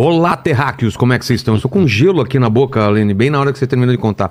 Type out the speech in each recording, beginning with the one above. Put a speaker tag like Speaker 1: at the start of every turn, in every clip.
Speaker 1: Olá, terráqueos, como é que vocês estão? Eu estou com gelo aqui na boca, Lene, bem na hora que você terminou de contar.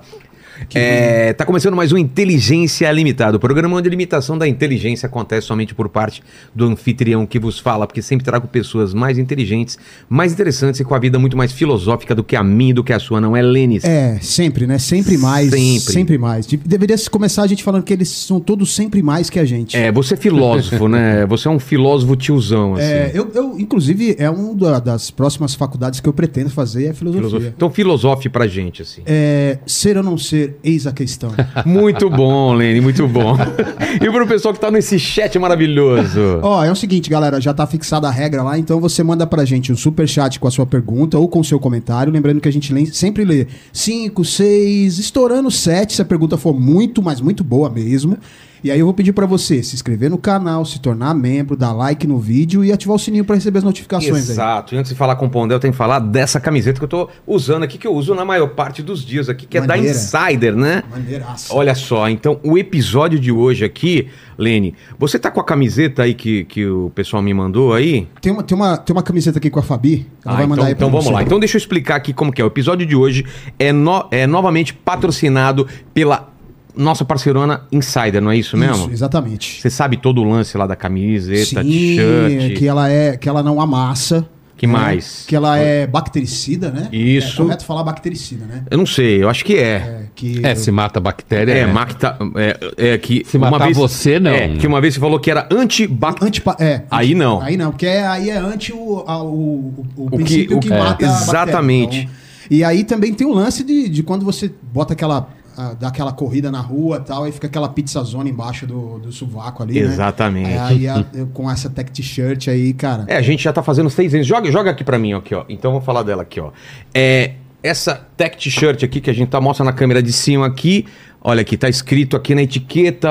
Speaker 1: É, tá começando mais um Inteligência Limitada, o programa onde a limitação da inteligência acontece somente por parte do anfitrião que vos fala, porque sempre trago pessoas mais inteligentes, mais interessantes e com a vida muito mais filosófica do que a minha e do que a sua, não é, Lênis?
Speaker 2: É, sempre, né? Sempre mais.
Speaker 1: Sempre.
Speaker 2: Sempre mais. De- Deveria se começar a gente falando que eles são todos sempre mais que a gente.
Speaker 1: É, você é filósofo, né? Você é um filósofo tiozão, assim.
Speaker 2: É, eu, eu, inclusive, é uma das próximas faculdades que eu pretendo fazer é filosofia.
Speaker 1: Filosofia. Então filosofe pra gente, assim.
Speaker 2: É, ser ou não ser, eis a questão.
Speaker 1: Muito bom, Lene, muito bom. e pro pessoal que tá nesse chat maravilhoso.
Speaker 2: Ó, é o seguinte, galera, já tá fixada a regra lá, então você manda pra gente um super chat com a sua pergunta ou com o seu comentário, lembrando que a gente sempre lê 5, 6, estourando 7, se a pergunta for muito, mas muito boa mesmo. E aí eu vou pedir pra você se inscrever no canal, se tornar membro, dar like no vídeo e ativar o sininho pra receber as notificações aí.
Speaker 1: Exato. E antes de falar com o Pondé, eu tenho que falar dessa camiseta que eu tô usando aqui, que eu uso na maior parte dos dias aqui, que é
Speaker 2: Maneira.
Speaker 1: da Insider, né?
Speaker 2: Maneiraça.
Speaker 1: Olha só, então o episódio de hoje aqui, Lene, você tá com a camiseta aí que, que o pessoal me mandou aí?
Speaker 2: Tem uma, tem, uma, tem uma camiseta aqui com a Fabi, ela
Speaker 1: Ah,
Speaker 2: vai mandar
Speaker 1: então,
Speaker 2: aí pra
Speaker 1: então vamos
Speaker 2: você.
Speaker 1: lá. Então deixa eu explicar aqui como que é. O episódio de hoje é, no- é novamente patrocinado pela nossa parceirona Insider, não é isso mesmo?
Speaker 2: Isso, exatamente.
Speaker 1: Você sabe todo o lance lá da camiseta, t-shirt.
Speaker 2: que ela é que ela não amassa.
Speaker 1: Que
Speaker 2: né?
Speaker 1: mais?
Speaker 2: Que ela é bactericida, né?
Speaker 1: Isso.
Speaker 2: É correto falar bactericida, né?
Speaker 1: Eu não sei, eu acho que é.
Speaker 2: É, que
Speaker 3: É, se mata a bactéria.
Speaker 1: É,
Speaker 3: né?
Speaker 1: Macta, é, é que
Speaker 3: Se matar você, não.
Speaker 1: É, que uma vez você falou que era antibacteriano.
Speaker 2: Antipa é.
Speaker 1: Aí não.
Speaker 2: Aí não, porque é- aí é anti o, a- o, o, o
Speaker 1: que-
Speaker 2: princípio
Speaker 1: o
Speaker 2: que,
Speaker 1: que-
Speaker 2: mata
Speaker 1: é,
Speaker 2: a bactéria.
Speaker 1: exatamente.
Speaker 2: Então, e aí também tem o lance de, de quando você bota aquela. Dá aquela corrida na rua e tal, aí fica aquela pizza zona embaixo do, do sovaco ali. né?
Speaker 1: Exatamente.
Speaker 2: Aí, a- eu- com essa tech t-shirt aí, cara.
Speaker 1: É, a gente já tá fazendo seis anos. Joga, joga aqui pra mim, ó, aqui, ó. Então eu vou falar dela aqui, ó. É, essa tech t-shirt aqui que a gente tá mostra na câmera de cima aqui. Olha aqui, tá escrito aqui na etiqueta.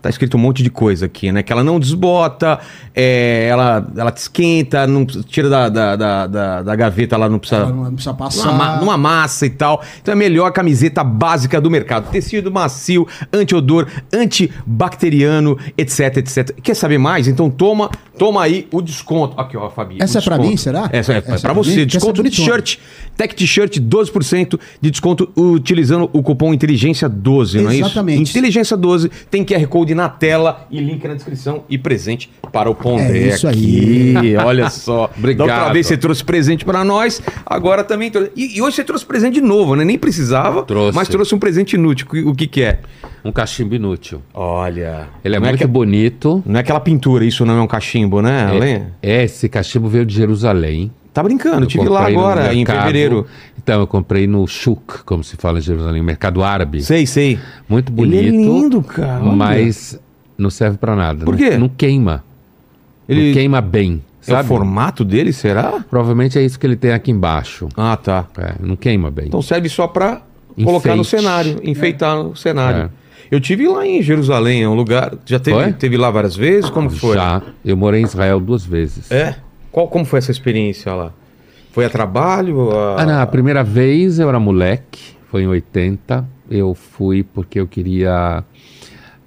Speaker 1: Tá escrito um monte de coisa aqui, né? Que ela não desbota, é, ela, ela te esquenta, não tira da, da, da, da- da gaveta, ela não precisa.
Speaker 2: Ela não precisa passar.
Speaker 1: Numa massa e tal. Então é a melhor camiseta básica do mercado. Tecido macio, anti-odor, antibacteriano, etc, etc. Quer saber mais? Então toma, toma aí o desconto. Aqui, ó, Fabi.
Speaker 2: Essa é pra mim, será?
Speaker 1: Essa é,
Speaker 2: Essa
Speaker 1: é
Speaker 2: é
Speaker 1: pra você.
Speaker 2: mim? Que
Speaker 1: Desconto
Speaker 2: é
Speaker 1: t-shirt. Tech T-shirt, 12% de desconto utilizando o cupom Inteligência 12, não é isso?
Speaker 2: Exatamente.
Speaker 1: Inteligência 12 tem QR Code na tela e link na descrição e presente para o Pondé
Speaker 2: É isso
Speaker 1: aqui. Olha só.
Speaker 3: Obrigado.
Speaker 1: Da outra vez você trouxe presente para nós, agora também trouxe. E, e hoje você trouxe presente de novo, né? Nem precisava,
Speaker 3: Trouxe.
Speaker 1: mas trouxe um presente inútil. O que que é?
Speaker 3: Um cachimbo inútil.
Speaker 1: Olha.
Speaker 3: Ele é
Speaker 1: não
Speaker 3: muito
Speaker 1: que-
Speaker 3: bonito.
Speaker 1: Não é aquela pintura, isso não é um cachimbo, né? Além?
Speaker 3: É, esse cachimbo veio de Jerusalém.
Speaker 1: Tá brincando, eu tive lá agora, em fevereiro.
Speaker 3: Então, eu comprei no Shuk, como se fala em Jerusalém, mercado árabe.
Speaker 1: Sei, sei.
Speaker 3: Muito bonito.
Speaker 1: Ele é lindo, cara.
Speaker 3: Mas não serve pra nada.
Speaker 1: Por
Speaker 3: Não-
Speaker 1: quê?
Speaker 3: Não queima.
Speaker 1: Ele-
Speaker 3: Não queima bem.
Speaker 1: É o
Speaker 3: Sabe?
Speaker 1: formato dele, será?
Speaker 3: Provavelmente é isso que ele tem aqui embaixo.
Speaker 1: Ah, tá.
Speaker 3: É, não queima bem.
Speaker 1: Então serve só pra colocar no cenário, enfeitar o cenário.
Speaker 3: É.
Speaker 1: Eu tive lá em Jerusalém, é um lugar. Já teve,
Speaker 3: Foi?
Speaker 1: teve lá várias vezes? Como foi?
Speaker 3: Já. Eu morei em Israel duas vezes.
Speaker 1: É? Qual, como foi essa experiência lá? Foi a trabalho? A...
Speaker 3: Ah, não, a primeira vez eu era moleque, foi em 80. Eu fui porque eu queria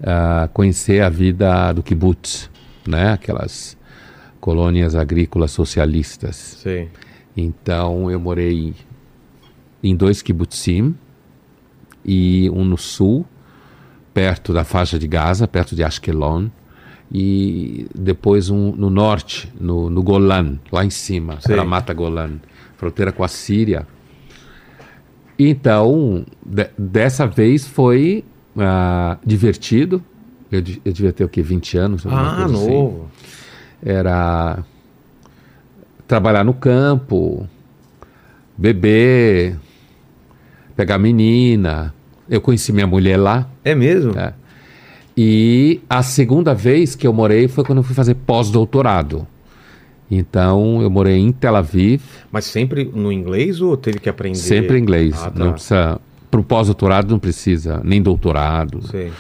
Speaker 3: ah, conhecer a vida do kibbutz, né? Aquelas colônias agrícolas socialistas.
Speaker 1: Sei.
Speaker 3: Então eu morei em dois kibbutzim e um no sul, perto da faixa de Gaza, perto de Ashkelon, e depois um no norte, no, no Golan, lá em cima, pela Mata Golan, fronteira com a Síria. Então, de- dessa vez foi ah, divertido. Eu, eu devia ter o quê? 20 anos?
Speaker 1: Ah,
Speaker 3: assim
Speaker 1: novo.
Speaker 3: era trabalhar no campo, beber, pegar menina. Eu conheci minha mulher lá.
Speaker 1: É mesmo?
Speaker 3: É. E a segunda vez que eu morei foi quando eu fui fazer pós-doutorado. Então eu morei em Tel Aviv,
Speaker 1: Mas sempre no inglês ou teve que aprender?
Speaker 3: sempre em inglês.
Speaker 1: Ah, tá.
Speaker 3: Não precisa. Para o pós-doutorado não precisa, nem doutorado.
Speaker 1: Sei,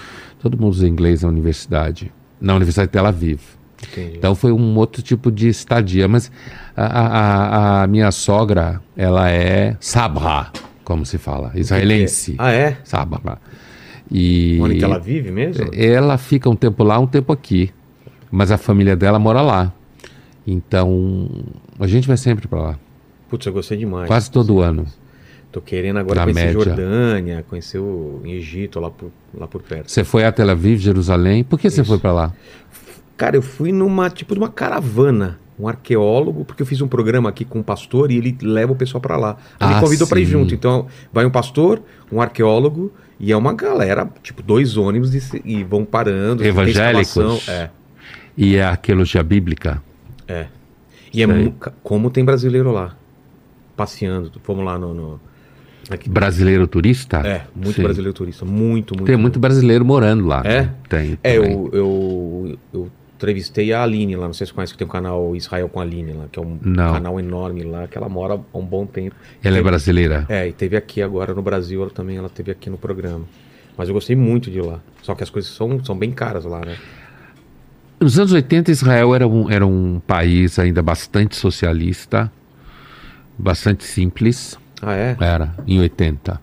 Speaker 3: Todo mundo usa inglês na universidade. Na Universidade de Tel Aviv.
Speaker 1: entendi.
Speaker 3: Então foi um outro tipo de estadia. Mas a, a- a- a minha sogra, ela é Sabra, como se fala, israelense.
Speaker 1: Ah, é?
Speaker 3: Sabra. E
Speaker 1: Onde que ela vive mesmo?
Speaker 3: ela fica um tempo lá, um tempo aqui. Mas a família dela mora lá. Então A gente vai sempre para lá.
Speaker 1: Putz, eu gostei demais.
Speaker 3: Quase todo ano.
Speaker 1: Tô querendo agora
Speaker 3: Na
Speaker 1: conhecer
Speaker 3: média.
Speaker 1: Jordânia, conhecer o Egito lá por, lá por perto.
Speaker 3: Você foi a Tel Aviv, Jerusalém. Por que você foi para lá?
Speaker 1: Cara, eu fui numa tipo de uma caravana, um arqueólogo, porque eu fiz um programa aqui com um pastor e ele leva o pessoal pra lá. Aí
Speaker 3: Ah,
Speaker 1: convidou pra ir
Speaker 3: sim.
Speaker 1: junto. Então, vai um pastor, um arqueólogo e é uma galera, tipo dois ônibus e, e vão parando.
Speaker 3: Evangélicos?
Speaker 1: É,
Speaker 3: E é a arqueologia bíblica?
Speaker 1: é. E é como tem brasileiro lá, passeando. Fomos lá no... no aqui-
Speaker 3: Brasileiro turista?
Speaker 1: é, muito
Speaker 3: Sim.
Speaker 1: brasileiro turista, muito, muito.
Speaker 3: Tem muito brasileiro morando lá.
Speaker 1: É?
Speaker 3: né? Tem.
Speaker 1: É, eu, eu, eu entrevistei a Aline lá, não sei se conhece que tem um canal Israel com a Aline lá, que é um
Speaker 3: Não.
Speaker 1: canal enorme lá, que ela mora há um bom tempo.
Speaker 3: Ela é
Speaker 1: Teve-
Speaker 3: brasileira?
Speaker 1: É, e teve aqui agora no Brasil, ela também, ela teve aqui no programa. Mas eu gostei muito de lá. Só que as coisas são, são bem caras lá, né?
Speaker 3: Nos anos 80, Israel era um, era um país ainda bastante socialista, bastante simples.
Speaker 1: Ah, é?
Speaker 3: Era, em 80.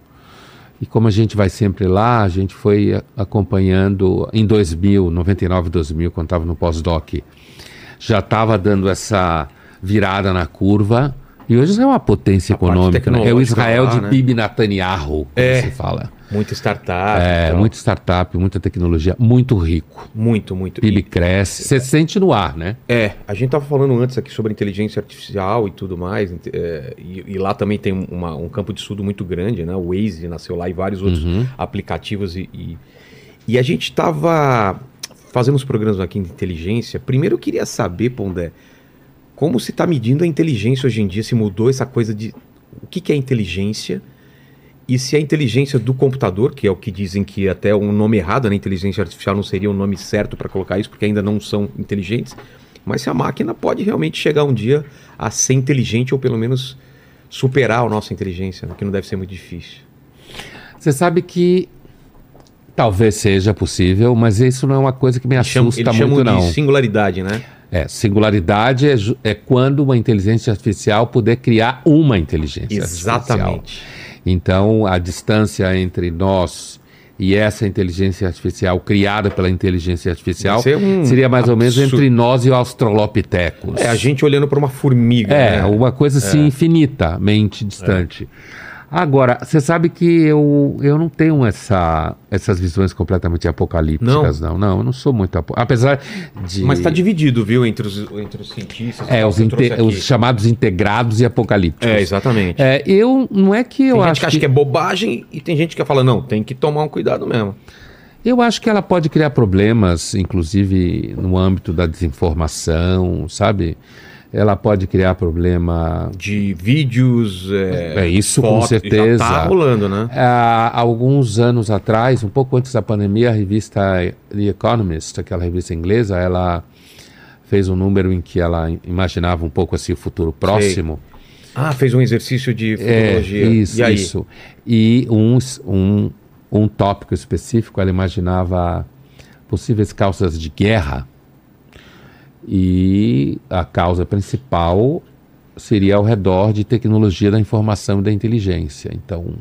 Speaker 3: E como a gente vai sempre lá, a gente foi acompanhando em 2000, 99, 2000, quando estava no pós-doc, já estava dando essa virada na curva. E hoje é uma potência
Speaker 1: A
Speaker 3: econômica. né? É o Israel
Speaker 1: lá,
Speaker 3: de
Speaker 1: né?
Speaker 3: Bibi Netanyahu, como
Speaker 1: É.
Speaker 3: se fala.
Speaker 1: Muita startup.
Speaker 3: É,
Speaker 1: e tal.
Speaker 3: muita startup, muita tecnologia, muito rico.
Speaker 1: Muito, muito.
Speaker 3: PIB
Speaker 1: E-
Speaker 3: cresce. Você sente no ar, né?
Speaker 1: É, a gente tava falando antes aqui sobre inteligência artificial e tudo mais, é, e, e lá também tem uma- um campo de estudo muito grande, né? O Waze nasceu lá e vários outros aplicativos e, e, e a gente tava fazendo os programas aqui de inteligência. Primeiro eu queria saber, Pondé, como se está medindo a inteligência hoje em dia, se mudou essa coisa de o que, que é inteligência e se a inteligência do computador, que é o que dizem que até um nome errado, né? Inteligência artificial não seria o nome certo para colocar isso, porque ainda não são inteligentes, mas se a máquina pode realmente chegar um dia a ser inteligente ou pelo menos superar a nossa inteligência, né? que não deve ser muito difícil.
Speaker 3: Você sabe que talvez seja possível, mas isso não é uma coisa que me assusta
Speaker 1: Eles chamam
Speaker 3: muito, não.
Speaker 1: de singularidade, né?
Speaker 3: É, singularidade é, é quando uma inteligência artificial puder criar uma inteligência artificial.
Speaker 1: Exatamente.
Speaker 3: Então, a distância entre nós e essa inteligência artificial criada pela inteligência artificial
Speaker 1: ser um
Speaker 3: seria mais ou menos
Speaker 1: absurdo.
Speaker 3: entre nós e o Australopithecus.
Speaker 1: É, a gente olhando para uma formiga.
Speaker 3: É,
Speaker 1: né?
Speaker 3: uma coisa assim infinitamente distante. Agora, você sabe que eu, eu não tenho essa, essas visões completamente apocalípticas, não. Não, eu não sou muito apo... Apesar de.
Speaker 1: Mas está dividido, viu, entre os, entre os cientistas.
Speaker 3: É, os, inte- os chamados integrados e apocalípticos.
Speaker 1: É, exatamente.
Speaker 3: É, eu não é que eu
Speaker 1: tem gente
Speaker 3: acho
Speaker 1: que acha que... é bobagem e tem gente que fala, não, tem que tomar um cuidado mesmo.
Speaker 3: Eu acho que ela pode criar problemas, inclusive no âmbito da desinformação, sabe? Ela pode criar problema.
Speaker 1: De vídeos. É,
Speaker 3: É, isso com
Speaker 1: fotos,
Speaker 3: certeza.
Speaker 1: Já tá rolando, né?
Speaker 3: Há alguns anos atrás, um pouco antes da pandemia, a revista The Economist, aquela revista inglesa, ela fez um número em que ela imaginava um pouco assim o futuro próximo.
Speaker 1: Ah, fez um exercício de
Speaker 3: É,
Speaker 1: futurologia.
Speaker 3: isso,
Speaker 1: e
Speaker 3: isso. E um, um, um tópico específico, ela imaginava possíveis causas de guerra. E a causa principal seria ao redor de tecnologia da informação e da inteligência. Então,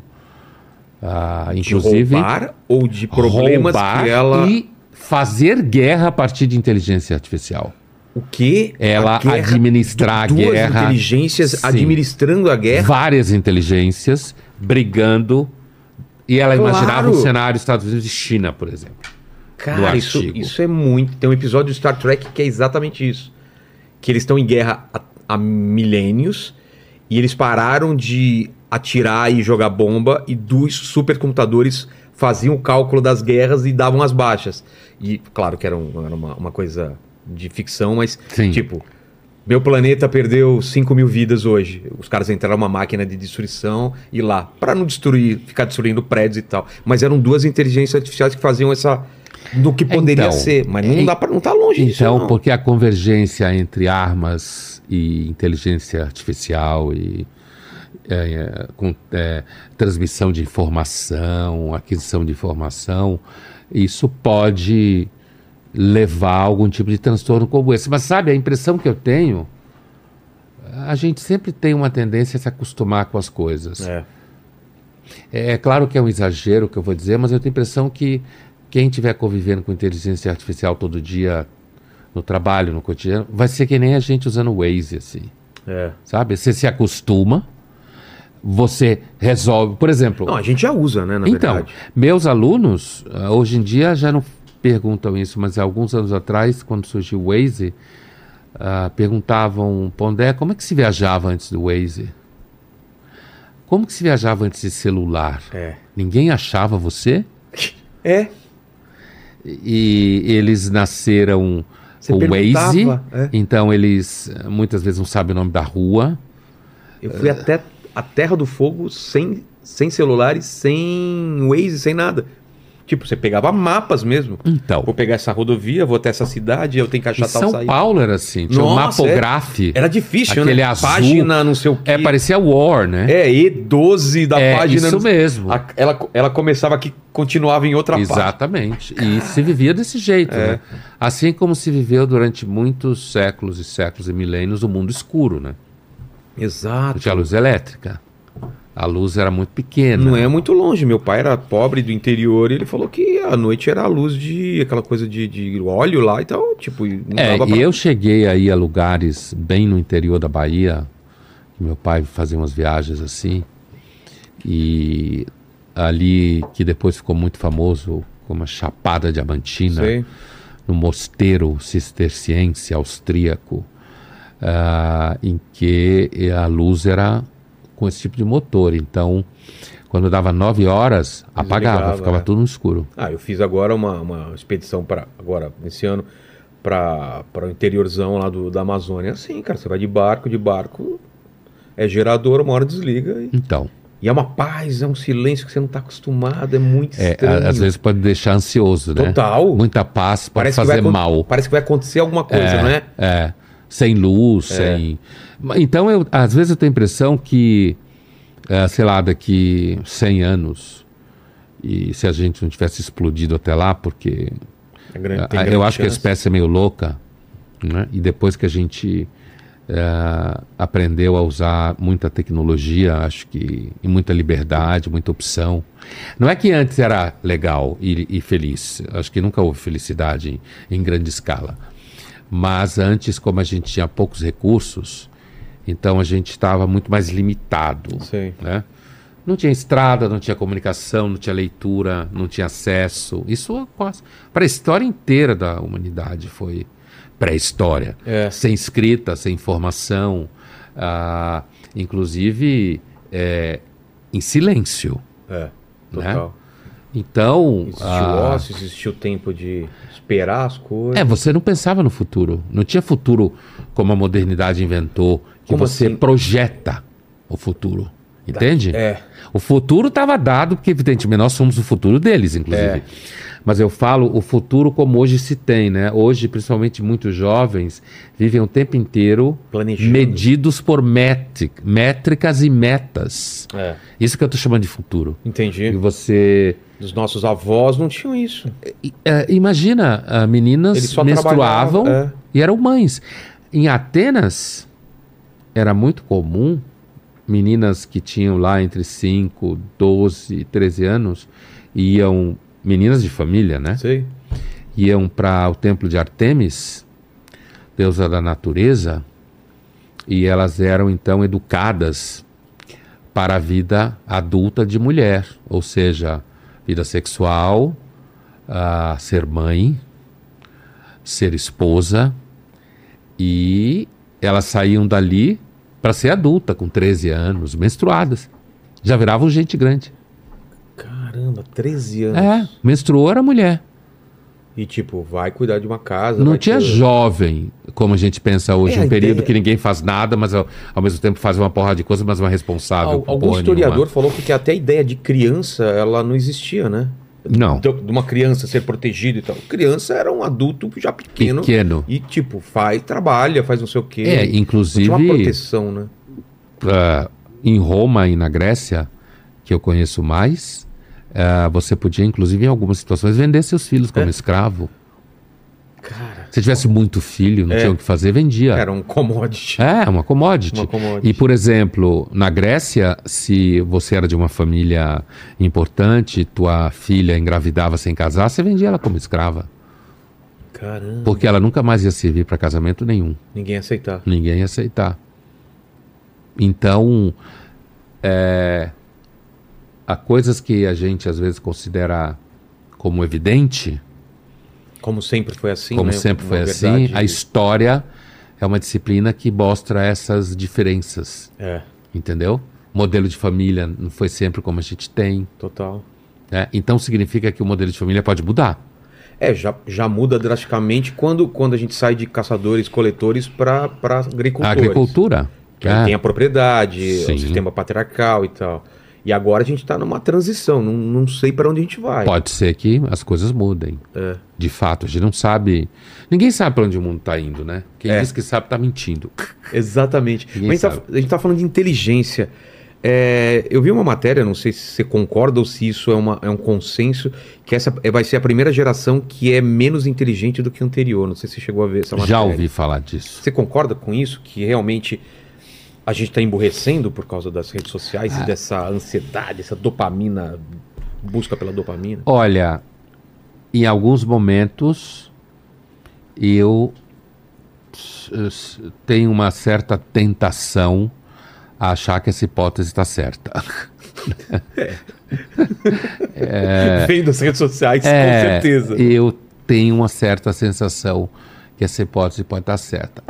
Speaker 3: ah,
Speaker 1: De
Speaker 3: inclusive,
Speaker 1: roubar ou de problemas que ela.
Speaker 3: e fazer guerra a partir de inteligência artificial.
Speaker 1: O quê?
Speaker 3: Ela
Speaker 1: A
Speaker 3: administrar a
Speaker 1: duas
Speaker 3: guerra.
Speaker 1: inteligências
Speaker 3: Sim.
Speaker 1: administrando a guerra.
Speaker 3: várias inteligências brigando e ela
Speaker 1: Claro.
Speaker 3: imaginava um cenário Estados Unidos e China, por exemplo.
Speaker 1: Cara, isso, isso é muito. Tem um episódio do Star Trek que é exatamente isso. Que eles estão em guerra há, há milênios e eles pararam de atirar e jogar bomba e dos supercomputadores faziam o cálculo das guerras e davam as baixas. E claro que era, um- era uma, uma coisa de ficção, mas
Speaker 3: Sim.
Speaker 1: tipo. Meu planeta perdeu 5 mil vidas hoje. Os caras entraram numa máquina de destruição e lá, para não destruir, ficar destruindo prédios e tal. Mas eram duas inteligências artificiais que faziam essa. Do que poderia
Speaker 3: Então,
Speaker 1: ser. Mas não,
Speaker 3: é-
Speaker 1: dá pra, não tá longe disso.
Speaker 3: Então, porque a convergência entre armas e inteligência artificial e é, é, com, é, transmissão de informação, aquisição de informação, isso pode levar a algum tipo de transtorno como esse. Mas sabe, a impressão que eu tenho, a gente sempre tem uma tendência a se acostumar com as coisas.
Speaker 1: É.
Speaker 3: É, é claro que é um exagero o que eu vou dizer, mas eu tenho a impressão que quem estiver convivendo com inteligência artificial todo dia no trabalho, no cotidiano, vai ser que nem a gente usando o Waze, assim.
Speaker 1: É.
Speaker 3: sabe? Você se acostuma, você resolve. Por exemplo,
Speaker 1: Não, a gente já usa, né, na
Speaker 3: então,
Speaker 1: verdade.
Speaker 3: meus alunos, ah, hoje em dia já não perguntam isso, mas alguns anos atrás, quando surgiu o Waze, ah, perguntavam, Pondé, como é que se viajava antes do Waze? Como que se viajava antes de celular?
Speaker 1: É.
Speaker 3: Ninguém achava você?
Speaker 1: É.
Speaker 3: E eles nasceram
Speaker 1: Você
Speaker 3: com o Waze,
Speaker 1: é.
Speaker 3: então eles ah, muitas vezes não sabem o nome da rua.
Speaker 1: Eu fui até a Terra do Fogo sem, sem celulares, sem Waze, sem nada. Tipo, você pegava mapas mesmo.
Speaker 3: Então,
Speaker 1: Vou pegar essa rodovia, vou até essa cidade, eu tenho que
Speaker 3: em
Speaker 1: achar tal
Speaker 3: São
Speaker 1: saída.
Speaker 3: Paulo era assim, tinha um
Speaker 1: Nossa,
Speaker 3: mapographe.
Speaker 1: Era difícil,
Speaker 3: Aquele
Speaker 1: né?
Speaker 3: azul.
Speaker 1: Página, não sei o quê.
Speaker 3: É, parecia War, né?
Speaker 1: É, E12 da
Speaker 3: É,
Speaker 1: página.
Speaker 3: isso
Speaker 1: não-
Speaker 3: mesmo.
Speaker 1: A- ela, ela começava aqui, continuava em outra página.
Speaker 3: Exatamente. E se vivia desse jeito,
Speaker 1: É.
Speaker 3: né? Assim como se viveu durante muitos séculos e séculos e milênios o mundo escuro, né? Não
Speaker 1: Exato.
Speaker 3: tinha luz elétrica. A luz era muito pequena.
Speaker 1: Não é muito longe. Meu pai era pobre do interior e ele falou que a noite era a luz de aquela coisa de, de óleo lá e tal. Tipo, e não
Speaker 3: É,
Speaker 1: dava
Speaker 3: e
Speaker 1: pra-
Speaker 3: eu cheguei aí a lugares bem no interior da Bahia, meu pai fazia umas viagens assim, e ali que depois ficou muito famoso como a Chapada Diamantina,
Speaker 1: Sei.
Speaker 3: no mosteiro cisterciense austríaco, ah, em que a luz era com esse tipo de motor. Então, quando dava nove horas, apagava,
Speaker 1: Desligava,
Speaker 3: ficava
Speaker 1: é.
Speaker 3: tudo no escuro.
Speaker 1: Ah, eu fiz agora uma, uma expedição para agora esse ano para o interiorzão lá do, da Amazônia. Assim, cara, você vai de barco, de barco, é gerador, uma hora desliga e,
Speaker 3: Então,
Speaker 1: e é uma paz, é um silêncio que você não está acostumado, é muito
Speaker 3: é,
Speaker 1: estranho.
Speaker 3: às vezes pode deixar ansioso, né?
Speaker 1: Total.
Speaker 3: Muita paz pode
Speaker 1: que
Speaker 3: fazer mal.
Speaker 1: Parece que vai acontecer alguma coisa, não é?
Speaker 3: É, sem luz, sem. Ma- Então, eu, às vezes eu tenho a impressão que, eh, sei lá, daqui 100 anos, e se a gente não tivesse explodido até lá, porque
Speaker 1: É grande-
Speaker 3: eu
Speaker 1: grande
Speaker 3: acho que a
Speaker 1: chance.
Speaker 3: espécie é meio louca, né? e depois que a gente eh, aprendeu a usar muita tecnologia, acho que, e muita liberdade, muita opção. Não é que antes era legal e, e feliz, acho que nunca houve felicidade em, em grande escala. Mas antes, como a gente tinha poucos recursos, então a gente estava muito mais limitado.
Speaker 1: Sei.
Speaker 3: Né? Não tinha estrada, não tinha comunicação, não tinha leitura, não tinha acesso. Isso para a história inteira da humanidade foi pré-história.
Speaker 1: É.
Speaker 3: Sem escrita, sem informação, ah, inclusive é, em silêncio.
Speaker 1: É,
Speaker 3: Né?
Speaker 1: total.
Speaker 3: Então,
Speaker 1: Existiu
Speaker 3: ah,
Speaker 1: ócio, existiu tempo de esperar as coisas.
Speaker 3: é, você não pensava no futuro. Não tinha futuro como a modernidade inventou, que
Speaker 1: Como
Speaker 3: você
Speaker 1: assim?
Speaker 3: projeta o futuro. Entende?
Speaker 1: É.
Speaker 3: O futuro estava dado, porque evidentemente nós somos o futuro deles, inclusive.
Speaker 1: É.
Speaker 3: Mas eu falo o futuro como hoje se tem, né? Hoje, principalmente muitos jovens, vivem o tempo inteiro
Speaker 1: Planejando.
Speaker 3: medidos por métric, métricas e metas.
Speaker 1: É.
Speaker 3: Isso que eu estou chamando de futuro. E
Speaker 1: Entendi.
Speaker 3: você
Speaker 1: Os nossos avós não tinham isso.
Speaker 3: e, é, imagina, ah, meninas menstruavam
Speaker 1: é.
Speaker 3: e eram mães. Em Atenas, era muito comum meninas que tinham lá entre 5, 12, 13 anos, iam, meninas de família, né?
Speaker 1: Sei.
Speaker 3: Iam para o templo de Artemis, deusa da natureza, e elas eram então educadas para a vida adulta de mulher, ou seja, vida sexual, ser mãe, ser esposa, e elas saíam dali para ser adulta, com 13 anos, menstruadas. Já viravam gente grande.
Speaker 1: Caramba, 13 anos.
Speaker 3: É, menstruou era mulher.
Speaker 1: E tipo, vai cuidar de uma casa.
Speaker 3: Não tinha
Speaker 1: ter-
Speaker 3: jovem, como a gente pensa hoje,
Speaker 1: É,
Speaker 3: um período
Speaker 1: ideia-
Speaker 3: que ninguém faz nada, mas ao, ao mesmo tempo faz uma porrada de coisa, mas não é responsável.
Speaker 1: Al- algum historiador
Speaker 3: nenhuma.
Speaker 1: falou que até a ideia de criança, ela não existia, né?
Speaker 3: Não,
Speaker 1: De uma criança ser protegida e tal. Criança era um adulto já pequeno.
Speaker 3: pequeno.
Speaker 1: E tipo, faz, trabalha, faz não sei o quê.
Speaker 3: É,
Speaker 1: Não tinha
Speaker 3: inclusive,
Speaker 1: uma proteção, né?
Speaker 3: ah, em Roma e na Grécia, que eu conheço mais, ah, você podia, inclusive, em algumas situações, vender seus filhos como
Speaker 1: É.
Speaker 3: escravo.
Speaker 1: Cara,
Speaker 3: Se tivesse muito filho, não
Speaker 1: É.
Speaker 3: tinha o que fazer, vendia.
Speaker 1: era um commodity.
Speaker 3: É, uma commodity.
Speaker 1: Uma commodity.
Speaker 3: E, por exemplo, na Grécia, se você era de uma família importante, tua filha engravidava sem casar, você vendia ela como escrava.
Speaker 1: Caramba.
Speaker 3: Porque ela nunca mais ia servir para casamento nenhum.
Speaker 1: Ninguém ia aceitar.
Speaker 3: Ninguém ia aceitar. Então, é, há coisas que a gente às vezes considera como evidente,
Speaker 1: Como sempre foi assim,
Speaker 3: como
Speaker 1: né?
Speaker 3: sempre foi
Speaker 1: verdade,
Speaker 3: assim, a história é uma disciplina que mostra essas diferenças,
Speaker 1: É,
Speaker 3: entendeu? Modelo de família não foi sempre como a gente tem.
Speaker 1: total.
Speaker 3: né? Então significa que o modelo de família pode mudar.
Speaker 1: É, já, já muda drasticamente quando, quando a gente sai de caçadores, coletores para
Speaker 3: A
Speaker 1: agricultores.
Speaker 3: agricultura.
Speaker 1: Que
Speaker 3: né?
Speaker 1: tem a propriedade,
Speaker 3: Sim.
Speaker 1: o sistema patriarcal e tal. E agora a gente está numa transição, não, não sei para onde a gente vai.
Speaker 3: Pode ser que as coisas mudem.
Speaker 1: É.
Speaker 3: De fato, a gente não sabe. Ninguém sabe para onde o mundo está indo, né? Quem
Speaker 1: É.
Speaker 3: diz que sabe está mentindo.
Speaker 1: Exatamente. Mas a gente, tá, gente tá falando de inteligência. É, eu vi uma matéria, não sei se você concorda ou se isso é, uma, é um consenso, que essa é- vai ser a primeira geração que é menos inteligente do que a anterior. Não sei se você chegou a ver essa matéria.
Speaker 3: Já ouvi falar disso.
Speaker 1: Você concorda com isso? Que realmente a gente está emburrecendo por causa das redes sociais
Speaker 3: Ah.
Speaker 1: e dessa ansiedade, essa dopamina, busca pela dopamina?
Speaker 3: Olha, em alguns momentos eu tenho uma certa tentação a achar que essa hipótese está certa.
Speaker 1: Vem das redes sociais,
Speaker 3: É,
Speaker 1: com certeza.
Speaker 3: Eu tenho uma certa sensação que essa hipótese pode estar certa.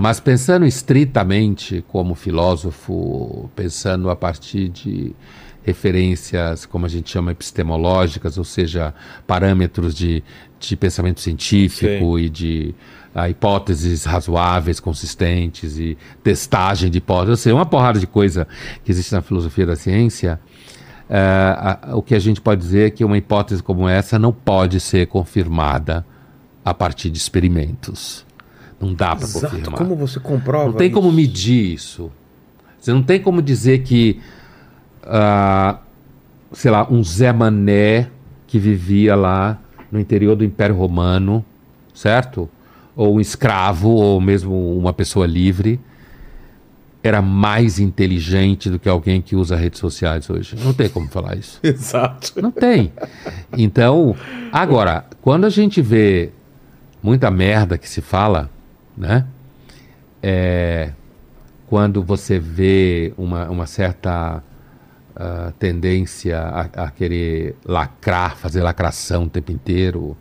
Speaker 3: Mas pensando estritamente como filósofo, pensando a partir de referências, como a gente chama, epistemológicas, ou seja, parâmetros de, de pensamento científico e de ah, hipóteses razoáveis, consistentes e testagem de hipóteses, ou seja, uma porrada de coisa que existe na filosofia da ciência, é, a- o que a gente pode dizer é que uma hipótese como essa não pode ser confirmada a partir de experimentos. Não dá para confirmar.
Speaker 1: Como você comprova?
Speaker 3: Não tem como
Speaker 1: isso?
Speaker 3: medir isso. Você não tem como dizer que, ah, sei lá, um Zé Mané que vivia lá no interior do Império Romano, certo? Ou um escravo, ou mesmo uma pessoa livre, era mais inteligente do que alguém que usa redes sociais hoje. Não tem como falar isso.
Speaker 1: Exato.
Speaker 3: Não tem. Então, agora, quando a gente vê muita merda que se fala, né? É, quando você vê uma, uma certa ah, tendência a, a querer lacrar, fazer lacração o tempo inteiro,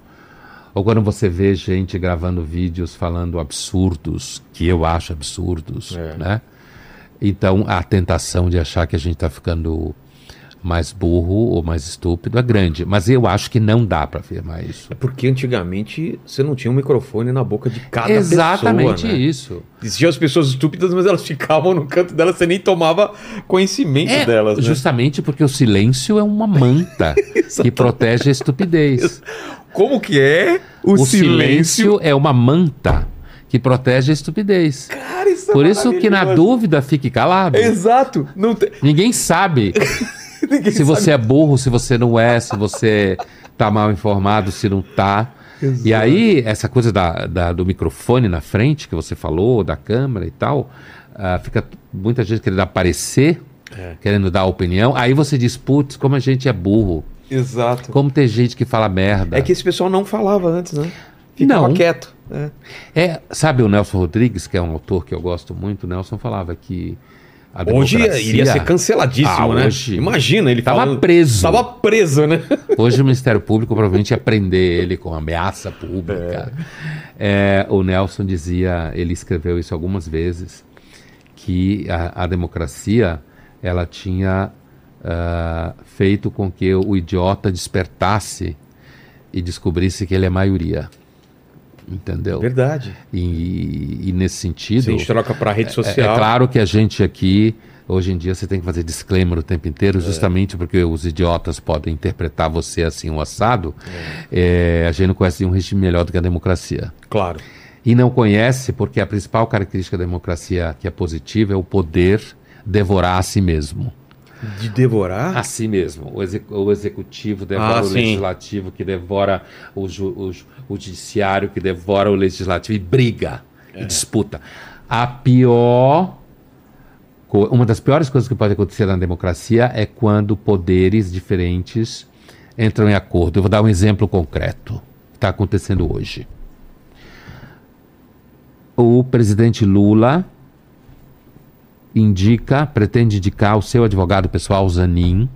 Speaker 3: ou quando você vê gente gravando vídeos falando absurdos, que eu acho absurdos,
Speaker 1: É.
Speaker 3: né? Então, a tentação de achar que a gente está ficando mais burro ou mais estúpido é grande. Mas eu acho que não dá para afirmar isso.
Speaker 1: É porque antigamente você não tinha um microfone na boca de cada
Speaker 3: Exatamente
Speaker 1: pessoa, né?
Speaker 3: isso.
Speaker 1: Existiam as pessoas estúpidas, mas elas ficavam no canto delas, você nem tomava conhecimento
Speaker 3: É,
Speaker 1: delas, né?
Speaker 3: justamente porque o silêncio é uma manta que protege a estupidez.
Speaker 1: Como que é o,
Speaker 3: O silêncio é uma manta que protege a estupidez.
Speaker 1: Cara, isso é
Speaker 3: Por isso que na dúvida fique calado.
Speaker 1: Exato. Tem...
Speaker 3: Ninguém sabe se você é burro, se você não é, se você tá mal informado, se não tá. E aí, essa coisa da, da- do microfone na frente que você falou, da câmera e tal, ah, fica muita gente querendo aparecer,
Speaker 1: É.
Speaker 3: querendo dar opinião. Aí você diz, putz, como a gente é burro.
Speaker 1: Exato.
Speaker 3: Como tem gente que fala merda.
Speaker 1: É que esse pessoal não falava antes, né? Ficava
Speaker 3: Não.
Speaker 1: quieto. É.
Speaker 3: É, sabe o Nelson Rodrigues, que é um autor que eu gosto muito, o Nelson falava que
Speaker 1: Hoje
Speaker 3: democracia...
Speaker 1: iria ser canceladíssimo,
Speaker 3: Ah,
Speaker 1: né?
Speaker 3: hoje-
Speaker 1: Imagina, ele
Speaker 3: Tava
Speaker 1: falando...
Speaker 3: preso.
Speaker 1: Tava preso, né?
Speaker 3: Hoje o Ministério Público provavelmente ia prender ele com ameaça pública. É, o Nelson dizia, ele escreveu isso algumas vezes, que a, a democracia ela tinha ah, feito com que o idiota despertasse e descobrisse que ele é maioria. Entendeu?
Speaker 1: Verdade.
Speaker 3: E, e nesse sentido.
Speaker 1: Se a gente troca pra rede
Speaker 3: É,
Speaker 1: social...
Speaker 3: é claro que a gente aqui, hoje em dia, você tem que fazer disclaimer o tempo inteiro, justamente porque os idiotas podem interpretar você assim, um assado. É, a gente não conhece um regime melhor do que a democracia.
Speaker 1: Claro.
Speaker 3: E não conhece porque a principal característica da democracia que é positiva é o poder devorar a si mesmo.
Speaker 1: De devorar?
Speaker 3: A si mesmo. O, exec- o executivo devora
Speaker 1: Ah,
Speaker 3: o
Speaker 1: sim.
Speaker 3: legislativo, que devora o, ju- o o judiciário, que devora o legislativo e briga
Speaker 1: É.
Speaker 3: e disputa. A pior. Uma das piores coisas que pode acontecer na democracia é quando poderes diferentes entram em acordo. Eu vou dar um exemplo concreto que está acontecendo hoje. O presidente Lula indica, pretende indicar o seu advogado pessoal, Zanin,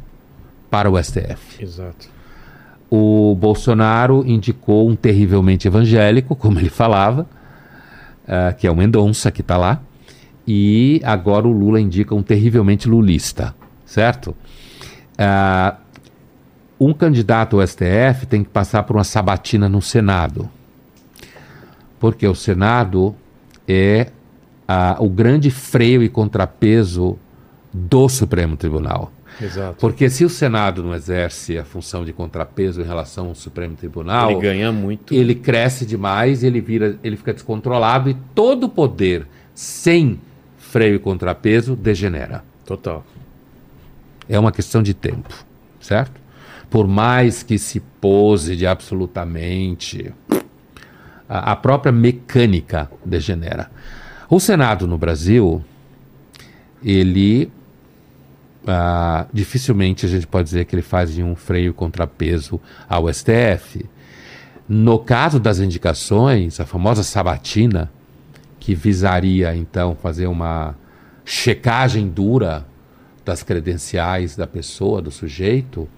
Speaker 3: para o STF.
Speaker 1: Exato.
Speaker 3: O Bolsonaro indicou um terrivelmente evangélico, como ele falava, ah, que é o Mendonça, que está lá. E agora o Lula indica um terrivelmente lulista, certo? Ah, um candidato ao STF tem que passar por uma sabatina no Senado. Porque o Senado é ah, o grande freio e contrapeso do Supremo Tribunal.
Speaker 1: Exato.
Speaker 3: Porque se o Senado não exerce a função de contrapeso em relação ao Supremo Tribunal,
Speaker 1: Ele ganha muito.
Speaker 3: ele cresce demais, ele vira, ele fica descontrolado e todo o poder sem freio e contrapeso degenera.
Speaker 1: Total.
Speaker 3: É uma questão de tempo, certo? Por mais que se pose de absolutamente, a, a própria mecânica degenera. O Senado no Brasil, ele ah, dificilmente a gente pode dizer que ele faz um freio contrapeso ao STF. No caso das indicações, a famosa sabatina, que visaria então fazer uma checagem dura das credenciais da pessoa, do sujeito,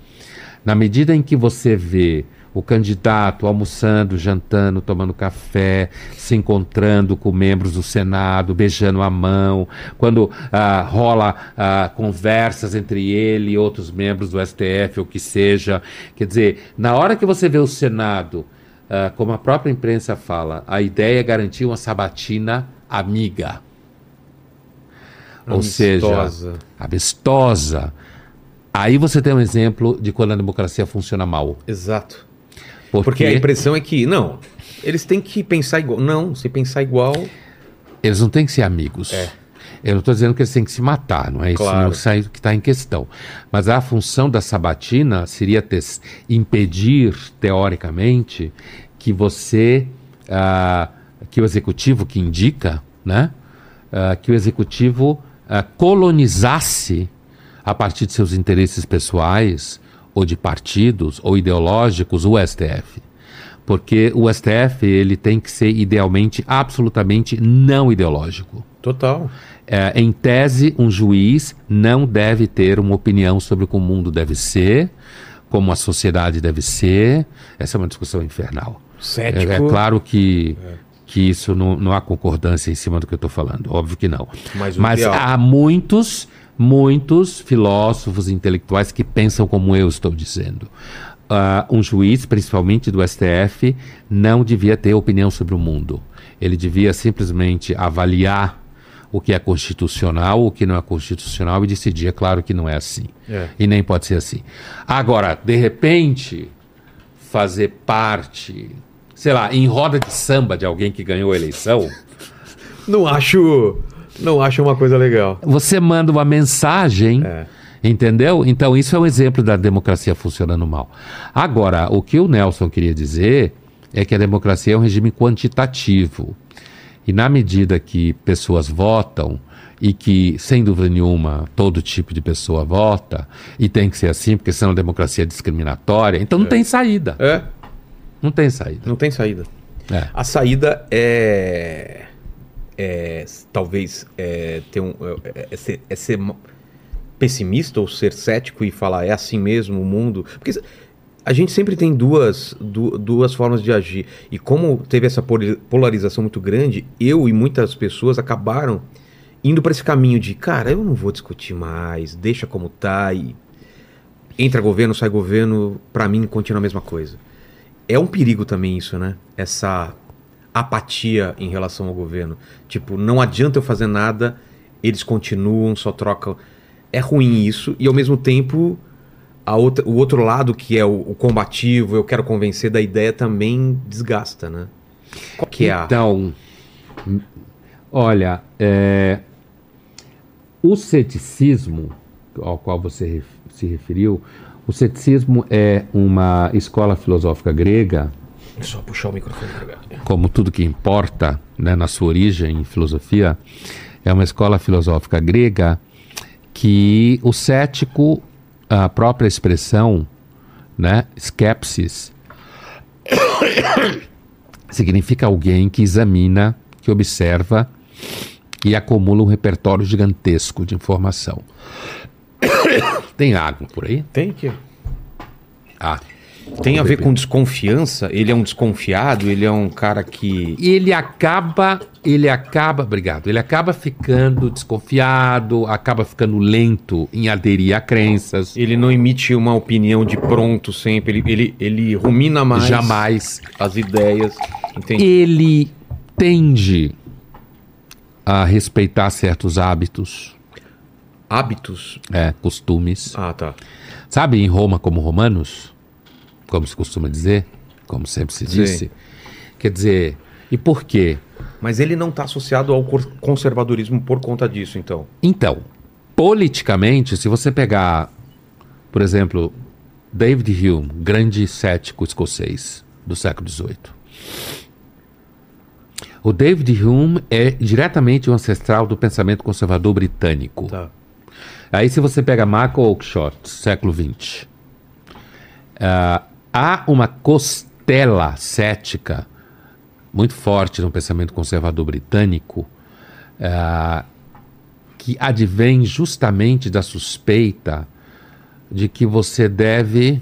Speaker 3: na medida em que você vê o candidato almoçando, jantando, tomando café, se encontrando com membros do Senado, beijando a mão, quando ah, rola ah, conversas entre ele e outros membros do STF, ou que seja. Quer dizer, na hora que você vê o Senado, ah, como a própria imprensa fala, a ideia é garantir uma sabatina amiga. Ou seja,
Speaker 1: Amistosa.
Speaker 3: amistosa. Aí você tem um exemplo de quando a democracia funciona mal.
Speaker 1: Exato.
Speaker 3: Porque,
Speaker 1: Porque a impressão é que, não, eles têm que pensar igual. Não, se pensar igual.
Speaker 3: eles não têm que ser amigos.
Speaker 1: É.
Speaker 3: Eu não estou dizendo que eles têm que se matar, não é isso
Speaker 1: Claro.
Speaker 3: não sai- que está em questão. Mas a função da sabatina seria ter- impedir, teoricamente, que você, ah, que o executivo que indica, né, ah, que o executivo ah, colonizasse a partir de seus interesses pessoais ou de partidos ou ideológicos o STF. Porque o STF ele tem que ser idealmente absolutamente não ideológico.
Speaker 1: Total.
Speaker 3: É, em tese, um juiz não deve ter uma opinião sobre como o mundo deve ser, como a sociedade deve ser. Essa é uma discussão infernal. É,
Speaker 1: Cético.
Speaker 3: é claro que, que isso não, não há concordância em cima do que eu estou falando. Óbvio que não.
Speaker 1: Mas
Speaker 3: Mas há muitos, muitos filósofos intelectuais que pensam como eu estou dizendo. Ah, um juiz, principalmente do STF, não devia ter opinião sobre o mundo. Ele devia simplesmente avaliar o que é constitucional, o que não é constitucional e decidir. É claro que não é assim.
Speaker 1: É.
Speaker 3: E nem pode ser assim. Agora, de repente, fazer parte, sei lá, em roda de samba de alguém que ganhou a eleição.
Speaker 1: Não acho. Não acho uma coisa legal.
Speaker 3: você manda uma mensagem,
Speaker 1: É.
Speaker 3: entendeu? Então isso é um exemplo da democracia funcionando mal. Agora, o que o Nelson queria dizer é que a democracia é um regime quantitativo. E na medida que pessoas votam e que, sem dúvida nenhuma, todo tipo de pessoa vota, e tem que ser assim, porque senão a democracia é discriminatória, então não tem saída.
Speaker 1: É,
Speaker 3: Não tem saída.
Speaker 1: não tem saída.
Speaker 3: É.
Speaker 1: A saída é. É talvez é, ter um, é, é ser, é ser pessimista ou ser cético e falar é assim mesmo o mundo. Porque a gente sempre tem duas, du- duas formas de agir. E como teve essa polarização muito grande, eu e muitas pessoas acabaram indo para esse caminho de, cara, eu não vou discutir mais, deixa como tá e entra governo, sai governo, para mim continua a mesma coisa. É um perigo também isso, né? Essa apatia em relação ao governo. Tipo, não adianta eu fazer nada, eles continuam, só trocam. É ruim isso, e ao mesmo tempo, a outra, o outro lado, que é o, o combativo, eu quero convencer da ideia, também desgasta, né? Qual que é a.
Speaker 3: Então, olha, é, o ceticismo ao qual você se referiu, o ceticismo é uma escola filosófica grega,
Speaker 1: É Só puxar o microfone
Speaker 3: como tudo que importa né, na sua origem em filosofia, é uma escola filosófica grega que o cético, a própria expressão, né, skepsis, significa alguém que examina, que observa e acumula um repertório gigantesco de informação. Tem água por aí?
Speaker 1: Tem que.
Speaker 3: Ah.
Speaker 1: Tem a ver com desconfiança? Ele é um desconfiado? Ele é um cara que.
Speaker 3: ele acaba, ele acaba, obrigado, ele acaba ficando desconfiado, acaba ficando lento em aderir a crenças.
Speaker 1: Ele não emite uma opinião de pronto sempre. Ele, ele, ele rumina mais
Speaker 3: Jamais.
Speaker 1: as ideias. Entende?
Speaker 3: Ele tende a respeitar certos hábitos,
Speaker 1: Hábitos.
Speaker 3: é, costumes.
Speaker 1: Ah, tá.
Speaker 3: Sabe, em Roma como romanos, como se costuma dizer, como sempre se
Speaker 1: Sim.
Speaker 3: disse. Quer dizer, e por quê?
Speaker 1: Mas ele não está associado ao conservadorismo por conta disso, então.
Speaker 3: Então, politicamente, se você pegar, por exemplo, David Hume, grande cético escocês do século XVIII. O David Hume é diretamente um ancestral do pensamento conservador britânico.
Speaker 1: Tá.
Speaker 3: Aí se você pega Michael Oakeshott, século XX, ah, há uma costela cética muito forte no pensamento conservador britânico ah, que advém justamente da suspeita de que você deve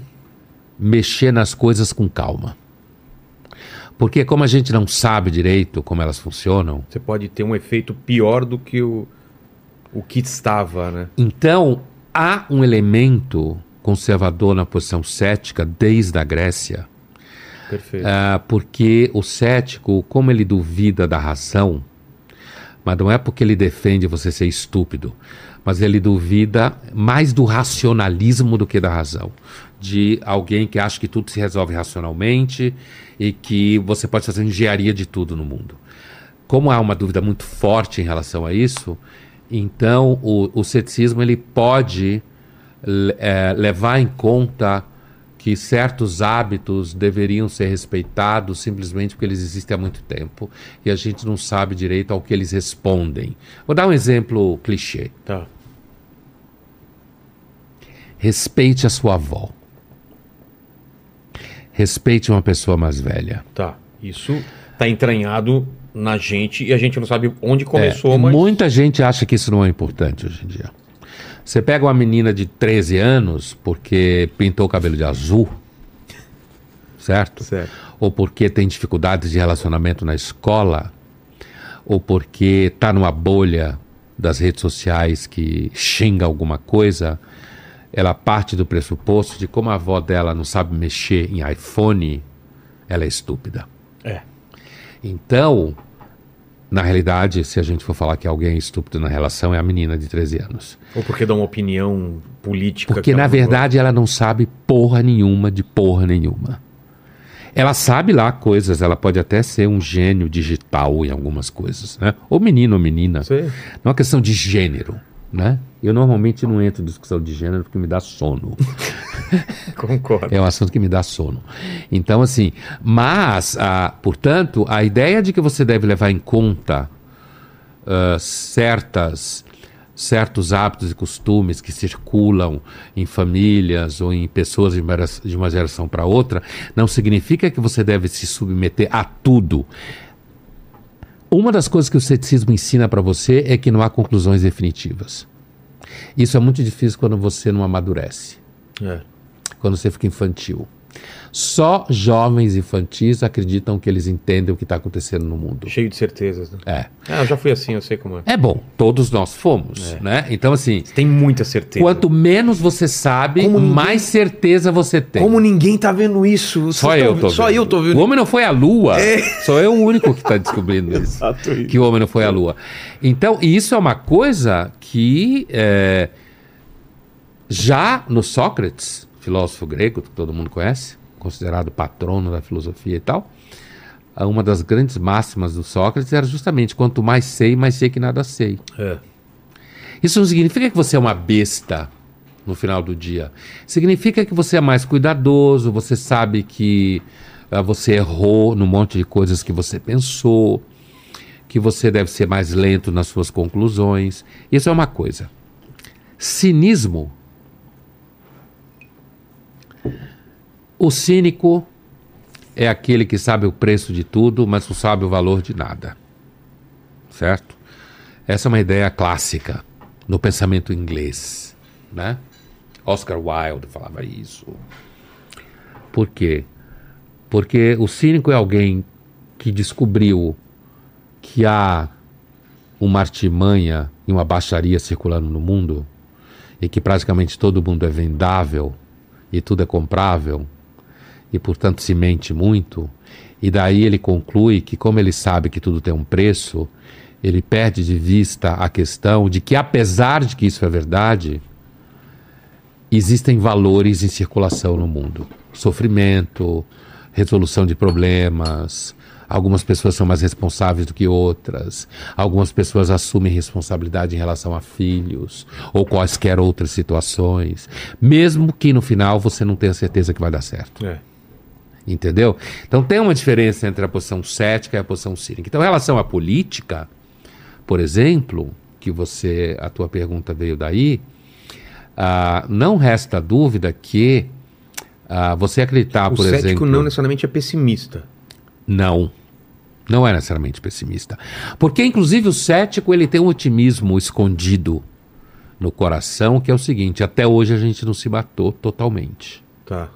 Speaker 3: mexer nas coisas com calma. Porque como a gente não sabe direito como elas funcionam,
Speaker 1: Você pode ter um efeito pior do que o, o que estava, né?
Speaker 3: Então, há um elemento conservador na posição cética desde a Grécia,
Speaker 1: Perfeito.
Speaker 3: ah, porque o cético, como ele duvida da razão, mas não é porque ele defende você ser estúpido, mas ele duvida mais do racionalismo do que da razão. De alguém que acha que tudo se resolve racionalmente e que você pode fazer engenharia de tudo no mundo. Como há uma dúvida muito forte em relação a isso, então o, o ceticismo ele pode eh, levar em conta que certos hábitos deveriam ser respeitados simplesmente porque eles existem há muito tempo e a gente não sabe direito ao que eles respondem. Vou dar um exemplo clichê.
Speaker 1: Tá.
Speaker 3: Respeite a sua avó. Respeite uma pessoa mais velha.
Speaker 1: Tá. Isso tá entranhado na gente e a gente não sabe onde começou,
Speaker 3: É,
Speaker 1: mas.
Speaker 3: Muita gente acha que isso não é importante hoje em dia. Você pega uma menina de 13 anos porque pintou o cabelo de azul, certo?
Speaker 1: Certo.
Speaker 3: Ou porque tem dificuldades de relacionamento na escola, ou porque está numa bolha das redes sociais que xinga alguma coisa, ela parte do pressuposto de como a avó dela não sabe mexer em iPhone, ela é estúpida.
Speaker 1: É.
Speaker 3: Então, na realidade, se a gente for falar que alguém é estúpido na relação, é a menina de 13 anos.
Speaker 1: Ou porque dá uma opinião política.
Speaker 3: Porque,
Speaker 1: que
Speaker 3: na verdade, ela não sabe porra nenhuma de porra nenhuma. Ela sabe lá coisas, ela pode até ser um gênio digital em algumas coisas, né? Ou menino ou menina.
Speaker 1: Sei.
Speaker 3: Não é uma questão de gênero, né? Eu normalmente não entro em discussão de gênero porque me dá sono.
Speaker 1: Concordo.
Speaker 3: É um assunto que me dá sono. Então, assim, mas, ah, portanto, a ideia de que você deve levar em conta ah, certas, certos hábitos e costumes que circulam em famílias ou em pessoas de uma, gera- de uma geração para outra, não significa que você deve se submeter a tudo. Uma das coisas que o ceticismo ensina para você é que não há conclusões definitivas. Isso é muito difícil quando você não amadurece
Speaker 1: É.
Speaker 3: quando você fica infantil. Só jovens infantis acreditam que eles entendem o que está acontecendo no mundo.
Speaker 1: Cheio de certezas, né?
Speaker 3: É.
Speaker 1: Ah, eu já fui assim, eu sei como é.
Speaker 3: É bom, todos nós fomos, né? Então, assim,
Speaker 1: Tem muita certeza.
Speaker 3: quanto menos você sabe,
Speaker 1: ninguém-
Speaker 3: mais certeza você tem.
Speaker 1: Como ninguém tá vendo isso?
Speaker 3: Só
Speaker 1: Vocês
Speaker 3: eu tô
Speaker 1: Só
Speaker 3: vendo.
Speaker 1: eu tô
Speaker 3: O
Speaker 1: vendo.
Speaker 3: homem não foi à lua.
Speaker 1: É.
Speaker 3: Sou eu o único que está descobrindo isso.
Speaker 1: Exato isso.
Speaker 3: que o homem não foi à lua. Então, isso é uma coisa que é, já no Sócrates, filósofo grego, que todo mundo conhece, considerado patrono da filosofia e tal, a- uma das grandes máximas do Sócrates era justamente quanto mais sei, mais sei que nada sei.
Speaker 1: É.
Speaker 3: Isso não significa que você é uma besta no final do dia. Significa que você é mais cuidadoso, você sabe que ah, você errou num monte de coisas que você pensou, que você deve ser mais lento nas suas conclusões. Isso é uma coisa. Cinismo. O cínico é aquele que sabe o preço de tudo, mas não sabe o valor de nada. Certo? Essa é uma ideia clássica no pensamento inglês, né? Oscar Wilde falava isso. Por quê? Porque o cínico é alguém que descobriu que há uma artimanha e uma baixaria circulando no mundo e que praticamente todo mundo é vendável e tudo é comprável e portanto se mente muito e daí ele conclui que como ele sabe que tudo tem um preço ele perde de vista a questão de que apesar de que isso é verdade existem valores em circulação no mundo sofrimento resolução de problemas Algumas pessoas são mais responsáveis do que outras. Algumas pessoas assumem responsabilidade em relação a filhos ou quaisquer outras situações, mesmo que no final você não tenha certeza que vai dar certo.
Speaker 1: É.
Speaker 3: Entendeu? Então tem uma diferença entre a posição cética e a posição cínica. Então, em relação à política, por exemplo, que você a tua pergunta veio daí, ah, não resta dúvida que ah, você acreditar,
Speaker 1: O
Speaker 3: por
Speaker 1: cético
Speaker 3: exemplo,
Speaker 1: não necessariamente é pessimista.
Speaker 3: não. Não é necessariamente pessimista. Porque, inclusive, o cético ele tem um otimismo escondido no coração, que é o seguinte: até hoje a gente não se matou totalmente.
Speaker 1: Tá.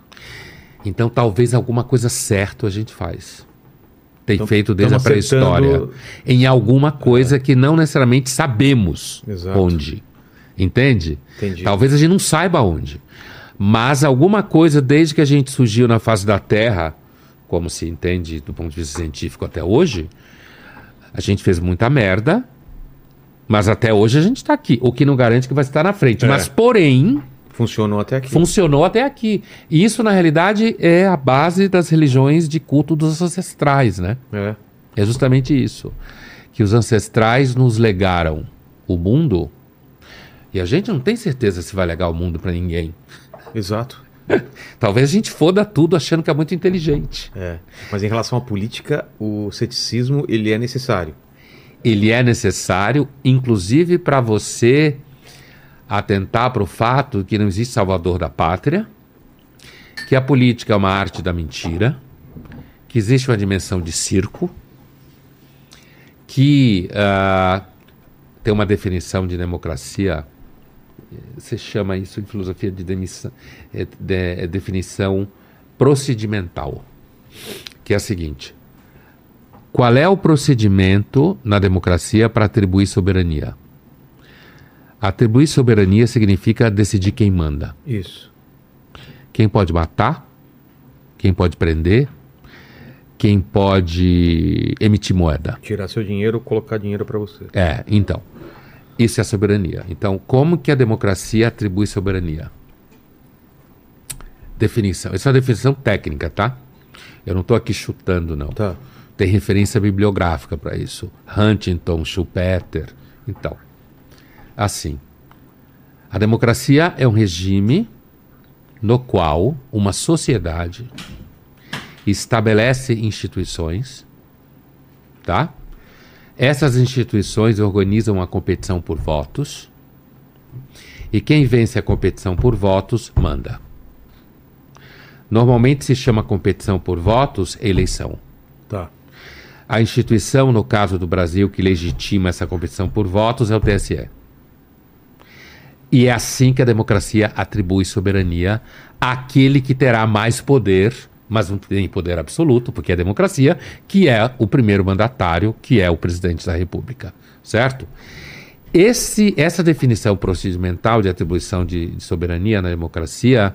Speaker 3: Então, talvez alguma coisa certa a gente faz. Tem
Speaker 1: Então,
Speaker 3: feito desde a pré-história.
Speaker 1: acertando-
Speaker 3: Em alguma coisa que não necessariamente sabemos
Speaker 1: Exato.
Speaker 3: onde. Entende?
Speaker 1: Entendi.
Speaker 3: Talvez a gente não saiba onde. Mas alguma coisa, desde que a gente surgiu na face da Terra, como se entende do ponto de vista científico até hoje, a gente fez muita merda, mas até hoje a gente está aqui. O que não garante que vai estar na frente.
Speaker 1: É.
Speaker 3: Mas, porém,
Speaker 1: Funcionou até aqui.
Speaker 3: funcionou até aqui. E isso, na realidade, é a base das religiões de culto dos ancestrais, né?
Speaker 1: É.
Speaker 3: É justamente isso. Que os ancestrais nos legaram o mundo e a gente não tem certeza se vai legar o mundo para ninguém.
Speaker 1: Exato.
Speaker 3: Talvez a gente foda tudo achando que é muito inteligente.
Speaker 1: É. Mas em relação à política, o ceticismo ele é necessário.
Speaker 3: Ele é necessário, inclusive, para você atentar para o fato que não existe salvador da pátria, que a política é uma arte da mentira, que existe uma dimensão de circo, que ah, tem uma definição de democracia, você chama isso em filosofia de, demissão, é, de- é definição procedimental, que é a seguinte: qual é o procedimento na democracia para atribuir soberania? Atribuir soberania significa decidir quem manda.
Speaker 1: Isso.
Speaker 3: Quem pode matar, quem pode prender, quem pode emitir moeda.
Speaker 1: Tirar seu dinheiro, colocar dinheiro para você.
Speaker 3: É, então. Isso é soberania. Então, como que a democracia atribui soberania? Definição. Essa é uma definição técnica, tá? Eu não estou aqui chutando, não.
Speaker 1: Tá.
Speaker 3: Tem referência bibliográfica para isso. Huntington, Schumpeter. Então, assim, a democracia é um regime no qual uma sociedade estabelece instituições, tá? Essas instituições organizam a competição por votos e quem vence a competição por votos manda. Normalmente se chama competição por votos eleição.
Speaker 1: Tá.
Speaker 3: A instituição, no caso do Brasil, que legitima essa competição por votos é o TSE. E é assim que a democracia atribui soberania àquele que terá mais poder, mas não tem poder absoluto, porque é democracia, que é o primeiro mandatário, que é o presidente da República. Certo? Esse, essa definição procedimental de atribuição de, de soberania na democracia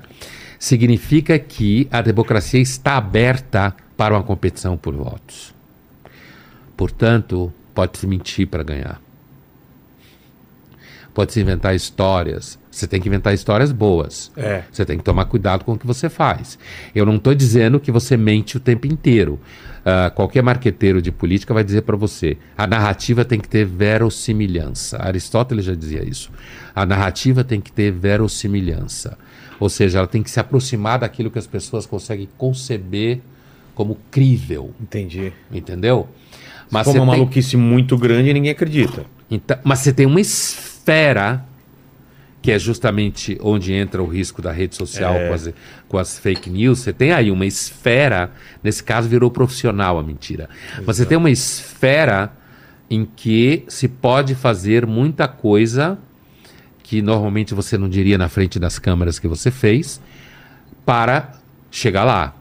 Speaker 3: significa que a democracia está aberta para uma competição por votos. Portanto, pode-se mentir para ganhar. Pode-se inventar histórias. Você tem que inventar histórias boas.
Speaker 1: É.
Speaker 3: Você tem que tomar cuidado com o que você faz. Eu não estou dizendo que você mente o tempo inteiro. Ah, qualquer marqueteiro de política vai dizer para você: a narrativa tem que ter verossimilhança. Aristóteles já dizia isso. A narrativa tem que ter verossimilhança. Ou seja, ela tem que se aproximar daquilo que as pessoas conseguem conceber como crível.
Speaker 1: Entendi.
Speaker 3: Entendeu?
Speaker 1: Mas Como uma
Speaker 3: tem-
Speaker 1: maluquice muito grande, ninguém acredita.
Speaker 3: então, mas você tem uma esfera que é justamente onde entra o risco da rede social
Speaker 1: É.
Speaker 3: com, as, com as fake news. Você tem aí uma esfera, nesse caso virou profissional a mentira. Mas você tem uma esfera em que se pode fazer muita coisa que normalmente você não diria na frente das câmeras que você fez para chegar lá.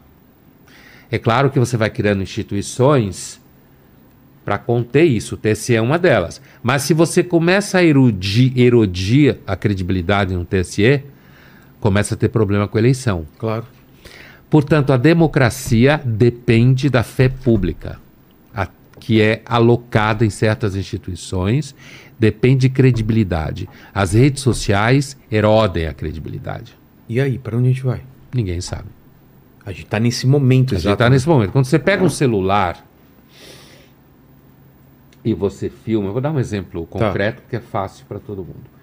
Speaker 3: É claro que você vai criando instituições para conter isso. O TSE é uma delas. Mas se você começa a erudir, erodir a credibilidade no TSE, começa a ter problema com a eleição.
Speaker 1: Claro.
Speaker 3: Portanto, a democracia depende da fé pública, a- que é alocada em certas instituições, depende de credibilidade. As redes sociais erodem a credibilidade.
Speaker 1: E aí, pra onde a gente vai?
Speaker 3: Ninguém sabe.
Speaker 1: A gente tá nesse momento,
Speaker 3: A gente
Speaker 1: exato.
Speaker 3: está nesse momento. Quando você pega um celular e você filma, eu vou dar um exemplo concreto que é fácil para todo mundo.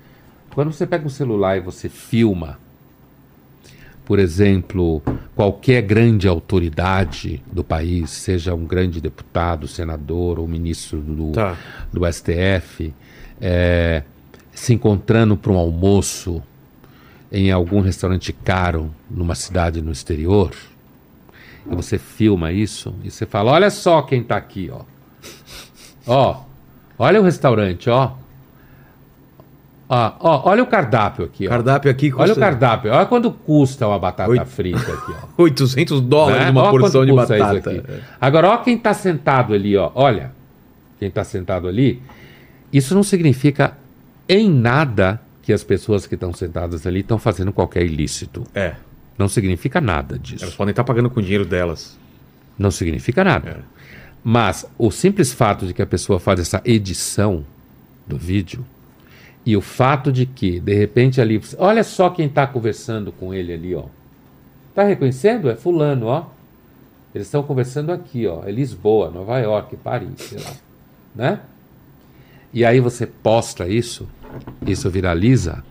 Speaker 3: Quando você pega um celular e você filma, por exemplo, qualquer grande autoridade do país, seja um grande deputado, senador ou ministro do,
Speaker 1: Tá.
Speaker 3: do STF, é, se encontrando para um almoço em algum restaurante caro numa cidade no exterior, e você filma isso e você fala: olha só quem está aqui, ó. Ó, olha o restaurante, ó. Ó, ó, olha o cardápio aqui, ó.
Speaker 1: Cardápio aqui
Speaker 3: Olha o
Speaker 1: custa
Speaker 3: cardápio, olha quanto custa uma batata
Speaker 1: Oito.
Speaker 3: frita aqui, ó.
Speaker 1: 800 dólares
Speaker 3: Né?
Speaker 1: uma porção de
Speaker 3: custa
Speaker 1: batata.
Speaker 3: Agora, ó quem está sentado ali, ó. Olha, quem está sentado ali. Isso não significa em nada que as pessoas que estão sentadas ali estão fazendo qualquer ilícito.
Speaker 1: É.
Speaker 3: Não significa nada
Speaker 1: Elas
Speaker 3: disso.
Speaker 1: podem estar pagando com o dinheiro delas.
Speaker 3: Não significa nada.
Speaker 1: É.
Speaker 3: Mas o simples fato de que a pessoa faz essa edição do vídeo e o fato de que, de repente, ali. Olha só quem está conversando com ele ali, ó. Tá reconhecendo? É Fulano, ó. Eles estão conversando aqui, ó. É Lisboa, Nova York, Paris, sei lá. Né? E aí você posta isso, isso viraliza.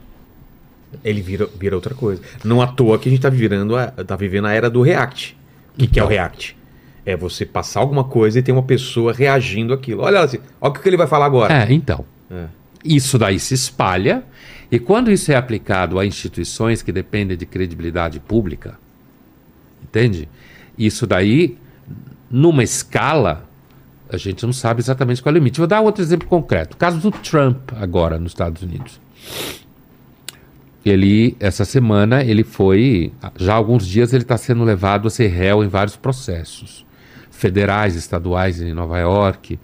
Speaker 1: Ele vira, vira outra coisa. Não à toa que a gente tá, virando a, tá vivendo a era do React. O que, que é o React? É você passar alguma coisa e ter uma pessoa reagindo àquilo. Olha assim, olha o que ele vai falar agora.
Speaker 3: É, então.
Speaker 1: É.
Speaker 3: Isso daí se espalha, e quando isso é aplicado a instituições que dependem de credibilidade pública, entende? Isso daí, numa escala, a gente não sabe exatamente qual é o limite. Vou dar outro exemplo concreto. O caso do Trump, agora, nos Estados Unidos. Ele, essa semana, ele foi. Já há alguns dias ele está sendo levado a ser réu em vários processos. Federais, estaduais em Nova York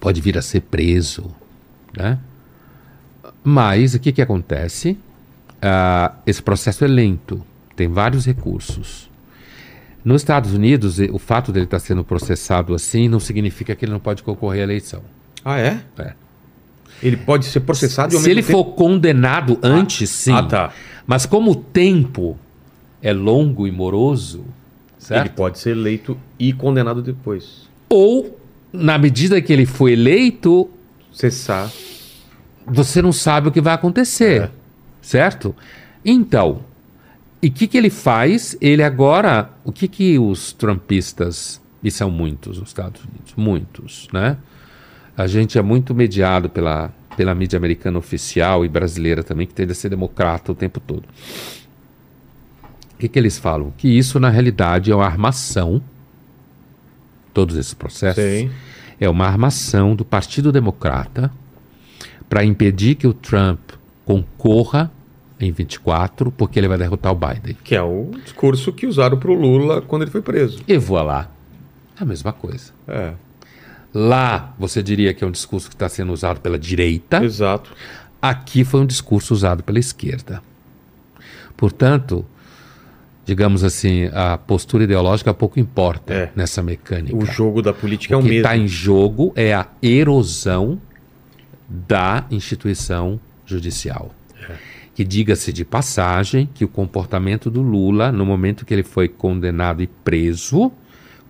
Speaker 3: pode vir a ser preso, né? Mas o que, que acontece? Ah, esse processo é lento, tem vários recursos. Nos Estados Unidos, o fato dele estar sendo processado assim não significa que ele não pode concorrer à eleição.
Speaker 1: Ah, é?
Speaker 3: É.
Speaker 1: Ele pode ser processado e
Speaker 3: Se ele
Speaker 1: tempo-
Speaker 3: for condenado antes, sim.
Speaker 1: Ah, tá.
Speaker 3: Mas como o tempo é longo e moroso,
Speaker 1: Ele
Speaker 3: certo?
Speaker 1: pode ser eleito e condenado depois.
Speaker 3: Ou, na medida que ele foi eleito,
Speaker 1: Cessar.
Speaker 3: você não sabe o que vai acontecer,
Speaker 1: É.
Speaker 3: certo? Então, e o que, que ele faz? Ele agora, o que, que os trumpistas, e são muitos nos Estados Unidos, muitos, né? A gente é muito mediado pela, pela mídia americana oficial e brasileira também, que tende a ser democrata o tempo todo. O que, que eles falam? Que isso, na realidade, é uma armação, todos esses processos,
Speaker 1: Sim.
Speaker 3: é uma armação do Partido Democrata para impedir que o Trump concorra em 24, porque ele vai derrotar o Biden.
Speaker 1: Que é o discurso que usaram pro Lula quando ele foi preso.
Speaker 3: E voa lá. É a mesma coisa.
Speaker 1: É,
Speaker 3: Lá, você diria que é um discurso que está sendo usado pela direita.
Speaker 1: exato.
Speaker 3: Aqui foi um discurso usado pela esquerda. Portanto, digamos assim, a postura ideológica pouco importa
Speaker 1: É.
Speaker 3: nessa mecânica.
Speaker 1: O jogo da política é
Speaker 3: O
Speaker 1: o
Speaker 3: que
Speaker 1: mesmo.
Speaker 3: está em jogo é a erosão da instituição judicial. Que diga-se de passagem que o comportamento do Lula, no momento que ele foi condenado e preso,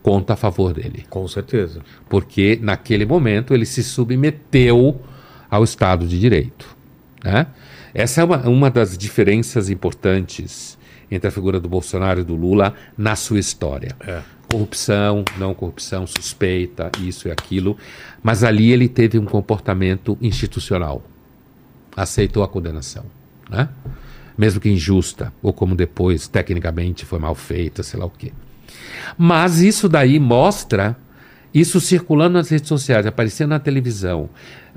Speaker 3: conta a favor dele.
Speaker 1: Com certeza.
Speaker 3: Porque naquele momento ele se submeteu ao Estado de Direito. né? Essa é uma, uma das diferenças importantes entre a figura do Bolsonaro e do Lula na sua história
Speaker 1: É.
Speaker 3: corrupção, não corrupção, suspeita, isso e aquilo. Mas ali ele teve um comportamento institucional. Aceitou a condenação. Né? Mesmo que injusta, ou como depois, tecnicamente, foi mal feita, sei lá o quê. Mas isso daí mostra Isso circulando nas redes sociais, aparecendo na televisão,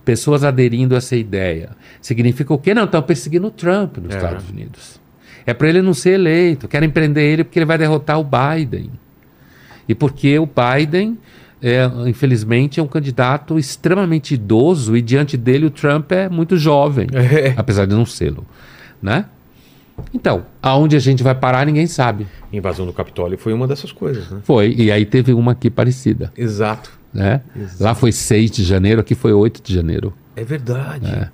Speaker 3: pessoas aderindo a essa ideia, significa o quê? Não, estão perseguindo o Trump nos
Speaker 1: É.
Speaker 3: Estados Unidos. É para ele não ser eleito, querem prender ele porque ele vai derrotar o Biden. E porque o Biden, é, infelizmente, é um candidato extremamente idoso e diante dele o Trump é muito jovem,
Speaker 1: É.
Speaker 3: apesar de não sê-lo, né? Então, aonde a gente vai parar ninguém sabe.
Speaker 1: Invasão do Capitólio foi uma dessas coisas, né?
Speaker 3: Foi, e aí teve uma aqui parecida,
Speaker 1: Exato.
Speaker 3: né?
Speaker 1: Exato.
Speaker 3: Lá foi 6 de janeiro, aqui foi 8 de janeiro.
Speaker 1: É verdade.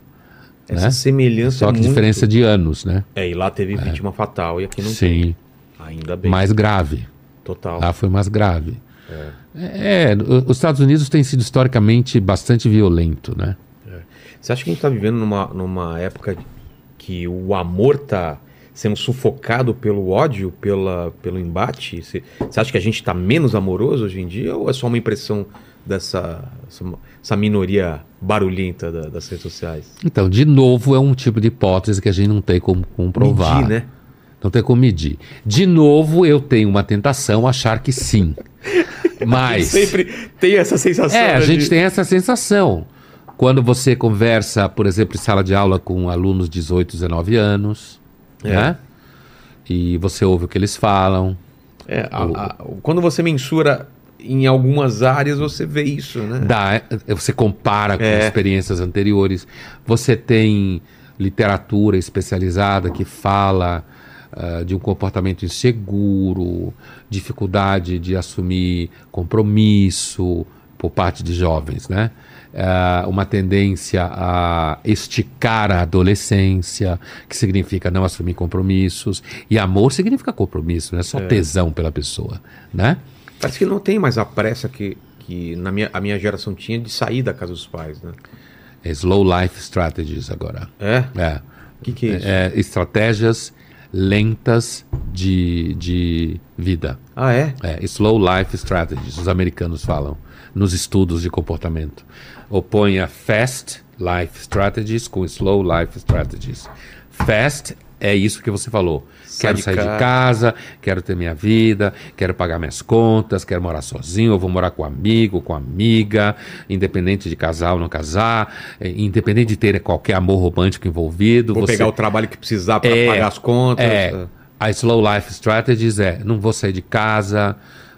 Speaker 1: Essa
Speaker 3: né?
Speaker 1: semelhança
Speaker 3: Só
Speaker 1: é
Speaker 3: que
Speaker 1: muito...
Speaker 3: diferença de anos, né?
Speaker 1: É, e lá teve vítima fatal e aqui não
Speaker 3: Sim,
Speaker 1: tem. Ainda bem.
Speaker 3: mais grave.
Speaker 1: Total.
Speaker 3: Lá foi mais grave. É, o- os Estados Unidos têm sido historicamente bastante violento, né?
Speaker 1: Você acha que a gente tá vivendo numa, numa época que o amor tá sendo sufocado pelo ódio, pela, pelo embate? Você, você acha que a gente tá menos amoroso hoje em dia ou é só uma impressão dessa essa, minoria barulhenta da- das redes sociais?
Speaker 3: Então, de novo, é um tipo de hipótese que a gente não tem como comprovar.
Speaker 1: Medir, né?
Speaker 3: Não tem como medir. De novo, eu tenho uma tentação achar que sim. Mas.
Speaker 1: Sempre tem essa sensação.
Speaker 3: É, a
Speaker 1: né,
Speaker 3: gente
Speaker 1: de-
Speaker 3: tem essa sensação. Quando você conversa, por exemplo, em sala de aula com alunos de 18, 19 anos,
Speaker 1: É.
Speaker 3: né? E você ouve o que eles falam.
Speaker 1: É, a- a- quando você mensura em algumas áreas, você vê isso, né?
Speaker 3: Dá, é, você compara com
Speaker 1: É.
Speaker 3: experiências anteriores. Você tem literatura especializada que fala ah, de um comportamento inseguro, dificuldade de assumir compromisso por parte de jovens, né? Ah, uma tendência a esticar a adolescência, que significa não assumir compromissos. E amor significa compromisso, não é só tesão pela pessoa, né?
Speaker 1: Parece que não tem mais a pressa que, que na minha, a minha geração tinha de sair da casa dos pais, né?
Speaker 3: É slow life strategies agora.
Speaker 1: É?
Speaker 3: É.
Speaker 1: O que, que é isso?
Speaker 3: É, estratégias lentas de, de vida.
Speaker 1: Ah, é?
Speaker 3: É, slow life strategies, os americanos falam, nos estudos de comportamento. Oponha fast life strategies com slow life strategies. Fast é isso que você falou.
Speaker 1: Sai
Speaker 3: quero
Speaker 1: de
Speaker 3: sair
Speaker 1: casa.
Speaker 3: de casa, quero ter minha vida, quero pagar minhas contas, quero morar sozinho, eu vou morar com amigo, com amiga, independente de casar ou não casar, eh, independente de ter qualquer amor romântico envolvido.
Speaker 1: Vou
Speaker 3: você-
Speaker 1: pegar o trabalho que precisar para
Speaker 3: É,
Speaker 1: pagar as contas.
Speaker 3: é, a slow life strategies é, não vou sair de casa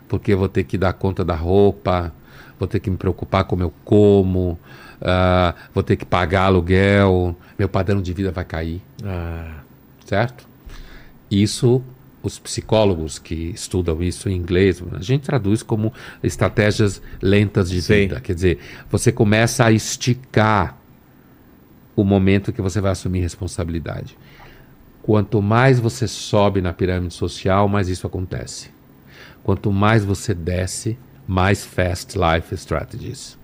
Speaker 3: porque vou ter que dar conta da roupa, vou ter que me preocupar como eu como, ah, vou ter que pagar aluguel, meu padrão de vida vai cair,
Speaker 1: Ah,
Speaker 3: certo? Isso, os psicólogos que estudam isso em inglês, a gente traduz como estratégias lentas de
Speaker 1: Sei.
Speaker 3: vida. Quer dizer, você começa a esticar o momento que você vai assumir responsabilidade. Quanto mais você sobe na pirâmide social, mais isso acontece. Quanto mais você desce, mais fast life strategies.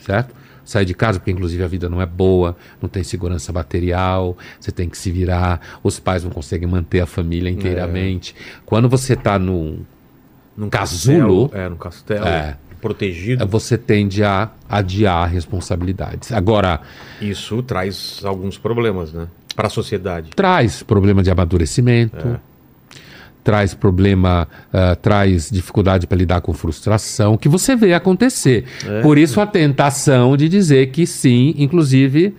Speaker 3: Certo? Sai de casa porque, inclusive, a vida não é boa, não tem segurança material, você tem que se virar, os pais não conseguem manter a família inteiramente. Quando você está num.
Speaker 1: num
Speaker 3: Casulo?
Speaker 1: castelo, É, num castelo.
Speaker 3: É.
Speaker 1: Protegido.
Speaker 3: Você tende a adiar responsabilidades. Agora,
Speaker 1: Isso traz alguns problemas, né? Para a sociedade.
Speaker 3: traz problema de amadurecimento, traz problema, ah, traz dificuldade para lidar com frustração, que você vê acontecer. Por isso a tentação de dizer que sim, inclusive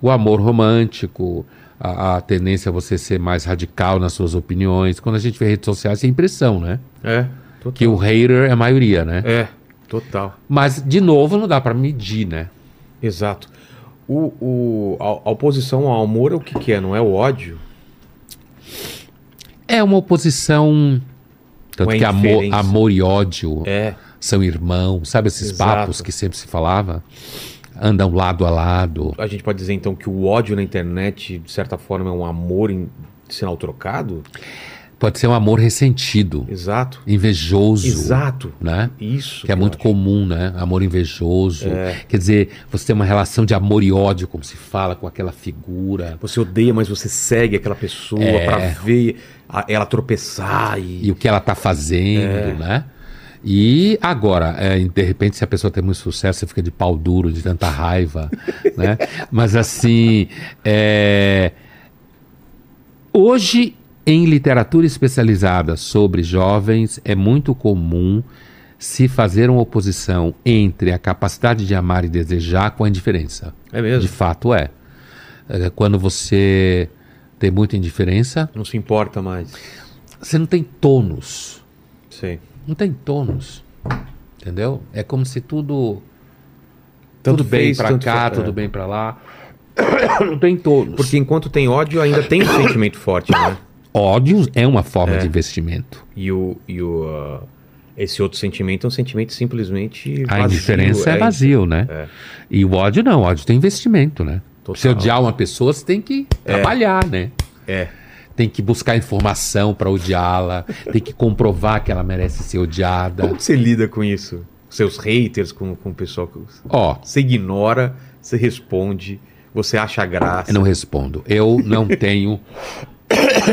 Speaker 3: o amor romântico, a, a tendência a você ser mais radical nas suas opiniões. Quando a gente vê redes sociais, tem impressão, né?
Speaker 1: É, total.
Speaker 3: Que o hater é a maioria, né?
Speaker 1: É, total.
Speaker 3: Mas, de novo, não dá para medir, né?
Speaker 1: Exato. O, o, a, a oposição ao amor é o que, que é? Não é o ódio?
Speaker 3: É uma oposição. Tanto
Speaker 1: é
Speaker 3: que amor, amor e ódio
Speaker 1: É.
Speaker 3: são irmãos, sabe esses
Speaker 1: Exato.
Speaker 3: papos que sempre se falava? Andam lado a lado.
Speaker 1: A gente pode dizer então que o ódio na internet, de certa forma, é um amor em sinal trocado?
Speaker 3: Pode ser um amor ressentido,
Speaker 1: Exato.
Speaker 3: invejoso.
Speaker 1: Exato.
Speaker 3: Né?
Speaker 1: Isso.
Speaker 3: Que é muito
Speaker 1: acho.
Speaker 3: comum, né? Amor invejoso.
Speaker 1: É.
Speaker 3: Quer dizer, você tem uma relação de amor e ódio, como se fala, com aquela figura.
Speaker 1: Você odeia, mas você segue aquela pessoa
Speaker 3: É.
Speaker 1: pra ver ela tropeçar e.
Speaker 3: E o que ela está fazendo, né? E agora, é, de repente, se a pessoa tem muito sucesso, você fica de pau duro, de tanta raiva, né? Mas assim, é, hoje em literatura especializada sobre jovens é muito comum se fazer uma oposição entre a capacidade de amar e desejar com a indiferença.
Speaker 1: É mesmo?
Speaker 3: De fato é. É, Quando você tem muita indiferença,
Speaker 1: Não se importa mais.
Speaker 3: você não tem tônus.
Speaker 1: Sei.
Speaker 3: Não tem tônus. Entendeu? É como se tudo.
Speaker 1: Tanto
Speaker 3: tudo bem
Speaker 1: tanto
Speaker 3: cá, tudo
Speaker 1: é.
Speaker 3: bem pra lá. Não tem tônus.
Speaker 1: Porque enquanto tem ódio, ainda tem um sentimento forte, né?
Speaker 3: ódio é uma forma
Speaker 1: É.
Speaker 3: de investimento.
Speaker 1: E o. E o ah, esse outro sentimento é um sentimento simplesmente.
Speaker 3: A
Speaker 1: vazio,
Speaker 3: indiferença é, vazio, né?
Speaker 1: É.
Speaker 3: E o ódio não, o ódio tem investimento, né?
Speaker 1: Total.
Speaker 3: Se odiar uma pessoa, você tem que trabalhar, né?
Speaker 1: É.
Speaker 3: Tem que buscar informação pra odiá-la, tem que comprovar que ela merece ser odiada.
Speaker 1: Como você lida com isso? Seus haters, com, com o pessoal que.
Speaker 3: Ó,
Speaker 1: Você ignora, você responde, você acha graça.
Speaker 3: eu não respondo. Eu não tenho.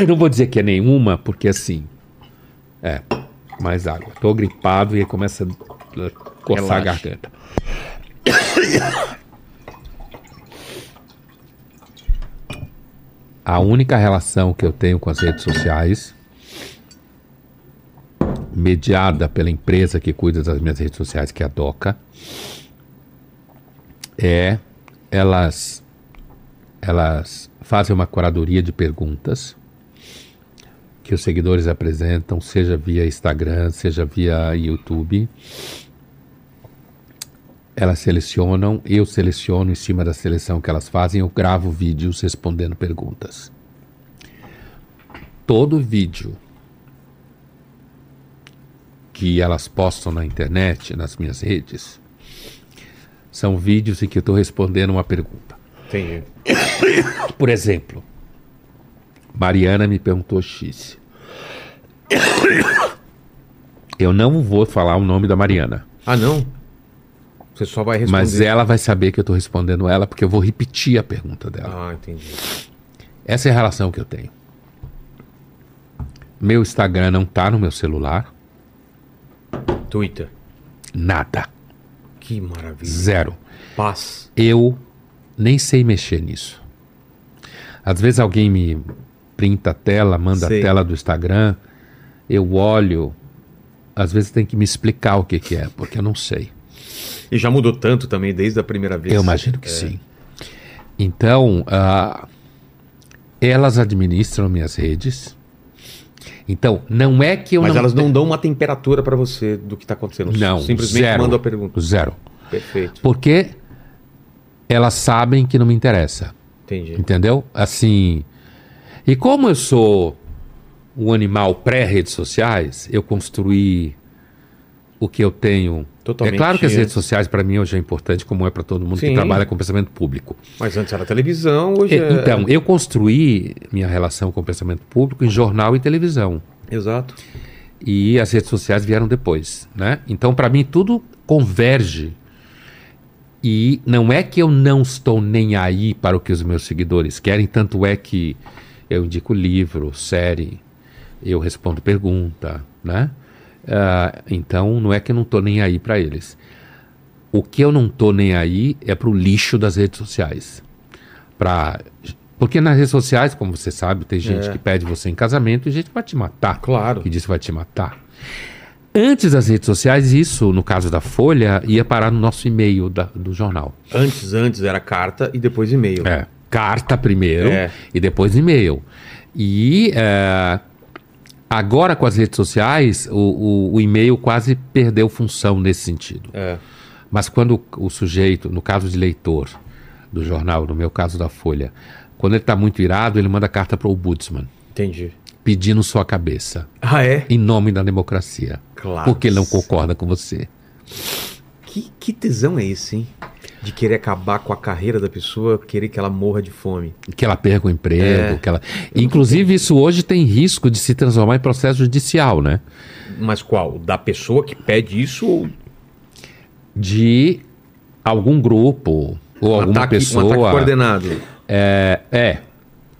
Speaker 3: eu não vou dizer que é nenhuma, porque assim. É, mais água. Tô gripado e começa a coçar a
Speaker 1: Relaxa.
Speaker 3: garganta. A única relação que eu tenho com as redes sociais, mediada pela empresa que cuida das minhas redes sociais, que é a DOCA, é elas elas fazem uma curadoria de perguntas que os seguidores apresentam, seja via Instagram, seja via YouTube. Elas selecionam, eu seleciono em cima da seleção que elas fazem, eu gravo vídeos respondendo perguntas. Todo vídeo que elas postam na internet, nas minhas redes, são vídeos em que eu estou respondendo uma pergunta.
Speaker 1: Entendi.
Speaker 3: Por exemplo, Mariana me perguntou X. Eu não vou falar o nome da Mariana,
Speaker 1: Ah, não? Você só vai responder.
Speaker 3: mas ela vai saber que eu estou respondendo ela porque eu vou repetir a pergunta dela.
Speaker 1: Ah, entendi.
Speaker 3: Essa é a relação que eu tenho. Meu Instagram não tá no meu celular,
Speaker 1: Twitter.
Speaker 3: nada,
Speaker 1: Que maravilha.
Speaker 3: zero.
Speaker 1: Paz.
Speaker 3: Eu nem sei mexer nisso. Às vezes alguém me printa a tela, manda
Speaker 1: Sei.
Speaker 3: a tela do Instagram, eu olho, às vezes tem que me explicar o que, que é, porque eu não sei.
Speaker 1: E já mudou tanto também desde a primeira vez.
Speaker 3: Eu imagino que
Speaker 1: É.
Speaker 3: sim. Então, ah, elas administram minhas redes. Então, não é que eu
Speaker 1: Mas
Speaker 3: não.
Speaker 1: elas não dão uma temperatura pra você do que tá acontecendo.
Speaker 3: Não,
Speaker 1: Simplesmente
Speaker 3: zero.
Speaker 1: mandam a pergunta.
Speaker 3: Zero.
Speaker 1: Perfeito.
Speaker 3: Porque elas sabem que não me interessa.
Speaker 1: Entendi.
Speaker 3: Entendeu? Assim. E como eu sou um animal pré-redes sociais, eu construí o que eu tenho.
Speaker 1: Totalmente
Speaker 3: é claro que as redes sociais para mim hoje é importante, como é para todo mundo
Speaker 1: Sim.
Speaker 3: que trabalha com pensamento público.
Speaker 1: Mas antes era televisão, hoje
Speaker 3: E-
Speaker 1: é...
Speaker 3: Então, eu construí minha relação com o pensamento público em jornal e televisão.
Speaker 1: Exato.
Speaker 3: E as redes sociais vieram depois, né? Então, para mim, tudo converge. E não é que eu não estou nem aí para o que os meus seguidores querem, tanto é que eu indico livro, série, eu respondo pergunta, né? Ah, então, não é que eu não estou nem aí para eles. O que eu não estou nem aí é para o lixo das redes sociais. Pra... Porque nas redes sociais, como você sabe, tem gente
Speaker 1: É.
Speaker 3: que pede você em casamento e gente que vai te matar
Speaker 1: Claro.
Speaker 3: que diz que vai te matar. Antes das redes sociais, isso, no caso da Folha, ia parar no nosso e-mail da- do jornal.
Speaker 1: Antes, antes era carta e depois e-mail.
Speaker 3: É, carta primeiro
Speaker 1: É.
Speaker 3: e depois e-mail. E é, agora com as redes sociais, o, o- o e-mail quase perdeu função nesse sentido.
Speaker 1: É.
Speaker 3: Mas quando o sujeito, no caso de leitor do jornal, no meu caso da Folha, quando ele está muito irado, ele manda carta para o Ombudsman,
Speaker 1: Entendi.
Speaker 3: pedindo sua cabeça,
Speaker 1: Ah, é?
Speaker 3: em nome da democracia.
Speaker 1: Claro.
Speaker 3: Porque ele não concorda com você.
Speaker 1: Que, que tesão é esse, hein? De querer acabar com a carreira da pessoa, querer que ela morra de fome.
Speaker 3: Que ela perca o emprego.
Speaker 1: É.
Speaker 3: Que ela... Inclusive, isso hoje tem risco de se transformar em processo judicial, né?
Speaker 1: Mas qual? Da pessoa que pede isso ou
Speaker 3: De algum grupo ou
Speaker 1: um
Speaker 3: alguma
Speaker 1: ataque, um
Speaker 3: pessoa.
Speaker 1: ataque coordenado?
Speaker 3: É, é.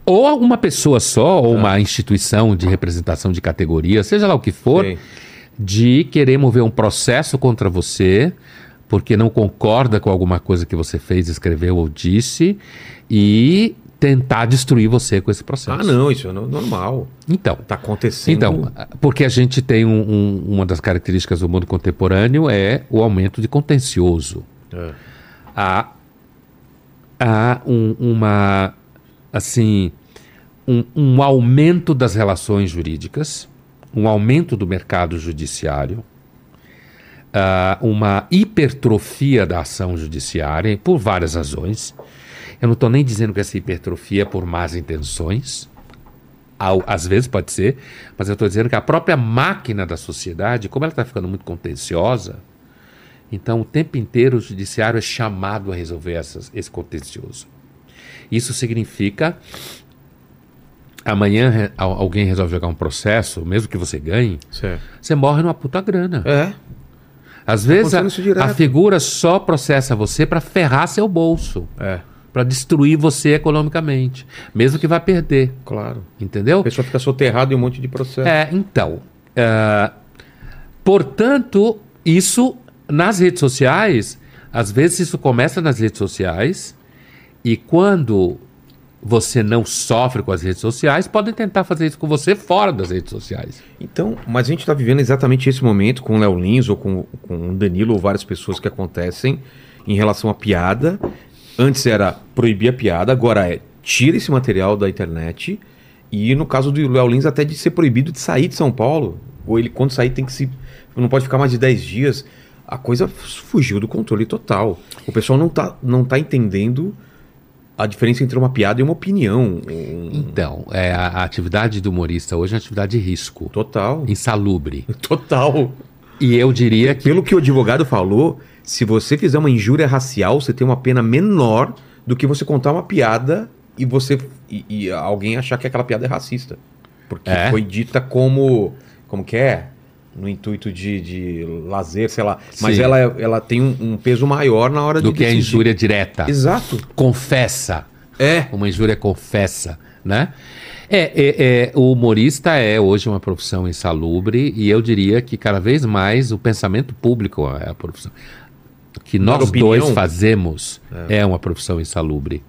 Speaker 3: Ou alguma pessoa só, ou uma instituição de representação de categoria, seja lá o que for,
Speaker 1: Sei.
Speaker 3: de querer mover um processo contra você porque não concorda com alguma coisa que você fez, escreveu ou disse e tentar destruir você com esse processo.
Speaker 1: Ah, não, isso é no- normal.
Speaker 3: Então,
Speaker 1: Tá acontecendo.
Speaker 3: então, porque a gente tem um- um- uma das características do mundo contemporâneo é o aumento de contencioso.
Speaker 1: É.
Speaker 3: Há, há um- uma assim um aumento das relações jurídicas, um aumento do mercado judiciário, ah, uma hipertrofia da ação judiciária por várias razões. Eu não estou nem dizendo que essa hipertrofia é por más intenções. Ao- Às vezes pode ser, mas eu estou dizendo que a própria máquina da sociedade, como ela está ficando muito contenciosa, então o tempo inteiro o judiciário é chamado a resolver essas, esse contencioso. Isso significa amanhã alguém resolve jogar um processo, mesmo que você ganhe,
Speaker 1: Certo.
Speaker 3: você morre numa puta grana.
Speaker 1: É.
Speaker 3: Às vezes a,
Speaker 1: isso direto.
Speaker 3: a figura só processa você para ferrar seu bolso,
Speaker 1: É.
Speaker 3: para destruir você economicamente, mesmo que vá perder,
Speaker 1: Claro.
Speaker 3: entendeu?
Speaker 1: A pessoa fica soterrada em um monte de processo.
Speaker 3: É, então. é, portanto, isso nas redes sociais, às vezes isso começa nas redes sociais, e quando você não sofre com as redes sociais, podem tentar fazer isso com você fora das redes sociais.
Speaker 1: Então, mas a gente está vivendo exatamente esse momento com o Léo Lins ou com, com o Danilo ou várias pessoas que acontecem em relação à piada. Antes era proibir a piada, agora é tira esse material da internet e no caso do Léo Lins até de ser proibido de sair de São Paulo. Ou ele quando sair tem que se não pode ficar mais de 10 dias. A coisa fugiu do controle total. O pessoal não tá, não tá entendendo a diferença entre uma piada e uma opinião. Um-
Speaker 3: Então, é, a, a atividade do humorista hoje é uma atividade de risco,
Speaker 1: Total.
Speaker 3: insalubre.
Speaker 1: Total.
Speaker 3: E eu diria que.
Speaker 1: Pelo que o advogado falou, se você fizer uma injúria racial, você tem uma pena menor do que você contar uma piada e você e, e alguém achar que aquela piada é racista. Porque
Speaker 3: É?
Speaker 1: foi dita como. Como que é? No intuito de, de lazer, sei lá. Mas
Speaker 3: Sim.
Speaker 1: ela, é- ela tem um, um peso maior na hora
Speaker 3: Do
Speaker 1: de.
Speaker 3: que a
Speaker 1: decidir.
Speaker 3: injúria direta.
Speaker 1: Exato.
Speaker 3: Confessa.
Speaker 1: É.
Speaker 3: Uma injúria confessa, né? É, é, é, o humorista é hoje uma profissão insalubre e eu diria que cada vez mais o pensamento público é a profissão. O que nós dois fazemos é. uma profissão insalubre,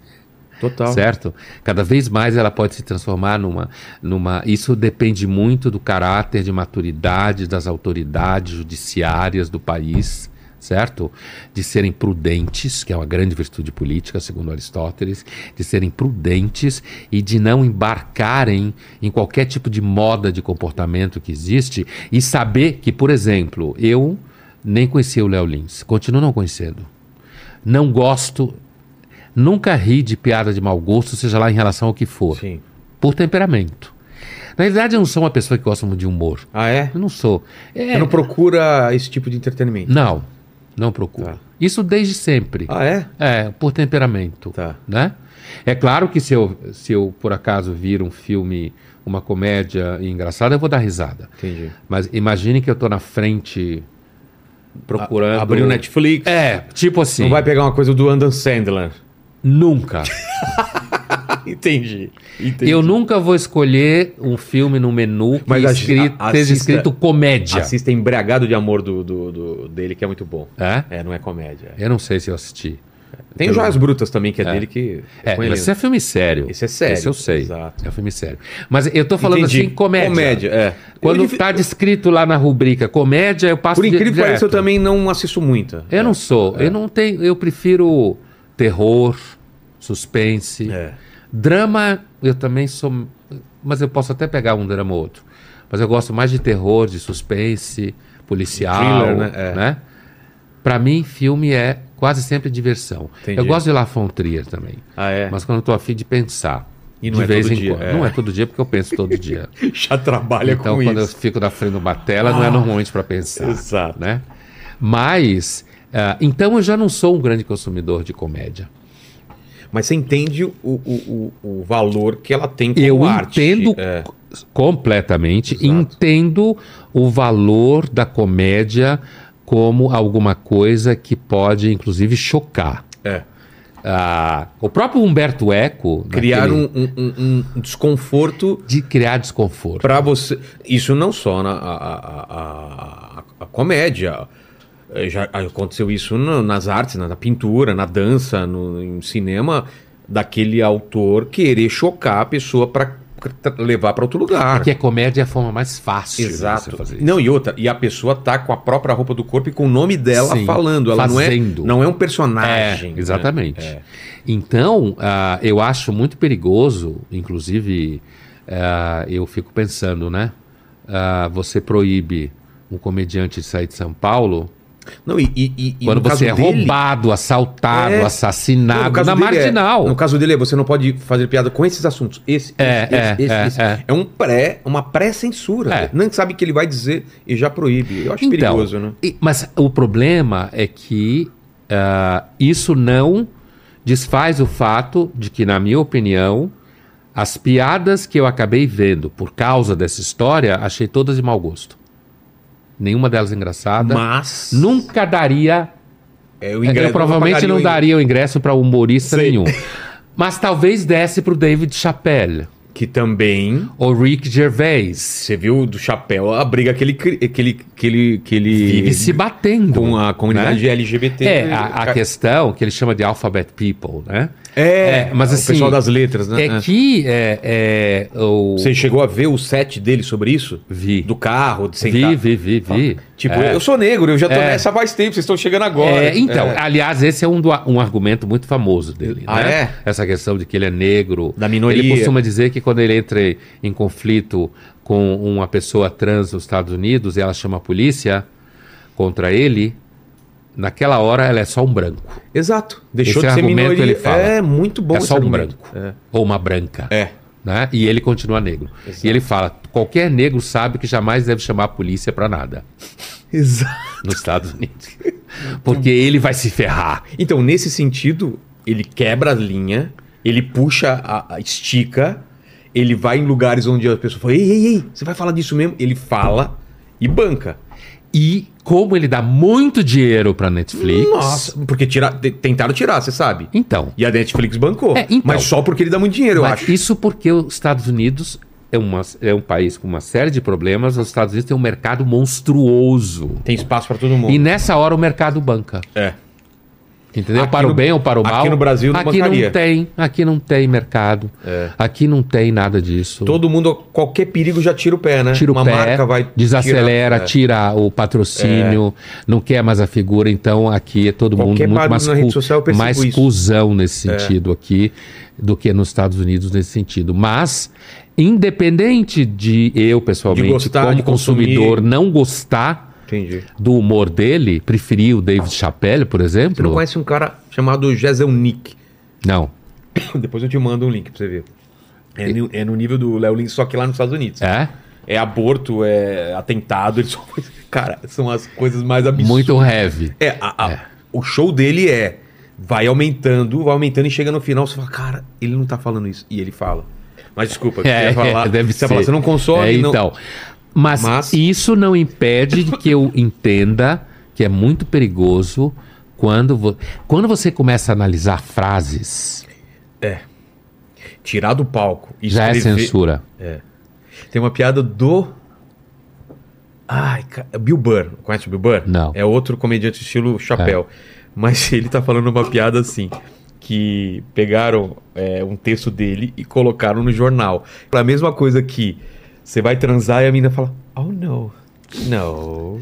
Speaker 1: Total.
Speaker 3: certo? Cada vez mais ela pode se transformar numa, numa. Isso depende muito do caráter de maturidade das autoridades judiciárias do país, certo? De serem prudentes, que é uma grande virtude política, segundo Aristóteles, de serem prudentes e de não embarcarem em qualquer tipo de moda de comportamento que existe e saber que, por exemplo, eu nem conhecia o Léo Lins, continuo não conhecendo. Não gosto, nunca ri de piada de mau gosto, seja lá em relação ao que for,
Speaker 1: Sim.
Speaker 3: por temperamento. Na realidade, eu não sou uma pessoa que gosta muito de humor.
Speaker 1: Ah, é?
Speaker 3: Eu não sou. É,
Speaker 1: Você não procura esse tipo de entretenimento.
Speaker 3: não, não procuro.
Speaker 1: Tá.
Speaker 3: Isso desde sempre.
Speaker 1: Ah, é?
Speaker 3: É, por temperamento.
Speaker 1: Tá.
Speaker 3: Né? É claro que se eu, se eu, por acaso, vir um filme, uma comédia engraçada, eu vou dar risada.
Speaker 1: Entendi.
Speaker 3: Mas imagine que eu tô na frente procurando.
Speaker 1: Abrir o Netflix.
Speaker 3: É, tipo assim.
Speaker 1: Não vai pegar uma coisa do Adam Sandler.
Speaker 3: Nunca.
Speaker 1: Entendi. Entendi.
Speaker 3: Eu nunca vou escolher um filme no menu que
Speaker 1: Mas
Speaker 3: escrito,
Speaker 1: a- assista-
Speaker 3: escrito comédia.
Speaker 1: Assista Embriagado de Amor do, do, do- dele, que é muito bom.
Speaker 3: É?
Speaker 1: É, não é comédia.
Speaker 3: Eu não sei se eu assisti.
Speaker 1: Tem Joias Brutas também, que é, dele, que
Speaker 3: É, mas esse é filme sério.
Speaker 1: Esse é sério.
Speaker 3: Esse eu sei.
Speaker 1: Exato.
Speaker 3: É um filme sério. Mas eu tô falando
Speaker 1: Entendi.
Speaker 3: assim, comédia.
Speaker 1: Comédia, é.
Speaker 3: Quando
Speaker 1: Eu
Speaker 3: tá descrito lá na rubrica comédia, eu passo
Speaker 1: Por incrível que pareça, eu também não assisto muita.
Speaker 3: Eu não sou. Eu não tenho. Eu prefiro terror, suspense.
Speaker 1: É.
Speaker 3: Drama, eu também sou. Mas eu posso até pegar um drama ou outro. Mas eu gosto mais de terror, de suspense, policial.
Speaker 1: Thriller, né? É.
Speaker 3: né? Pra mim, filme é quase sempre diversão.
Speaker 1: Entendi.
Speaker 3: Eu gosto de La Trier também.
Speaker 1: Ah, é?
Speaker 3: Mas quando eu tô afim de pensar.
Speaker 1: E não
Speaker 3: de
Speaker 1: é
Speaker 3: vez
Speaker 1: todo
Speaker 3: em
Speaker 1: dia,
Speaker 3: quando.
Speaker 1: é.
Speaker 3: Não é todo dia, porque eu penso todo dia.
Speaker 1: Já trabalha
Speaker 3: então,
Speaker 1: com
Speaker 3: quando
Speaker 1: isso.
Speaker 3: eu fico na frente de uma tela, não é normalmente para pensar.
Speaker 1: Exato.
Speaker 3: Né? Mas, ah, então eu já não sou um grande consumidor de comédia.
Speaker 1: Mas você entende o, o, o, o valor que ela tem como
Speaker 3: eu
Speaker 1: arte.
Speaker 3: entendo
Speaker 1: É.
Speaker 3: completamente,
Speaker 1: Exato.
Speaker 3: entendo o valor da comédia como alguma coisa que pode, inclusive, chocar.
Speaker 1: É.
Speaker 3: Ah, o próprio Humberto Eco
Speaker 1: Criar
Speaker 3: naquele-
Speaker 1: um, um- um- desconforto
Speaker 3: de criar desconforto.
Speaker 1: Pra você. Isso não só na a, a, a- a comédia. Eh, Já aconteceu isso no- nas artes, na, pintura, na dança, no em cinema. daquele autor querer chocar a pessoa pra tra- levar pra outro lugar.
Speaker 3: Porque a comédia é a forma mais fácil de
Speaker 1: Exato.
Speaker 3: você fazer isso.
Speaker 1: Não, e outra, e a pessoa tá com a própria roupa do corpo e com o nome dela
Speaker 3: Sim,
Speaker 1: falando. Ela
Speaker 3: fazendo.
Speaker 1: não é, não é um
Speaker 3: É,
Speaker 1: personagem. né?
Speaker 3: exatamente.
Speaker 1: É.
Speaker 3: Então, ah, eu acho muito perigoso, inclusive, ah, eu fico pensando, né? Ah, você proíbe um comediante de sair de São Paulo
Speaker 1: Não, e, e- e-
Speaker 3: quando você é
Speaker 1: dele-
Speaker 3: roubado, assaltado,
Speaker 1: É. Não,
Speaker 3: assassinado
Speaker 1: no caso
Speaker 3: na
Speaker 1: é-
Speaker 3: marginal.
Speaker 1: no caso dele, é, você não pode fazer piada com esses assuntos. Esse,
Speaker 3: É,
Speaker 1: esse,
Speaker 3: é,
Speaker 1: esse,
Speaker 3: é,
Speaker 1: esse.
Speaker 3: é.
Speaker 1: É um pré, uma pré-censura.
Speaker 3: É.
Speaker 1: Nem sabe o que ele vai dizer e já proíbe. Eu acho
Speaker 3: Então,
Speaker 1: perigoso, né?
Speaker 3: e- mas o problema é que ah, isso não desfaz o fato de que, na minha opinião, as piadas que eu acabei vendo por causa dessa história, achei todas de mau gosto. Nenhuma delas engraçada.
Speaker 1: Mas.
Speaker 3: Nunca daria.
Speaker 1: É, o ingresso-
Speaker 3: provavelmente
Speaker 1: pagaria
Speaker 3: não
Speaker 1: o ingresso.
Speaker 3: daria o ingresso para humorista
Speaker 1: Sei.
Speaker 3: nenhum. Mas talvez desse para o David Chappelle
Speaker 1: Que também.
Speaker 3: ou Rick Gervais.
Speaker 1: Você viu do chapéu a briga que ele. Que ele, que ele, que ele
Speaker 3: Vive se batendo.
Speaker 1: com a comunidade
Speaker 3: né?
Speaker 1: LGBT.
Speaker 3: É, a, a questão que ele chama de alphabet people, né?
Speaker 1: É,
Speaker 3: mas
Speaker 1: o
Speaker 3: assim,
Speaker 1: pessoal das letras, né?
Speaker 3: É que é, é, o...
Speaker 1: Você chegou a ver o set dele sobre isso?
Speaker 3: Vi.
Speaker 1: Do carro, de sentar.
Speaker 3: Vi, vi, vi, vi.
Speaker 1: Tipo,
Speaker 3: É.
Speaker 1: eu sou negro, eu já tô
Speaker 3: É.
Speaker 1: nessa faz tempo, vocês estão chegando agora.
Speaker 3: É, então,
Speaker 1: É.
Speaker 3: aliás, esse é um, do- um argumento muito famoso dele,
Speaker 1: Ah,
Speaker 3: né?
Speaker 1: é?
Speaker 3: Essa questão de que ele é negro.
Speaker 1: Da minoria.
Speaker 3: Ele costuma dizer que quando ele entra em conflito com uma pessoa trans nos Estados Unidos e ela chama a polícia contra ele, naquela hora ela é só um branco.
Speaker 1: Exato. Deixou
Speaker 3: Esse
Speaker 1: de ser
Speaker 3: argumento
Speaker 1: minoria.
Speaker 3: ele fala.
Speaker 1: É muito bom
Speaker 3: é só um branco. Ou uma branca.
Speaker 1: É.
Speaker 3: né? E ele continua negro.
Speaker 1: Exato.
Speaker 3: E ele fala: qualquer negro sabe que jamais deve chamar a polícia para nada
Speaker 1: É. Exato.
Speaker 3: nos Estados Unidos. Porque ele vai se ferrar.
Speaker 1: Então, nesse sentido, ele quebra a linha, ele puxa, a, a- estica, ele vai em lugares onde a pessoa fala, ei, ei, ei, você vai falar disso mesmo? Ele fala e banca.
Speaker 3: E como ele dá muito dinheiro para Netflix.
Speaker 1: Nossa, porque tira, te- tentaram tirar, você sabe.
Speaker 3: Então.
Speaker 1: E a Netflix bancou.
Speaker 3: É, então.
Speaker 1: mas só porque ele dá muito dinheiro, eu acho.
Speaker 3: Isso porque os Estados Unidos é, uma, é um país com uma série de problemas. Os Estados Unidos têm um mercado monstruoso.
Speaker 1: Tem espaço pra todo mundo.
Speaker 3: E nessa hora o mercado banca.
Speaker 1: É.
Speaker 3: Entendeu?
Speaker 1: Aqui
Speaker 3: para
Speaker 1: no-
Speaker 3: o bem ou para o
Speaker 1: aqui
Speaker 3: mal.
Speaker 1: no Brasil não
Speaker 3: aqui
Speaker 1: bancaria.
Speaker 3: não tem, aqui não tem mercado.
Speaker 1: É.
Speaker 3: Aqui não tem nada disso.
Speaker 1: Todo mundo, qualquer perigo já tira o pé, né?
Speaker 3: tira o
Speaker 1: Uma
Speaker 3: pé,
Speaker 1: marca vai
Speaker 3: desacelera,
Speaker 1: tirar, é.
Speaker 3: tira o patrocínio, não quer mais a figura. Então aqui é todo
Speaker 1: Qualquer
Speaker 3: mundo muito mais,
Speaker 1: rede social,
Speaker 3: mais
Speaker 1: isso. É.
Speaker 3: cuzão nesse sentido aqui do que nos Estados Unidos nesse sentido. Mas, independente de eu, pessoalmente,
Speaker 1: De gostar,
Speaker 3: como consumidor, não gostar
Speaker 1: Entendi.
Speaker 3: do humor dele, preferir o David Chappelle, por exemplo.
Speaker 1: Você não conhece um cara chamado Jezelnik?
Speaker 3: Não.
Speaker 1: Depois eu te mando um link pra você ver. É, no, é no nível do Léo Lins, só que lá nos Estados Unidos.
Speaker 3: É?
Speaker 1: É aborto, é atentado, eles só... Cara, são as coisas mais absurdas.
Speaker 3: Muito heavy.
Speaker 1: É, a- a- o show dele é. Vai aumentando, vai aumentando e chega no final, você fala, cara, ele não tá falando isso. E ele fala. Mas desculpa, ia falar,
Speaker 3: deve
Speaker 1: você
Speaker 3: ser.
Speaker 1: Fala, você não consome,
Speaker 3: É,
Speaker 1: não.
Speaker 3: Mas,
Speaker 1: Mas-
Speaker 3: isso não impede de que eu entenda que é muito perigoso quando, vo... quando você começa a analisar frases,
Speaker 1: Tirar do palco e
Speaker 3: já é
Speaker 1: escrever-
Speaker 3: censura.
Speaker 1: Tem uma piada do. Ai, ca- Bill Burr. Conhece o Bill Burr?
Speaker 3: Não.
Speaker 1: É outro comediante estilo chapéu. Mas ele tá falando uma piada assim. Que pegaram é, um texto dele e colocaram no jornal. A mesma coisa que você vai transar e a menina fala: Oh no. No.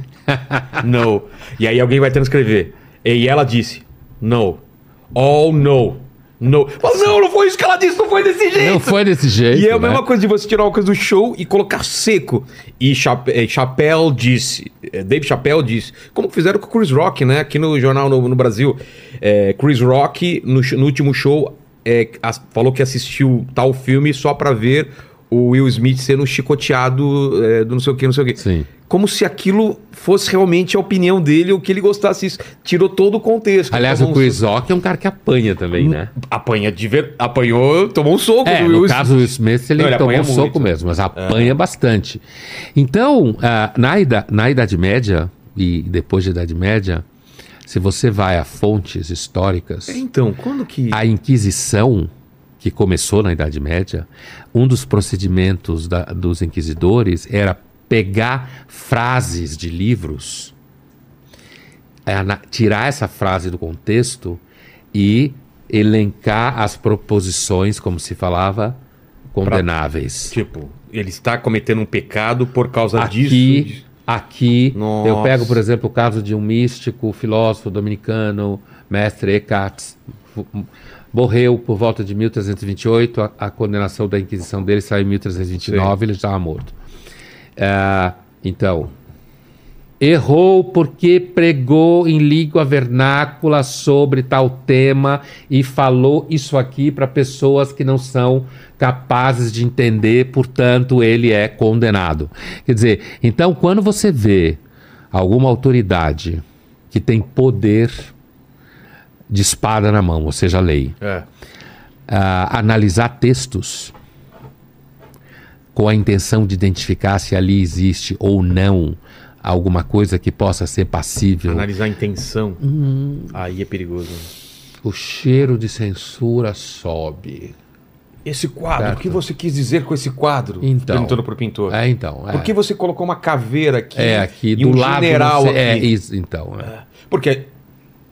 Speaker 1: no. E aí alguém vai transcrever. E ela disse: No. Oh no. No. Fala, não, não foi isso que ela disse, não foi desse jeito.
Speaker 3: Não foi desse jeito.
Speaker 1: E é a
Speaker 3: né?
Speaker 1: mesma coisa de você tirar uma coisa do show e colocar seco. E Chape- eh, Chappelle disse, eh, Dave Chappelle disse, como fizeram com o Chris Rock, né? Aqui no jornal no, no Brasil. Eh, Chris Rock, no, no último show, as- falou que assistiu tal filme só pra ver o Will Smith sendo chicoteado eh, do não sei o que, não sei o que.
Speaker 3: Sim.
Speaker 1: Como se aquilo fosse realmente a opinião dele, o que ele gostasse. Isso tirou todo o contexto.
Speaker 3: Aliás,
Speaker 1: Tomou
Speaker 3: o
Speaker 1: um
Speaker 3: Chris Rock é um cara que apanha também, né?
Speaker 1: Apanha de ver... Apanhou, tomou um soco
Speaker 3: É,
Speaker 1: do
Speaker 3: no
Speaker 1: Will
Speaker 3: caso do Will Smith, ele
Speaker 1: Não, ele
Speaker 3: tomou um soco
Speaker 1: muito. É.
Speaker 3: mesmo, mas apanha bastante. Então, ah, na, ida- na Idade Média, e depois da Idade Média, se você vai a fontes históricas,
Speaker 1: Então, quando que...
Speaker 3: a Inquisição, que começou na Idade Média, um dos procedimentos da- dos inquisidores era pegar frases de livros, é, tirar essa frase do contexto e elencar as proposições, como se falava, condenáveis.
Speaker 1: Tipo, ele está cometendo um pecado por causa
Speaker 3: Aqui,
Speaker 1: disso.
Speaker 3: aqui
Speaker 1: Nossa.
Speaker 3: eu pego, por exemplo, o caso de um místico, filósofo dominicano, mestre Eckhart, morreu por volta de 1328, a, a condenação da Inquisição dele saiu em 1329, ele estava morto. Ah, então, errou porque pregou em língua vernácula sobre tal tema e falou isso aqui para pessoas que não são capazes de entender, portanto, ele é condenado. Quer dizer, então, quando você vê alguma autoridade que tem poder de espada na mão, ou seja, lei,
Speaker 1: É.
Speaker 3: ah, analisar textos com a intenção de identificar se ali existe ou não alguma coisa que possa ser passível.
Speaker 1: Analisar a intenção.
Speaker 3: Hum.
Speaker 1: Aí é perigoso.
Speaker 3: O cheiro de censura sobe.
Speaker 1: Esse quadro,
Speaker 3: Certo.
Speaker 1: o que você quis dizer com esse quadro?
Speaker 3: Então.
Speaker 1: Perguntando pro pintor.
Speaker 3: É, então. É,
Speaker 1: Por que você colocou uma caveira aqui?
Speaker 3: é aqui
Speaker 1: e
Speaker 3: do
Speaker 1: um
Speaker 3: lado.
Speaker 1: general
Speaker 3: sei- É,
Speaker 1: aqui?
Speaker 3: isso, então. é.
Speaker 1: Porque,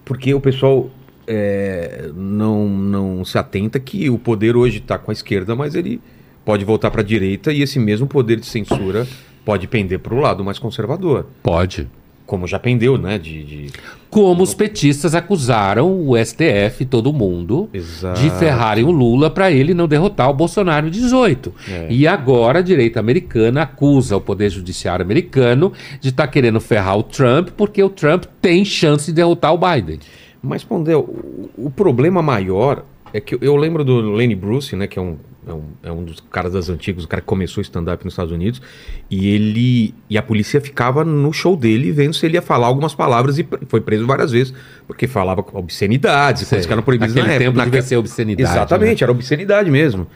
Speaker 1: porque o pessoal é, não, não se atenta que o poder hoje está com a esquerda, mas ele pode voltar para a direita e esse mesmo poder de censura pode pender para o lado mais conservador.
Speaker 3: Pode.
Speaker 1: Como já pendeu, né? De, de-
Speaker 3: Como os petistas acusaram o STF, todo mundo,
Speaker 1: Exato.
Speaker 3: de ferrarem o Lula para ele não derrotar o Bolsonaro em 18.
Speaker 1: É.
Speaker 3: E agora a direita americana acusa o Poder Judiciário americano de estar querendo ferrar o Trump porque o Trump tem chance de derrotar o Biden.
Speaker 1: Mas, Pondel, o, o problema maior é que eu, eu lembro do Lenny Bruce, né? Que é um, é, um, é um dos caras das antigas, o cara que começou stand-up nos Estados Unidos, e ele. E a polícia ficava no show dele vendo se ele ia falar algumas palavras e foi preso várias vezes, porque falava obscenidades, coisas que eram proibidas
Speaker 3: Naquele
Speaker 1: na época.
Speaker 3: tempo devia ser obscenidade. né?
Speaker 1: Exatamente, era obscenidade mesmo.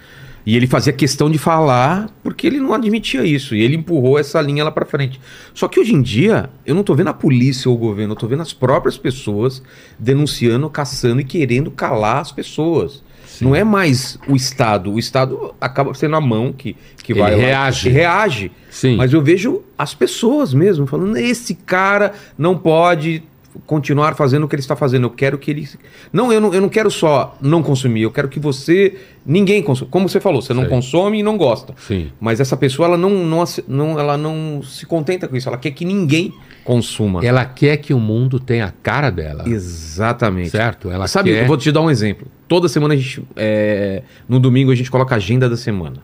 Speaker 1: E ele fazia questão de falar porque ele não admitia isso. E ele empurrou essa linha lá pra frente. Só que hoje em dia, eu não tô vendo a polícia ou o governo, eu tô vendo as próprias pessoas denunciando, caçando e querendo calar as pessoas. Não é mais o Estado. O Estado acaba sendo a mão que, que
Speaker 3: Ele
Speaker 1: vai lá
Speaker 3: reage.
Speaker 1: e reage.
Speaker 3: Sim.
Speaker 1: Mas eu vejo as pessoas mesmo falando: esse cara não pode continuar fazendo o que ele está fazendo. Eu quero que ele. Não, eu não, eu não quero só não consumir, eu quero que você. Ninguém consuma. Como você falou, você não
Speaker 3: Sei.
Speaker 1: consome e não gosta.
Speaker 3: Sim.
Speaker 1: Mas essa pessoa ela não, não, não, ela não se contenta com isso. Ela quer que ninguém consuma.
Speaker 3: Ela quer que o mundo tenha a cara dela.
Speaker 1: Exatamente.
Speaker 3: Certo? Ela
Speaker 1: Sabe,
Speaker 3: quer...
Speaker 1: eu vou te dar um exemplo. Toda semana a gente. é, no domingo a gente coloca a agenda da semana.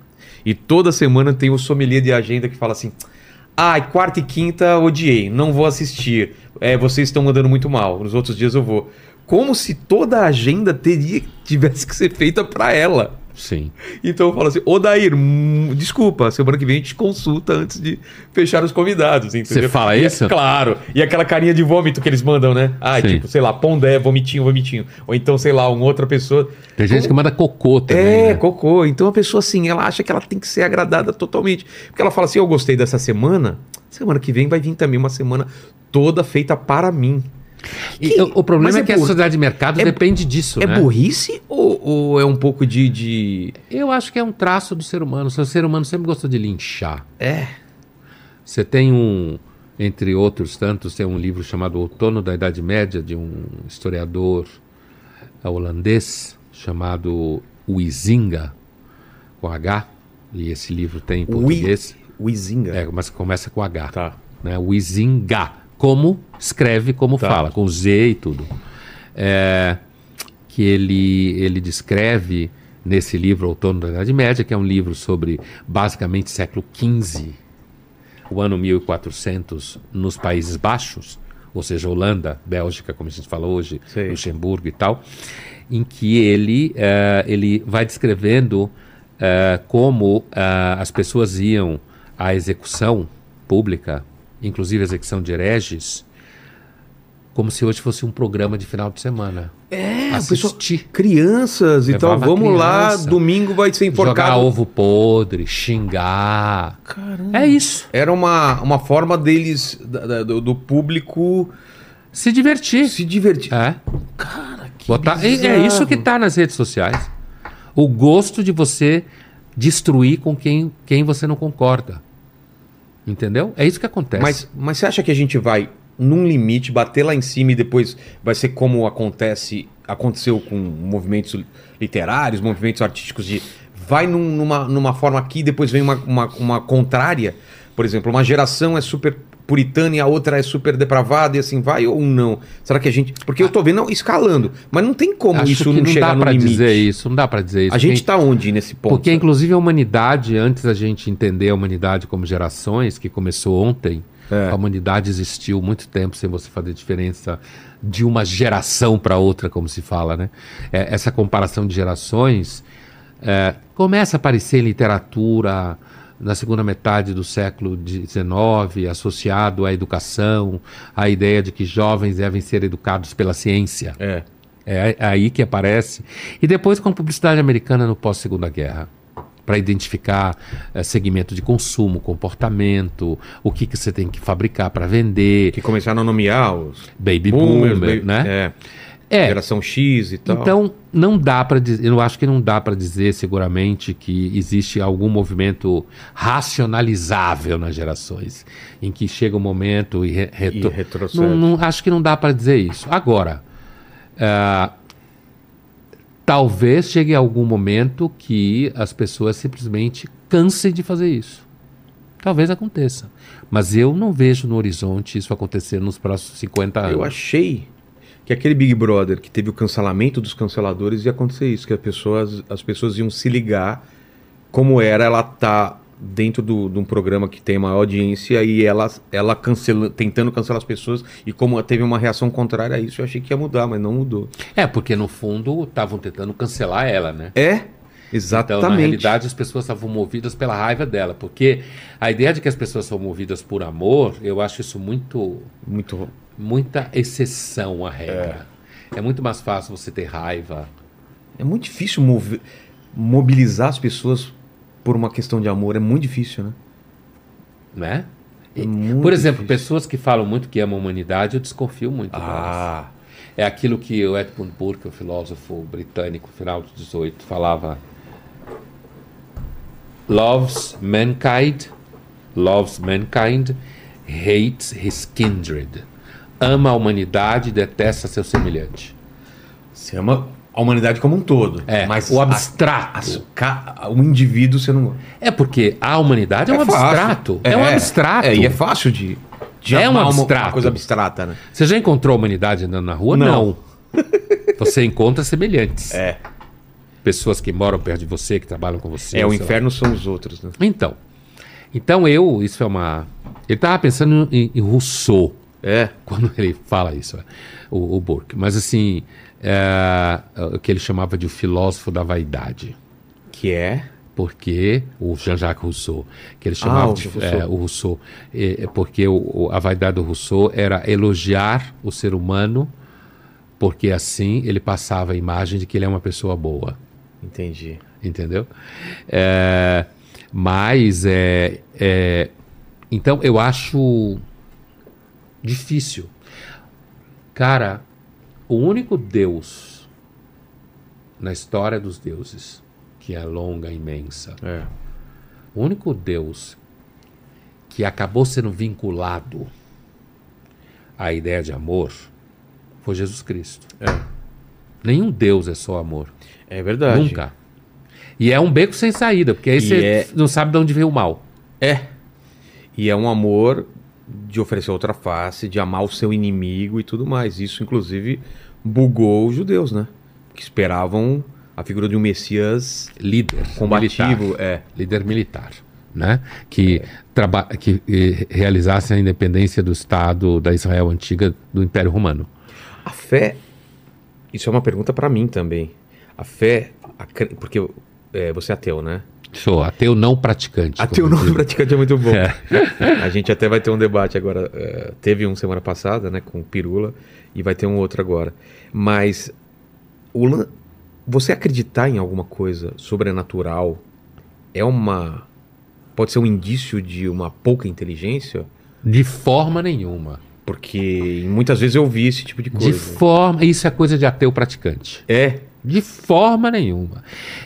Speaker 1: E toda semana tem o sommelier de agenda que fala assim. Ai, quarta e quinta odiei, não vou assistir. É, vocês estão mandando muito mal. Nos outros dias eu vou. Como se toda a agenda teria, tivesse que ser feita pra ela.
Speaker 3: Sim.
Speaker 1: Então eu falo assim, ô Dair, hum, desculpa, semana que vem a gente consulta antes de fechar os convidados, entendeu?
Speaker 3: Você fala
Speaker 1: E é-
Speaker 3: isso?
Speaker 1: claro. E aquela carinha de vômito que eles mandam, né? Ah,
Speaker 3: Sim.
Speaker 1: tipo, sei lá, pondé, vomitinho, vomitinho. Ou então, sei lá, uma outra pessoa.
Speaker 3: Tem gente que manda cocô também.
Speaker 1: É,
Speaker 3: né?
Speaker 1: cocô. Então a pessoa, assim, ela acha que ela tem que ser agradada totalmente. Porque ela fala assim, eu gostei dessa semana, semana que vem vai vir também uma semana toda feita para mim. Que-
Speaker 3: o, o problema é,
Speaker 1: é
Speaker 3: que a sociedade de mercado
Speaker 1: É-
Speaker 3: depende disso,
Speaker 1: É
Speaker 3: né?
Speaker 1: burrice ou, ou é um pouco de... de...
Speaker 3: Eu acho que é um traço do ser humano. O ser humano sempre gostou de linchar.
Speaker 1: É...
Speaker 3: Você tem um, entre outros tantos, tem um livro chamado Outono da Idade Média, de um historiador eh, holandês chamado Huizinga, com H, e esse livro tem em português,
Speaker 1: O Izinga.
Speaker 3: é, mas começa com H,
Speaker 1: Tá.
Speaker 3: né? Huizinga, como escreve, como
Speaker 1: Tá.
Speaker 3: fala, com Z e tudo. É, que ele, ele descreve nesse livro Outono da Idade Média, que é um livro sobre basicamente século XV, o ano 1400 nos Países Baixos, ou seja, Holanda, Bélgica, como a gente fala hoje,
Speaker 1: Sei.
Speaker 3: Luxemburgo e tal, em que ele, eh, ele vai descrevendo eh, como ah, as pessoas iam à execução pública, inclusive a execução de hereges, como se hoje fosse um programa de final de semana.
Speaker 1: É, o pessoal,
Speaker 3: Assistir.
Speaker 1: crianças e tal. Vamos lá,
Speaker 3: criança.
Speaker 1: domingo vai ser
Speaker 3: Jogar
Speaker 1: enforcado.
Speaker 3: ovo podre, xingar.
Speaker 1: Caramba.
Speaker 3: É isso.
Speaker 1: Era uma, uma forma deles, do, do público,
Speaker 3: Se divertir.
Speaker 1: se divertir.
Speaker 3: É.
Speaker 1: Cara, que
Speaker 3: Botar, é, é isso que está nas redes sociais. O gosto de você destruir com quem, quem você não concorda. Entendeu? É isso que acontece.
Speaker 1: Mas, mas você acha que a gente vai, num limite, bater lá em cima e depois vai ser como acontece aconteceu com movimentos literários, movimentos artísticos de vai num- numa, numa forma aqui, depois vem uma, uma, uma contrária. Por exemplo, uma geração é super puritana e a outra é super depravada e assim vai ou não? Será que a gente. Porque eu tô vendo escalando, mas não tem como
Speaker 3: Acho
Speaker 1: isso não,
Speaker 3: não
Speaker 1: chegar
Speaker 3: dá
Speaker 1: no
Speaker 3: pra
Speaker 1: limite.
Speaker 3: dizer isso, não dá pra dizer isso.
Speaker 1: A gente tá onde nesse ponto?
Speaker 3: Porque, inclusive, a humanidade, antes da gente entender a humanidade como gerações, que começou ontem,
Speaker 1: É.
Speaker 3: a humanidade existiu muito tempo sem você fazer diferença de uma geração para outra, como se fala, né? É, essa comparação de gerações é, começa a aparecer em literatura na segunda metade do século XIX, associado à educação, à ideia de que jovens devem ser educados pela ciência.
Speaker 1: É.
Speaker 3: É aí que aparece. E depois com a publicidade americana no pós-segunda guerra. Para identificar eh, segmento de consumo, comportamento, o que, que você tem que fabricar para vender,
Speaker 1: Que começaram a nomear os
Speaker 3: baby
Speaker 1: boomers,
Speaker 3: boomer,
Speaker 1: baby-
Speaker 3: né?
Speaker 1: É.
Speaker 3: É.
Speaker 1: Geração X e tal.
Speaker 3: Então, não dá para dizer, eu acho que não dá para dizer seguramente que existe algum movimento racionalizável nas gerações, em que chega um momento e, re- retro-
Speaker 1: E retrocede.
Speaker 3: não, não- acho que não dá para dizer isso. Agora, ah, talvez chegue algum momento que as pessoas simplesmente cansem de fazer isso. Talvez aconteça. Mas eu não vejo no horizonte isso acontecer nos próximos 50 anos.
Speaker 1: Eu achei que aquele Big Brother que teve o cancelamento dos canceladores ia acontecer isso, que as pessoas, as pessoas iam se ligar como era ela tá dentro do, de um programa que tem maior audiência e ela, ela cancela, tentando cancelar as pessoas e como teve uma reação contrária a isso, eu achei que ia mudar, mas não mudou.
Speaker 3: É, porque no fundo estavam tentando cancelar ela, né?
Speaker 1: É, exatamente.
Speaker 3: Então, na realidade, as pessoas estavam movidas pela raiva dela. Porque a ideia de que as pessoas são movidas por amor, eu acho isso muito.
Speaker 1: Muito.
Speaker 3: Muita exceção à regra. É, muito mais fácil você ter raiva.
Speaker 1: É muito difícil mover- mobilizar as pessoas por uma questão de amor, é muito difícil, né?
Speaker 3: Né?
Speaker 1: É muito
Speaker 3: Por exemplo,
Speaker 1: difícil.
Speaker 3: pessoas que falam muito que amam a humanidade, eu desconfio muito delas.
Speaker 1: Ah,
Speaker 3: É aquilo que o Edmund Burke, o filósofo britânico, final do 18, falava. Loves mankind, loves mankind, hates his kindred. Ama a humanidade e detesta seu semelhante.
Speaker 1: você ama a humanidade como um todo.
Speaker 3: É,
Speaker 1: mas
Speaker 3: o
Speaker 1: a-
Speaker 3: abstrato.
Speaker 1: as ca- o indivíduo você não.
Speaker 3: É porque a humanidade é, um
Speaker 1: fácil.
Speaker 3: abstrato. É, um abstrato.
Speaker 1: É, e é fácil de. de
Speaker 3: É um
Speaker 1: amar uma- Uma,
Speaker 3: abstrato.
Speaker 1: coisa abstrata, né?
Speaker 3: Você já encontrou a humanidade andando na rua?
Speaker 1: Não.
Speaker 3: Você encontra semelhantes.
Speaker 1: É.
Speaker 3: Pessoas que moram perto de você, que trabalham com você.
Speaker 1: É, o
Speaker 3: sei lá.
Speaker 1: inferno são os outros, né?
Speaker 3: Então, então eu, isso é uma. Ele estava pensando em, em Rousseau
Speaker 1: É.
Speaker 3: quando ele fala isso, é, o, o Burke. Mas assim, é, o que ele chamava de o filósofo da vaidade.
Speaker 1: Que é.
Speaker 3: Porque o Jean-Jacques Rousseau, que ele chamava
Speaker 1: o
Speaker 3: de
Speaker 1: Rousseau.
Speaker 3: é, o Rousseau, é, porque o, o- a vaidade do Rousseau era elogiar o ser humano, porque assim ele passava a imagem de que ele é uma pessoa boa
Speaker 1: Entendi.
Speaker 3: entendeu? É, mas é, é, então eu acho difícil, cara. O único Deus na história dos deuses, que é longa, imensa,
Speaker 1: É.
Speaker 3: o único Deus que acabou sendo vinculado à ideia de amor foi Jesus Cristo.
Speaker 1: É.
Speaker 3: Nenhum Deus é só amor.
Speaker 1: É verdade.
Speaker 3: Nunca. E é um beco sem saída, porque aí
Speaker 1: E
Speaker 3: você
Speaker 1: é-
Speaker 3: não sabe de onde veio o mal.
Speaker 1: É. E é um amor de oferecer outra face, de amar o seu inimigo e tudo mais. Isso, inclusive, bugou os judeus, né? Que esperavam a figura de um Messias
Speaker 3: Líder.
Speaker 1: combativo.
Speaker 3: militar.
Speaker 1: É.
Speaker 3: Líder militar. Né? Que, que eh, realizasse a independência do Estado da Israel antiga do Império Romano.
Speaker 1: A fé. Isso é uma pergunta pra mim também. A fé. a porque é, você é ateu, né?
Speaker 3: Sou ateu não praticante.
Speaker 1: Ateu não
Speaker 3: diz.
Speaker 1: praticante é muito bom. A gente até vai ter um debate agora. é, teve um semana passada, né, com o Pirula, e vai ter um outro agora. Mas o você acreditar em alguma coisa sobrenatural é uma. Pode ser um indício de uma pouca inteligência?
Speaker 3: De forma nenhuma.
Speaker 1: Porque muitas vezes eu vi esse tipo de coisa.
Speaker 3: De forma. Isso é coisa de ateu praticante.
Speaker 1: É.
Speaker 3: De forma nenhuma.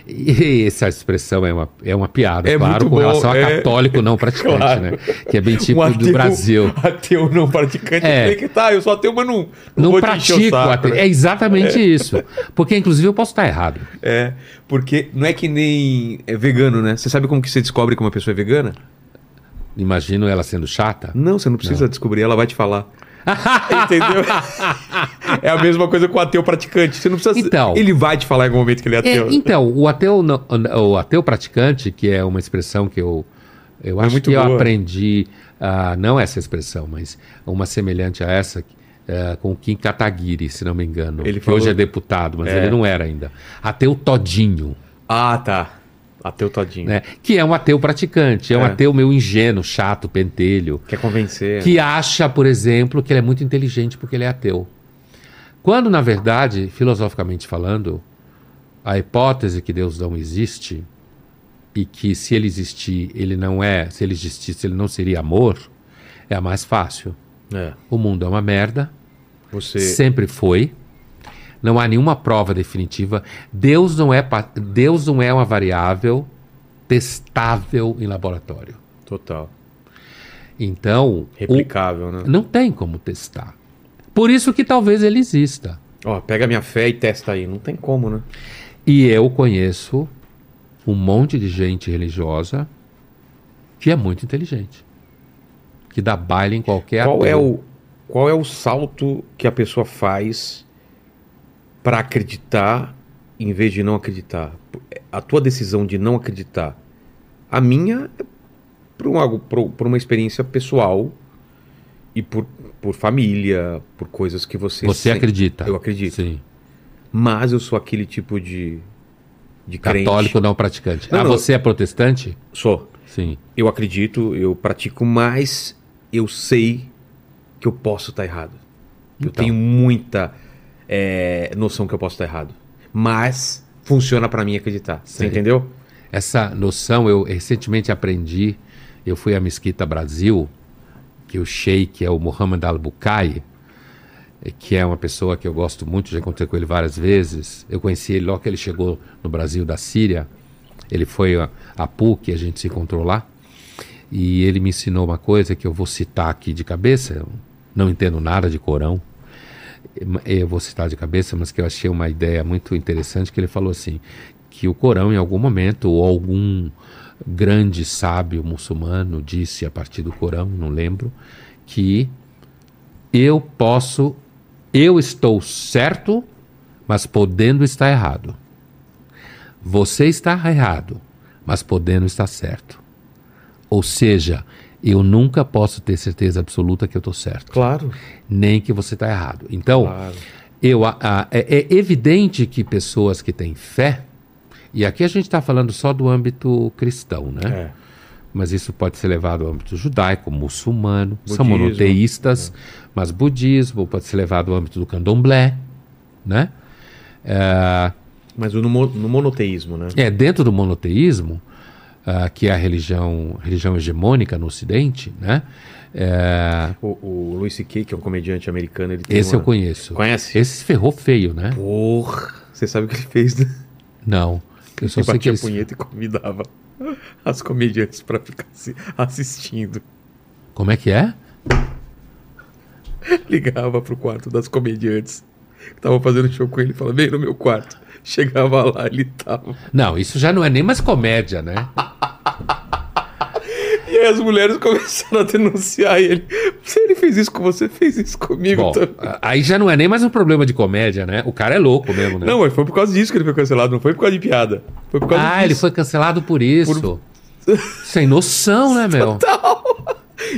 Speaker 3: E essa expressão é uma, é uma piada,
Speaker 1: É
Speaker 3: claro, com
Speaker 1: bom,
Speaker 3: relação a
Speaker 1: é.
Speaker 3: católico não praticante,
Speaker 1: Claro.
Speaker 3: né? Que é bem tipo
Speaker 1: Um
Speaker 3: do Brasil.
Speaker 1: Ateu não praticante.
Speaker 3: É.
Speaker 1: É. Que tá, eu sou ateu, mas não,
Speaker 3: Não
Speaker 1: vou te encher o
Speaker 3: pratico.
Speaker 1: saco,
Speaker 3: ate-
Speaker 1: né?
Speaker 3: É exatamente isso. Porque, inclusive, eu posso estar errado.
Speaker 1: É, porque não é que nem é vegano, né? Você sabe como que você descobre que uma pessoa é vegana?
Speaker 3: Imagino ela sendo chata.
Speaker 1: Não, você não precisa descobrir, ela vai te falar. Entendeu? é a mesma coisa com o ateu praticante. Você não precisa.
Speaker 3: Então.
Speaker 1: Ele vai te falar em algum momento que ele é
Speaker 3: É,
Speaker 1: ateu.
Speaker 3: então, o ateu, não- o ateu praticante, que é uma expressão que eu, eu
Speaker 1: É
Speaker 3: acho
Speaker 1: muito
Speaker 3: que eu
Speaker 1: boa.
Speaker 3: aprendi, ah, não essa expressão, mas uma semelhante a essa, eh, com o Kim Kataguiri, se não me engano.
Speaker 1: Ele
Speaker 3: que
Speaker 1: falou-
Speaker 3: hoje é deputado, mas
Speaker 1: É.
Speaker 3: ele não era ainda. Ateu todinho,
Speaker 1: Ah, tá. Ateu todinho.
Speaker 3: né? Que é um ateu praticante, é um
Speaker 1: É.
Speaker 3: ateu meio ingênuo, chato, pentelho.
Speaker 1: Quer convencer.
Speaker 3: que acha, por exemplo, que ele é muito inteligente porque ele é ateu. Quando, na verdade, filosoficamente falando, a hipótese que Deus não existe e que se ele existir, ele não é, se ele existisse, ele não seria amor, é a mais fácil.
Speaker 1: É.
Speaker 3: O mundo é uma merda,
Speaker 1: Você.
Speaker 3: sempre foi. Não há nenhuma prova definitiva. Deus não é, Deus não é uma variável testável em laboratório.
Speaker 1: Total.
Speaker 3: Então, o-
Speaker 1: Replicável, né?
Speaker 3: Não tem como testar. Por isso que talvez ele exista.
Speaker 1: Ó, pega minha fé e testa aí. Não tem como, né?
Speaker 3: E eu conheço um monte de gente religiosa que é muito inteligente. Que dá baile em qualquer
Speaker 1: Qual
Speaker 3: ateu.
Speaker 1: é, o, qual é o salto que a pessoa faz pra acreditar em vez de não acreditar? A tua decisão de não acreditar. A minha é por, um, por, por uma experiência pessoal e por, por família, por coisas que você.
Speaker 3: Você
Speaker 1: sente.
Speaker 3: acredita?
Speaker 1: Eu acredito.
Speaker 3: Sim.
Speaker 1: Mas eu sou aquele tipo de. de crente.
Speaker 3: Católico não praticante.
Speaker 1: Não,
Speaker 3: ah,
Speaker 1: não.
Speaker 3: você é protestante?
Speaker 1: Sou.
Speaker 3: Sim.
Speaker 1: Eu acredito, eu pratico, mas eu sei que eu posso estar errado. Eu
Speaker 3: Então.
Speaker 1: tenho muita é, noção que eu posso estar errado. Mas funciona pra mim acreditar. Você entendeu?
Speaker 3: Essa noção eu recentemente aprendi. Eu fui à Mesquita Brasil, que o sheik é o Muhammad al-Bukai, que é uma pessoa que eu gosto muito, já encontrei com ele várias vezes. Eu conheci ele logo que ele chegou no Brasil da Síria. Ele foi a, a PUC, a gente se encontrou lá. E ele me ensinou uma coisa que eu vou citar aqui de cabeça. Eu não entendo nada de Corão. Eu vou citar de cabeça, mas que eu achei uma ideia muito interessante que ele falou assim, que o Corão em algum momento ou algum grande sábio muçulmano disse a partir do Corão, não lembro, que eu posso, eu estou certo, mas podendo estar errado. Você está errado, mas podendo estar certo. Ou seja, eu nunca posso ter certeza absoluta que eu estou certo,
Speaker 1: Claro.
Speaker 3: nem que você está errado. Então,
Speaker 1: Claro.
Speaker 3: eu, a- a- é, é evidente que pessoas que têm fé, e aqui a gente está falando só do âmbito cristão, né?
Speaker 1: É.
Speaker 3: Mas isso pode ser levado ao âmbito judaico, muçulmano, são
Speaker 1: Budismo.
Speaker 3: monoteístas, mas budismo pode ser levado ao âmbito do candomblé, né? É,
Speaker 1: Mas no, no monoteísmo, né?
Speaker 3: é, dentro do monoteísmo, ah, que é a religião, religião hegemônica no Ocidente, né? É,
Speaker 1: O, o Louis C.K., que é um comediante americano, ele tem
Speaker 3: esse
Speaker 1: uma...
Speaker 3: eu conheço.
Speaker 1: Conhece?
Speaker 3: Esse se ferrou feio, né?
Speaker 1: Porra. Você sabe o que ele fez, né?
Speaker 3: Não. Eu só
Speaker 1: Ele
Speaker 3: sei que
Speaker 1: batia
Speaker 3: ele...
Speaker 1: punheta e convidava as comediantes pra ficar assi- assistindo.
Speaker 3: Como é que é?
Speaker 1: Ligava pro quarto das comediantes que estavam fazendo show com ele e falava, vem no meu quarto. Chegava lá, ele tava.
Speaker 3: Não, isso já não é nem mais comédia, né?
Speaker 1: E aí as mulheres começaram a denunciar ele. Se ele fez isso com você, fez isso comigo
Speaker 3: Bom,
Speaker 1: também.
Speaker 3: aí já não é nem mais um problema de comédia, né? O cara é louco mesmo, né?
Speaker 1: Não, mas foi por causa disso que ele foi cancelado, não foi por causa de piada. Foi por causa
Speaker 3: ah,
Speaker 1: disso.
Speaker 3: ele foi cancelado por isso. Sem noção, né, meu?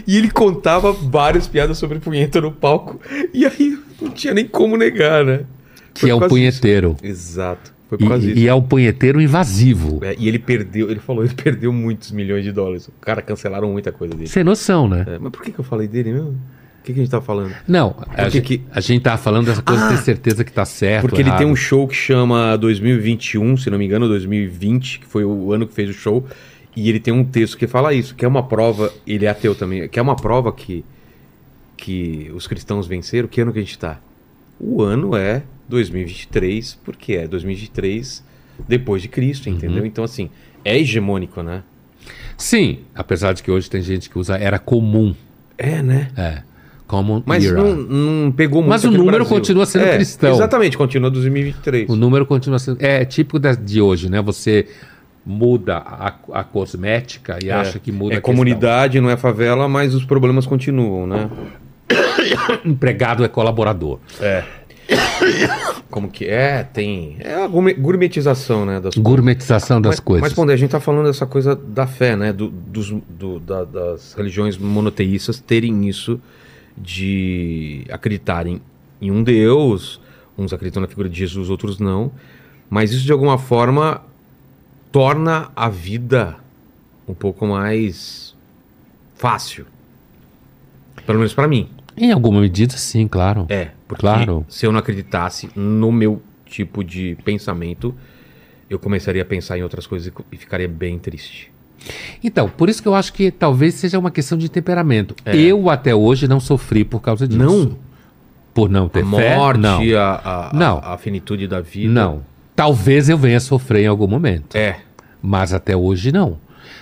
Speaker 1: E ele contava várias piadas sobre punheta no palco. E aí não tinha nem como negar, né?
Speaker 3: Que é
Speaker 1: causa
Speaker 3: punheteiro.
Speaker 1: disso. Exato. Foi por causa
Speaker 3: E,
Speaker 1: disso.
Speaker 3: e é um punheteiro invasivo.
Speaker 1: É, e ele perdeu, ele falou, ele perdeu muitos milhões de dólares. O cara cancelaram muita coisa dele.
Speaker 3: Sem noção, né?
Speaker 1: É, mas por que, que eu falei dele mesmo? O que, que a gente tá falando?
Speaker 3: Não, a,
Speaker 1: Porque
Speaker 3: gente,
Speaker 1: que-
Speaker 3: a gente tá falando dessa coisa
Speaker 1: Ah!
Speaker 3: ter certeza que tá certo.
Speaker 1: Porque ele
Speaker 3: errado.
Speaker 1: tem um show que chama 2021, se não me engano, 2020, que foi o ano que fez o show. E ele tem um texto que fala isso, que é uma prova, ele é ateu também, que é uma prova que, que os cristãos venceram. Que ano que a gente tá? O ano é 2023, porque é 2023 depois de Cristo, entendeu? Então, assim, é hegemônico, né?
Speaker 3: Sim, apesar de que hoje tem gente que usa era comum.
Speaker 1: É, né?
Speaker 3: É. Common
Speaker 1: Mas
Speaker 3: era.
Speaker 1: não, não pegou muito
Speaker 3: Mas o número continua sendo
Speaker 1: É,
Speaker 3: cristão.
Speaker 1: Exatamente, continua 2023.
Speaker 3: O número continua sendo. É típico da- de hoje, né? Você muda a, a cosmética e acha que muda
Speaker 1: é
Speaker 3: a questão.
Speaker 1: comunidade, não é favela, mas os problemas continuam, né?
Speaker 3: Empregado é colaborador.
Speaker 1: É. Como que é? Tem. É a gourmet- gourmetização, né? Das
Speaker 3: Gourmetização das
Speaker 1: mas,
Speaker 3: coisas.
Speaker 1: Mas, Pondé, a gente tá falando dessa coisa da fé, né? Do, dos, do- da- das religiões monoteístas terem isso de acreditarem em um Deus, uns acreditam na figura de Jesus, outros não. Mas isso, de alguma forma, torna a vida um pouco mais fácil. Pelo menos pra mim.
Speaker 3: Em alguma medida, sim, claro.
Speaker 1: É, porque
Speaker 3: Claro.
Speaker 1: se eu não acreditasse no meu tipo de pensamento, eu começaria a pensar em outras coisas e- ficaria bem triste.
Speaker 3: Então, por isso que eu acho que talvez seja uma questão de temperamento.
Speaker 1: É.
Speaker 3: Eu até hoje não sofri por causa disso.
Speaker 1: Não?
Speaker 3: Por não ter
Speaker 1: a
Speaker 3: fé?
Speaker 1: morte,
Speaker 3: Não.
Speaker 1: A, a,
Speaker 3: Não.
Speaker 1: a, a finitude da vida.
Speaker 3: Não. Talvez eu venha sofrer em algum momento.
Speaker 1: É.
Speaker 3: Mas até hoje não.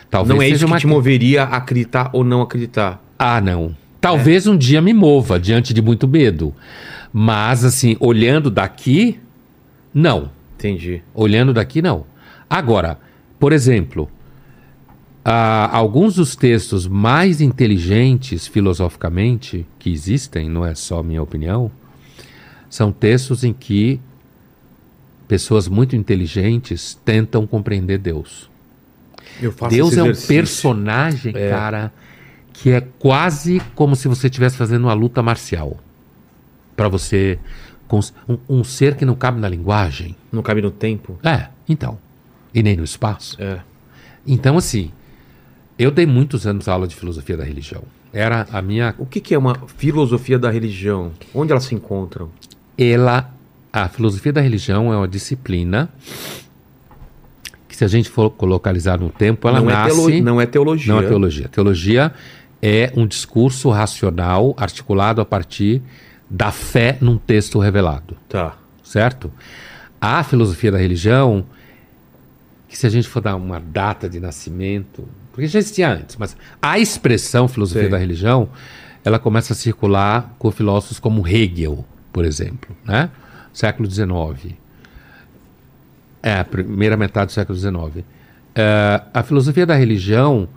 Speaker 3: Talvez
Speaker 1: não é
Speaker 3: seja
Speaker 1: isso que
Speaker 3: uma
Speaker 1: te moveria a acreditar ou não acreditar.
Speaker 3: Ah, não. Talvez um dia me mova diante de muito medo. Mas, assim, olhando daqui, não.
Speaker 1: Entendi.
Speaker 3: Olhando daqui, não. Agora, por exemplo, ah, alguns dos textos mais inteligentes filosoficamente que existem, não é só minha opinião, são textos em que pessoas muito inteligentes tentam compreender Deus.
Speaker 1: Eu faço
Speaker 3: Deus é um personagem, cara, que é quase como se você estivesse fazendo uma luta marcial. Pra você. Um, um ser que não cabe na linguagem.
Speaker 1: Não cabe no tempo.
Speaker 3: É, então. E nem no espaço.
Speaker 1: É.
Speaker 3: Então, assim, eu dei muitos anos aula de filosofia da religião. Era a minha.
Speaker 1: O que, que é uma filosofia da religião? Onde elas se encontram?
Speaker 3: Ela. A filosofia da religião é uma disciplina que, se a gente for localizar no tempo, ela
Speaker 1: não,
Speaker 3: nasce.
Speaker 1: é teolo- não é teologia.
Speaker 3: Não é teologia. Teologia é um discurso racional articulado a partir da fé num texto revelado,
Speaker 1: Tá.
Speaker 3: certo? A filosofia da religião, que se a gente for dar uma data de nascimento, porque já existia antes, mas a expressão filosofia
Speaker 1: Sei.
Speaker 3: da religião, ela começa a circular com filósofos como Hegel, por exemplo, né? Século XIX. É, a primeira metade do século XIX. É, a filosofia da religião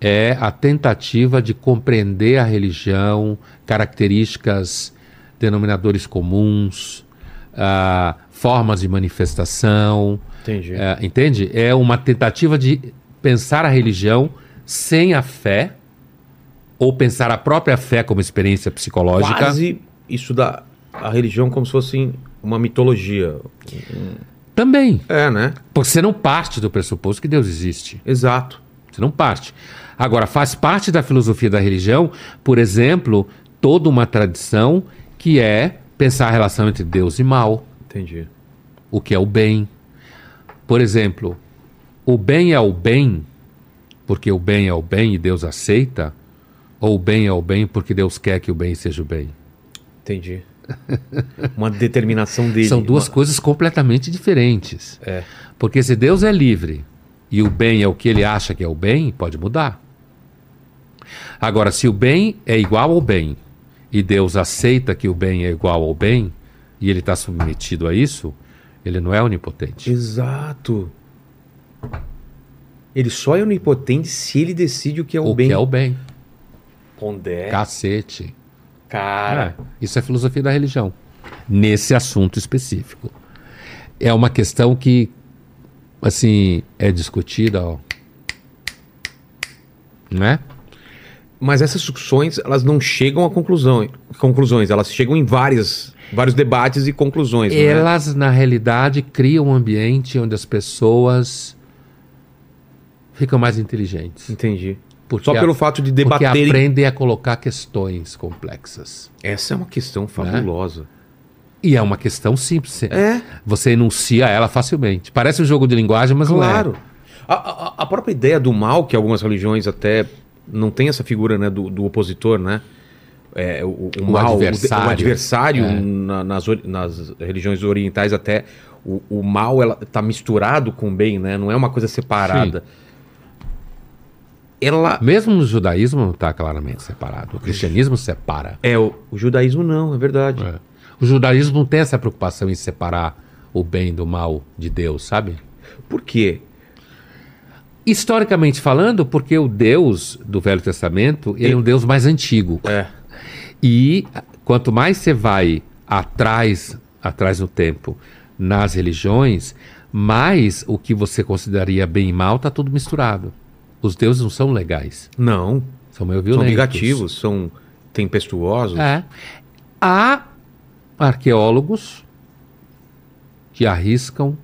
Speaker 3: é a tentativa de compreender a religião, características, denominadores comuns, ah, formas de manifestação.
Speaker 1: Entendi.
Speaker 3: É, entende? É uma tentativa de pensar a religião sem a fé, ou pensar a própria fé como experiência psicológica.
Speaker 1: Quase isso da a religião como se fosse uma mitologia.
Speaker 3: Também.
Speaker 1: É, né?
Speaker 3: Porque você não parte do pressuposto que Deus existe.
Speaker 1: Exato.
Speaker 3: Você não parte. Agora, faz parte da filosofia da religião, por exemplo, toda uma tradição que é pensar a relação entre Deus e mal,
Speaker 1: Entendi.
Speaker 3: o que é o bem. Por exemplo, o bem é o bem porque o bem é o bem e Deus aceita, ou o bem é o bem porque Deus quer que o bem seja o bem.
Speaker 1: Entendi. Uma determinação dele.
Speaker 3: São duas
Speaker 1: Uma-
Speaker 3: coisas completamente diferentes.
Speaker 1: É.
Speaker 3: Porque se Deus é livre e o bem é o que ele acha que é o bem, pode mudar. Agora, se o bem é igual ao bem e Deus aceita que o bem é igual ao bem e ele está submetido a isso, ele não é onipotente.
Speaker 1: Exato. Ele só é onipotente se ele decide o que é o,
Speaker 3: o
Speaker 1: bem.
Speaker 3: que é o bem.
Speaker 1: Pondé.
Speaker 3: Cacete.
Speaker 1: Cara.
Speaker 3: É, isso é filosofia da religião. Nesse assunto específico. É uma questão que, assim, é discutida, ó. Né?
Speaker 1: Mas essas discussões, elas não chegam a conclusão, conclusões. Elas chegam em várias, vários debates e conclusões. é?
Speaker 3: Elas, na realidade, criam um ambiente onde as pessoas ficam mais inteligentes.
Speaker 1: Entendi.
Speaker 3: Porque
Speaker 1: Só
Speaker 3: a-
Speaker 1: pelo fato de
Speaker 3: Porque
Speaker 1: debaterem.
Speaker 3: aprendem a colocar questões complexas.
Speaker 1: Essa é uma questão fabulosa.
Speaker 3: E é uma questão simples.
Speaker 1: É.
Speaker 3: Você enuncia ela facilmente. Parece um jogo de linguagem, mas
Speaker 1: Claro.
Speaker 3: não é.
Speaker 1: A, a- a própria ideia do mal, que algumas religiões até não tem essa figura né, do, do opositor, né? é, o, o,
Speaker 3: O
Speaker 1: mal, o-
Speaker 3: adversário.
Speaker 1: o adversário
Speaker 3: É.
Speaker 1: na- nas, nas religiões orientais até o, o mal ela tá misturado com o bem, né? Não é uma coisa separada. Ela
Speaker 3: Mesmo no judaísmo não está claramente separado. O cristianismo separa.
Speaker 1: é o, o judaísmo não, é verdade.
Speaker 3: É. O judaísmo não tem essa preocupação em separar o bem do mal de Deus, sabe?
Speaker 1: Por quê?
Speaker 3: Historicamente falando, porque o Deus do Velho Testamento ele é um Deus mais antigo.
Speaker 1: É.
Speaker 3: E quanto mais você vai atrás, atrás no tempo, nas religiões, mais o que você consideraria bem e mal está tudo misturado. Os deuses não são legais,
Speaker 1: Não,
Speaker 3: são meio
Speaker 1: são
Speaker 3: violentos.
Speaker 1: negativos, são tempestuosos.
Speaker 3: É. Há arqueólogos que arriscam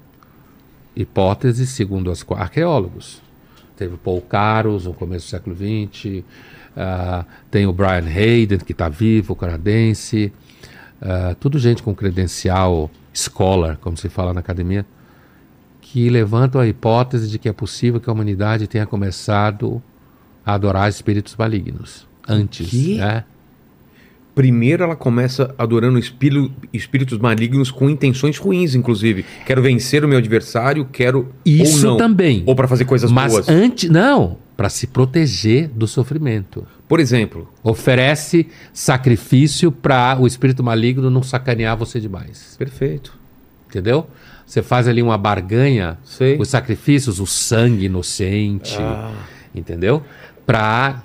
Speaker 3: hipóteses segundo os arqueólogos. Teve Paul Caros no começo do século XX, ah, tem o Brian Hayden, que está vivo, canadense, ah, tudo gente com credencial scholar, como se fala na academia, que levantam a hipótese de que é possível que a humanidade tenha começado a adorar espíritos malignos antes.
Speaker 1: quê?
Speaker 3: né?
Speaker 1: Primeiro ela começa adorando espírito- espíritos malignos com intenções ruins, inclusive. Quero vencer o meu adversário, quero.
Speaker 3: Isso
Speaker 1: ou não.
Speaker 3: também.
Speaker 1: Ou para fazer coisas
Speaker 3: Mas
Speaker 1: boas.
Speaker 3: antes, não, para se proteger do sofrimento.
Speaker 1: Por exemplo,
Speaker 3: Oferece sacrifício para o espírito maligno não sacanear você demais.
Speaker 1: perfeito.
Speaker 3: Entendeu? Você faz ali uma barganha,
Speaker 1: Sei.
Speaker 3: os sacrifícios, o sangue inocente,
Speaker 1: Ah.
Speaker 3: entendeu? Para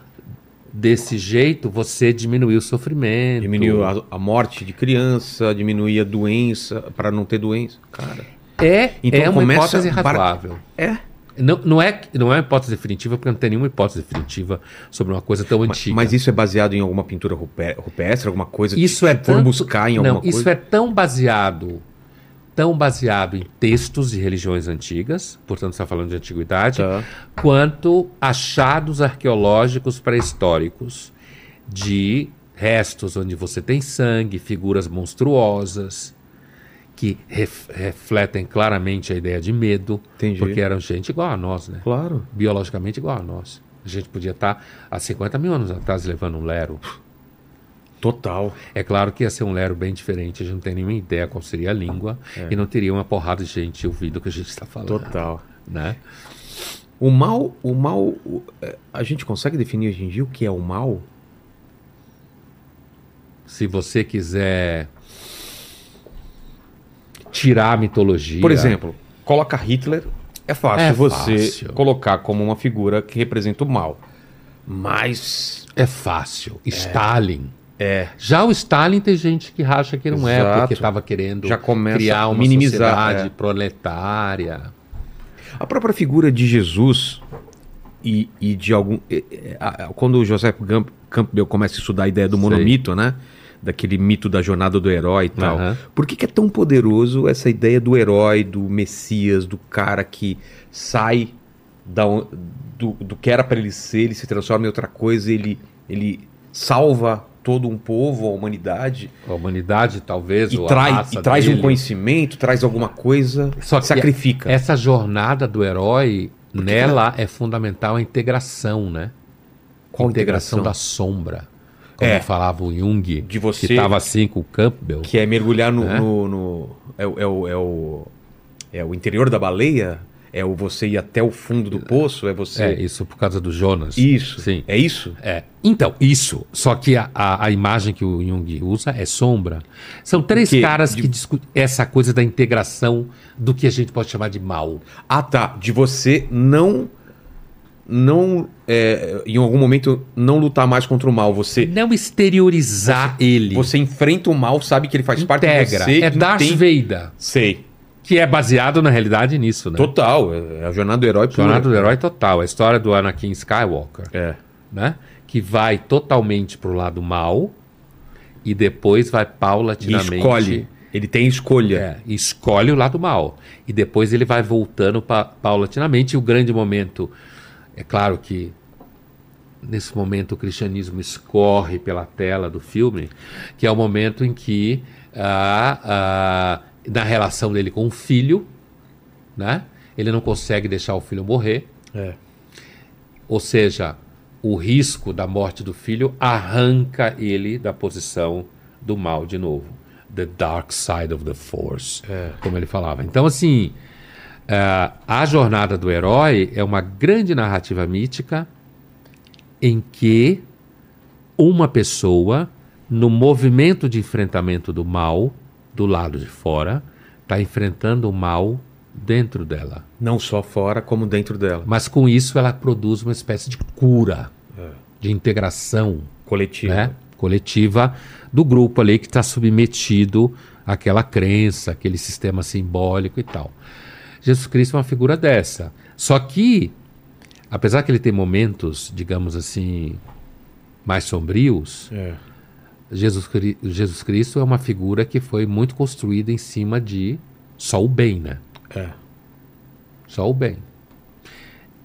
Speaker 3: desse jeito você diminuir o sofrimento.
Speaker 1: Diminuiu a, a morte de criança, diminuir a doença, para não ter doença. Cara.
Speaker 3: É,
Speaker 1: Então
Speaker 3: é uma hipótese razoável.
Speaker 1: É.
Speaker 3: Não, não, é, não é uma hipótese definitiva, porque não tem nenhuma hipótese definitiva sobre uma coisa tão antiga.
Speaker 1: Mas isso é baseado em alguma pintura rupe- rupestre, alguma coisa
Speaker 3: Isso
Speaker 1: que
Speaker 3: é
Speaker 1: foram
Speaker 3: tanto-
Speaker 1: buscar em alguma
Speaker 3: não,
Speaker 1: coisa?
Speaker 3: Isso é tão baseado, tão baseado em textos de religiões antigas, portanto está falando de antiguidade,
Speaker 1: Tá.
Speaker 3: quanto achados arqueológicos pré-históricos de restos onde você tem sangue, figuras monstruosas que ref- refletem claramente a ideia de medo,
Speaker 1: Entendi.
Speaker 3: porque eram gente igual a nós, né?
Speaker 1: Claro.
Speaker 3: Biologicamente igual a nós. A gente podia estar há 50 mil anos atrás levando um lero.
Speaker 1: Total.
Speaker 3: É claro que ia ser um lero bem diferente, a gente não tem nenhuma ideia qual seria a língua e não teria uma porrada de gente ouvindo o que a gente está falando.
Speaker 1: Total.
Speaker 3: Né?
Speaker 1: O mal, o mal, é, a gente consegue definir hoje em dia o que é o mal?
Speaker 3: Se você quiser tirar a mitologia.
Speaker 1: Por exemplo, coloca Hitler, é fácil
Speaker 3: É
Speaker 1: você
Speaker 3: fácil.
Speaker 1: colocar como uma figura que representa o mal. Mas
Speaker 3: É fácil. Stalin.
Speaker 1: É,
Speaker 3: Já o Stalin tem gente que racha que não é,
Speaker 1: Exato.
Speaker 3: porque estava querendo criar uma
Speaker 1: minimizar,
Speaker 3: sociedade
Speaker 1: é.
Speaker 3: proletária.
Speaker 1: a própria figura de Jesus e, e de algum é, é, quando o Joseph Camp- Campbell começa a estudar a ideia do
Speaker 3: Sei.
Speaker 1: monomito, né? Daquele mito da jornada do herói e tal.
Speaker 3: Aham.
Speaker 1: Por que, que é tão poderoso essa ideia do herói, do Messias, do cara que sai da, do, do que era para ele ser, ele se transforma em outra coisa, ele, ele salva todo um povo, a humanidade,
Speaker 3: A humanidade, talvez,
Speaker 1: e, trai, e traz um
Speaker 3: dele.
Speaker 1: conhecimento, traz alguma coisa,
Speaker 3: Só que
Speaker 1: sacrifica.
Speaker 3: Essa jornada do herói, nela é fundamental a integração, né?
Speaker 1: Qual
Speaker 3: a integração,
Speaker 1: integração?
Speaker 3: da sombra. Como
Speaker 1: É.
Speaker 3: falava o Jung,
Speaker 1: De você-
Speaker 3: que estava assim com o Campbell.
Speaker 1: Que é mergulhar no.
Speaker 3: É.
Speaker 1: no- no- é, é o, é, o, é o interior da baleia? É o você ir até o fundo do poço? É você.
Speaker 3: É, isso por causa do Jonas.
Speaker 1: Isso.
Speaker 3: Sim.
Speaker 1: É isso?
Speaker 3: É. Então, isso. Só que a, a, a imagem que o Jung usa é sombra. São três
Speaker 1: Que-
Speaker 3: caras
Speaker 1: de-
Speaker 3: que discutem essa coisa da integração do que a gente pode chamar de mal.
Speaker 1: Ah, tá. De você não. Não. é, em algum momento, não lutar mais contra o mal. Você.
Speaker 3: Não exteriorizar ele.
Speaker 1: Você enfrenta o mal, sabe que ele faz parte de
Speaker 3: integra.
Speaker 1: você.
Speaker 3: é Darth
Speaker 1: entende-
Speaker 3: Vader.
Speaker 1: Sei.
Speaker 3: Que é baseado, na realidade, nisso, né?
Speaker 1: Total. É a jornada do herói. pura.
Speaker 3: Jornada do Herói total. A história do Anakin Skywalker,
Speaker 1: É.
Speaker 3: né? Que vai totalmente pro lado mal e depois vai
Speaker 1: E
Speaker 3: paulatinamente...
Speaker 1: escolhe. Ele tem escolha.
Speaker 3: É, escolhe o lado mal. E depois ele vai voltando pa paulatinamente. E o grande momento, é claro que nesse momento o cristianismo escorre pela tela do filme, que é o momento em que, ah, ah, na relação dele com o filho, né, ele não consegue deixar o filho morrer.
Speaker 1: É.
Speaker 3: Ou seja, o risco da morte do filho arranca ele da posição do mal de novo. The dark side of the force, como ele falava. Então, assim, eh, a jornada do herói é uma grande narrativa mítica em que uma pessoa, no movimento de enfrentamento do mal, do lado de fora, está enfrentando o mal dentro dela.
Speaker 1: Não só fora, como dentro dela.
Speaker 3: Mas com isso ela produz uma espécie de cura, de integração
Speaker 1: Coletiva.
Speaker 3: né, coletiva do grupo ali que está submetido àquela crença, aquele sistema simbólico e tal. Jesus Cristo é uma figura dessa. Só que, apesar que ele tem momentos, digamos assim, mais sombrios,
Speaker 1: É.
Speaker 3: Jesus, Jesus Cristo é uma figura que foi muito construída em cima de só o bem, né?
Speaker 1: É.
Speaker 3: Só o bem.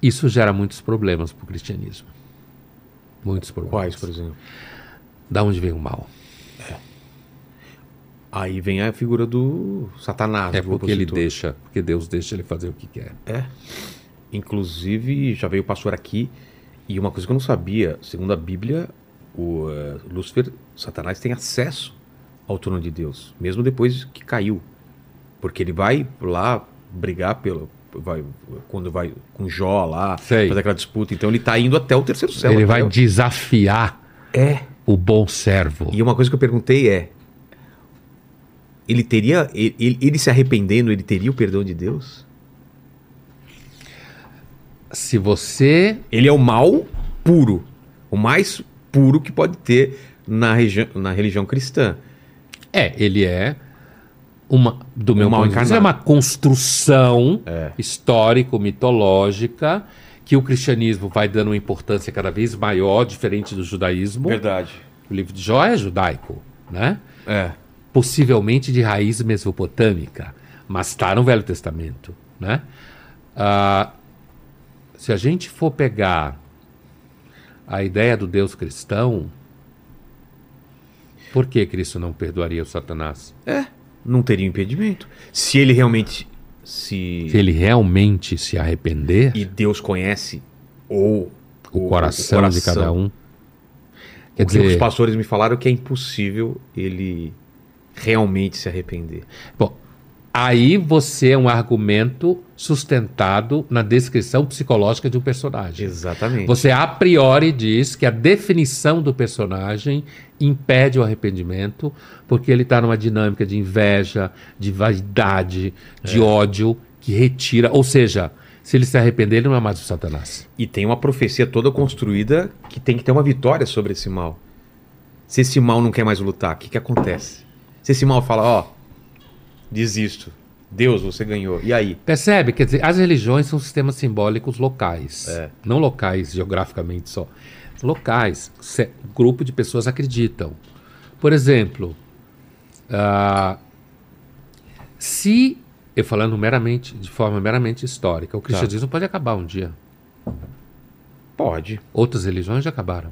Speaker 3: Isso gera muitos problemas para o cristianismo. Muitos problemas.
Speaker 1: Quais, por exemplo?
Speaker 3: Da onde vem o mal?
Speaker 1: Aí vem a figura do Satanás.
Speaker 3: É
Speaker 1: do
Speaker 3: porque ele deixa, porque Deus deixa ele fazer o que quer.
Speaker 1: É. Inclusive, já veio o pastor aqui e uma coisa que eu não sabia, segundo a Bíblia, o eh, Lúcifer, Satanás tem acesso ao trono de Deus, mesmo depois que caiu. Porque ele vai lá brigar pelo vai quando vai com Jó lá,
Speaker 3: Sei.
Speaker 1: fazer aquela disputa, então ele tá indo até o terceiro céu.
Speaker 3: ele vai desafiar
Speaker 1: É.
Speaker 3: o bom servo.
Speaker 1: E uma coisa que eu perguntei é ele teria ele- ele se arrependendo, ele teria o perdão de Deus?
Speaker 3: Se você
Speaker 1: Ele é o mal puro. O mais puro que pode ter na, na religião cristã.
Speaker 3: é, ele é uma do meu
Speaker 1: mal
Speaker 3: ponto de vista, é uma construção
Speaker 1: É.
Speaker 3: histórico mitológica que o cristianismo vai dando uma importância cada vez maior, diferente do judaísmo.
Speaker 1: Verdade.
Speaker 3: O livro de Jó é judaico, né?
Speaker 1: É.
Speaker 3: possivelmente de raiz mesopotâmica, mas está no Velho Testamento. Né? Ah, se a gente for pegar a ideia do Deus cristão, por que Cristo não perdoaria o Satanás?
Speaker 1: É. Não teria impedimento. Se ele realmente se.
Speaker 3: Se ele realmente se arrepender,
Speaker 1: E Deus conhece ou
Speaker 3: o, coração de cada um. Quer
Speaker 1: o que os
Speaker 3: dizer,
Speaker 1: pastores me falaram que é impossível ele realmente se arrepender.
Speaker 3: bom, aí você é um argumento sustentado na descrição psicológica de um personagem.
Speaker 1: Exatamente.
Speaker 3: Você a priori diz que a definição do personagem impede o arrependimento, porque ele está numa dinâmica de inveja, de vaidade, de ódio, que retira. Ou seja, se ele se arrepender, ele não é mais o Satanás.
Speaker 1: E tem uma profecia toda construída que tem que ter uma vitória sobre esse mal. Se esse mal não quer mais lutar, o que, que acontece? Se esse mal fala, ó, desisto. Deus, você ganhou. E aí?
Speaker 3: Percebe? Quer dizer, as religiões são sistemas simbólicos locais.
Speaker 1: É.
Speaker 3: Não locais geograficamente só. Locais. Se- grupo de pessoas acreditam. Por exemplo, ah, se, eu falando meramente, de forma meramente histórica, o cristianismo pode acabar um dia.
Speaker 1: Pode.
Speaker 3: Outras religiões já acabaram.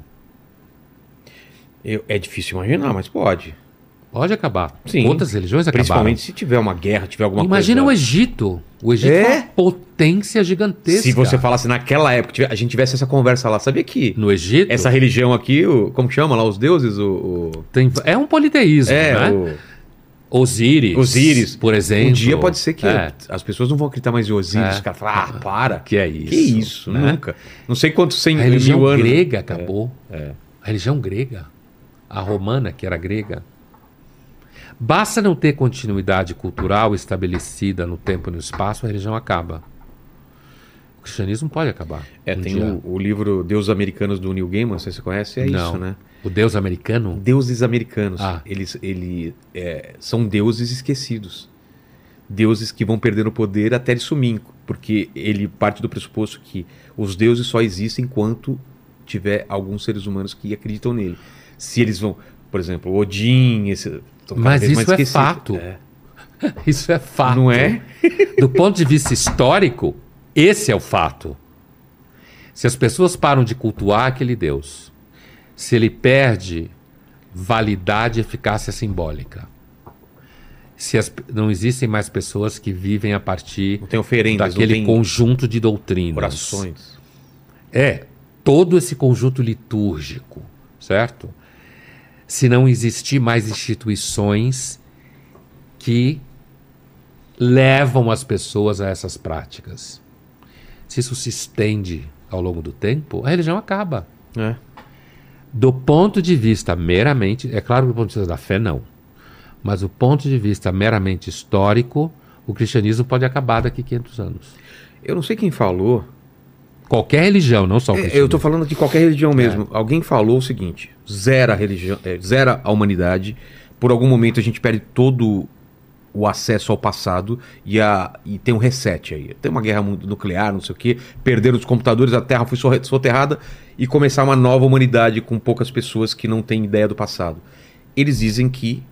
Speaker 1: Eu- é difícil imaginar, mas pode.
Speaker 3: Pode acabar.
Speaker 1: Sim.
Speaker 3: Outras religiões acabaram.
Speaker 1: Principalmente se tiver uma guerra, tiver alguma
Speaker 3: Imagina o
Speaker 1: coisa.
Speaker 3: Egito. O Egito
Speaker 1: É?
Speaker 3: é uma potência gigantesca.
Speaker 1: Se você falasse naquela época, a gente tivesse essa conversa lá, sabia que
Speaker 3: No Egito,
Speaker 1: essa religião aqui, o, como que chama lá, os deuses? O, o-
Speaker 3: tem- é um politeísmo,
Speaker 1: é,
Speaker 3: né?
Speaker 1: o,
Speaker 3: Osíris,
Speaker 1: Osíris.
Speaker 3: por exemplo.
Speaker 1: Um dia pode ser que
Speaker 3: É,
Speaker 1: as pessoas não vão acreditar mais em Osíris.
Speaker 3: É.
Speaker 1: Ah, para.
Speaker 3: que é isso.
Speaker 1: Que isso,
Speaker 3: né?
Speaker 1: nunca. Não sei quantos cem
Speaker 3: A religião
Speaker 1: mil anos.
Speaker 3: grega acabou.
Speaker 1: É.
Speaker 3: A religião grega. A romana, que era grega. Basta não ter continuidade cultural estabelecida no tempo e no espaço, a religião acaba. O cristianismo pode acabar.
Speaker 1: É,
Speaker 3: um
Speaker 1: tem o, o livro Deuses Americanos do Neil Gaiman, sei se você conhece, é
Speaker 3: não.
Speaker 1: isso, né?
Speaker 3: O Deus americano?
Speaker 1: Deuses americanos.
Speaker 3: Ah.
Speaker 1: Eles ele, é, são deuses esquecidos. Deuses que vão perdendo poder até eles sumirem. Porque ele parte do pressuposto que os deuses só existem enquanto tiver alguns seres humanos que acreditam nele. Se eles vão, por exemplo, Odin, esse,
Speaker 3: Mas isso é fato.
Speaker 1: É.
Speaker 3: Isso é fato.
Speaker 1: Não é?
Speaker 3: Do ponto de vista histórico, esse é o fato. Se as pessoas param de cultuar aquele Deus, se ele perde validade e eficácia simbólica, se as- não existem mais pessoas que vivem a partir daquele conjunto de doutrinas.
Speaker 1: orações.
Speaker 3: É, todo esse conjunto litúrgico, certo? Se não existir mais instituições que levam as pessoas a essas práticas. Se isso se estende ao longo do tempo, a religião acaba.
Speaker 1: É.
Speaker 3: Do ponto de vista meramente, é claro que do ponto de vista da fé, não. Mas do ponto de vista meramente histórico, o cristianismo pode acabar daqui a 500 anos.
Speaker 1: Eu não sei quem falou.
Speaker 3: Qualquer religião, não só o
Speaker 1: É,
Speaker 3: cristianismo.
Speaker 1: eu tô falando de qualquer religião mesmo. Alguém falou o seguinte: zera a religião, é, zera a humanidade. Por algum momento a gente perde todo o acesso ao passado e, a, e tem um reset aí. Tem uma guerra nuclear, não sei o quê. Perderam os computadores, a Terra foi soterrada e começar uma nova humanidade com poucas pessoas que não têm ideia do passado. Eles dizem que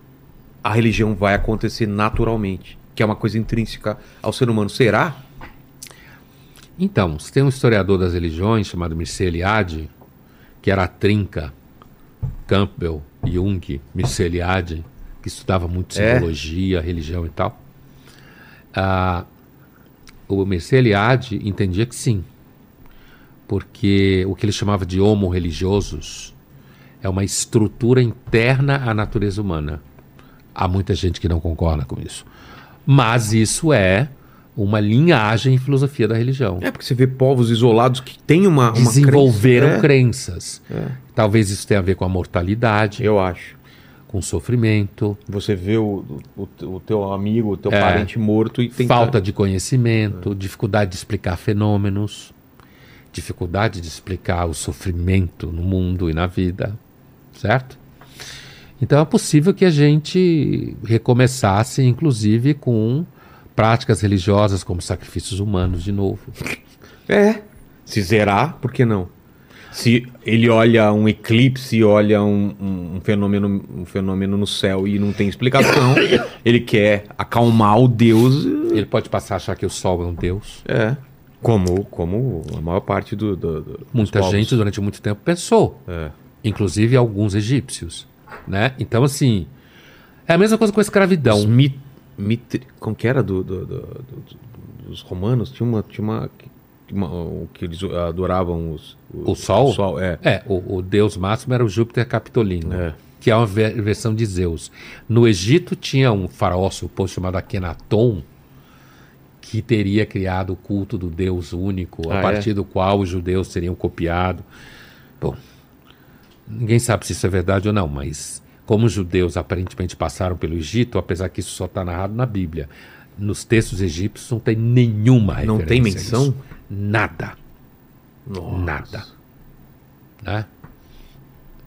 Speaker 1: a religião vai acontecer naturalmente, que é uma coisa intrínseca ao ser humano. Será?
Speaker 3: Então, você tem um historiador das religiões chamado Mircea Eliade, que era a trinca Campbell, Jung, Mircea Eliade, que estudava muito
Speaker 1: É.
Speaker 3: simbologia, religião e tal. Ah, o Mircea Eliade entendia que sim, porque o que ele chamava de homo religiosos é uma estrutura interna à natureza humana. Há muita gente que não concorda com isso. Mas isso é uma linhagem em filosofia da religião.
Speaker 1: É porque você vê povos isolados que têm uma, uma
Speaker 3: Desenvolveram
Speaker 1: crença- É,
Speaker 3: crenças. Talvez isso tenha a ver com a mortalidade,
Speaker 1: Eu acho.
Speaker 3: com sofrimento,
Speaker 1: Você vê o, o, o teu amigo, o teu
Speaker 3: É.
Speaker 1: parente morto e tem
Speaker 3: falta de conhecimento, dificuldade de explicar fenômenos, dificuldade de explicar o sofrimento no mundo e na vida, certo? Então é possível que a gente recomeçasse, inclusive, com práticas religiosas como sacrifícios humanos de novo.
Speaker 1: É. Se zerar, por que não? Se ele olha um eclipse, olha um, um- um fenômeno, um fenômeno no céu e não tem explicação, ele quer acalmar o Deus.
Speaker 3: Ele pode passar a achar que o Sol é um Deus.
Speaker 1: É. Como, como a maior parte do. do- do- dos
Speaker 3: Muita
Speaker 1: povos.
Speaker 3: gente durante muito tempo pensou.
Speaker 1: É.
Speaker 3: inclusive alguns egípcios, né? Então assim, é a mesma coisa com a escravidão.
Speaker 1: Os mit, mit- como que era do, do- do- do- dos romanos? Tinha uma. Tinha uma, uma- o que eles adoravam os,
Speaker 3: O sol?
Speaker 1: O sol, é.
Speaker 3: É, o, o deus máximo era o Júpiter Capitolino,
Speaker 1: É.
Speaker 3: que é uma ve- versão de Zeus. No Egito tinha um faraó suposto chamado Akhenaton, que teria criado o culto do Deus único, a
Speaker 1: Ah, é?
Speaker 3: partir do qual os judeus teriam copiado. Bom, ninguém sabe se isso é verdade ou não, mas como os judeus aparentemente passaram pelo Egito, apesar que isso só está narrado na Bíblia, nos textos egípcios não tem nenhuma referência.
Speaker 1: Não tem menção?
Speaker 3: Nada.
Speaker 1: Nossa.
Speaker 3: Nada. Né?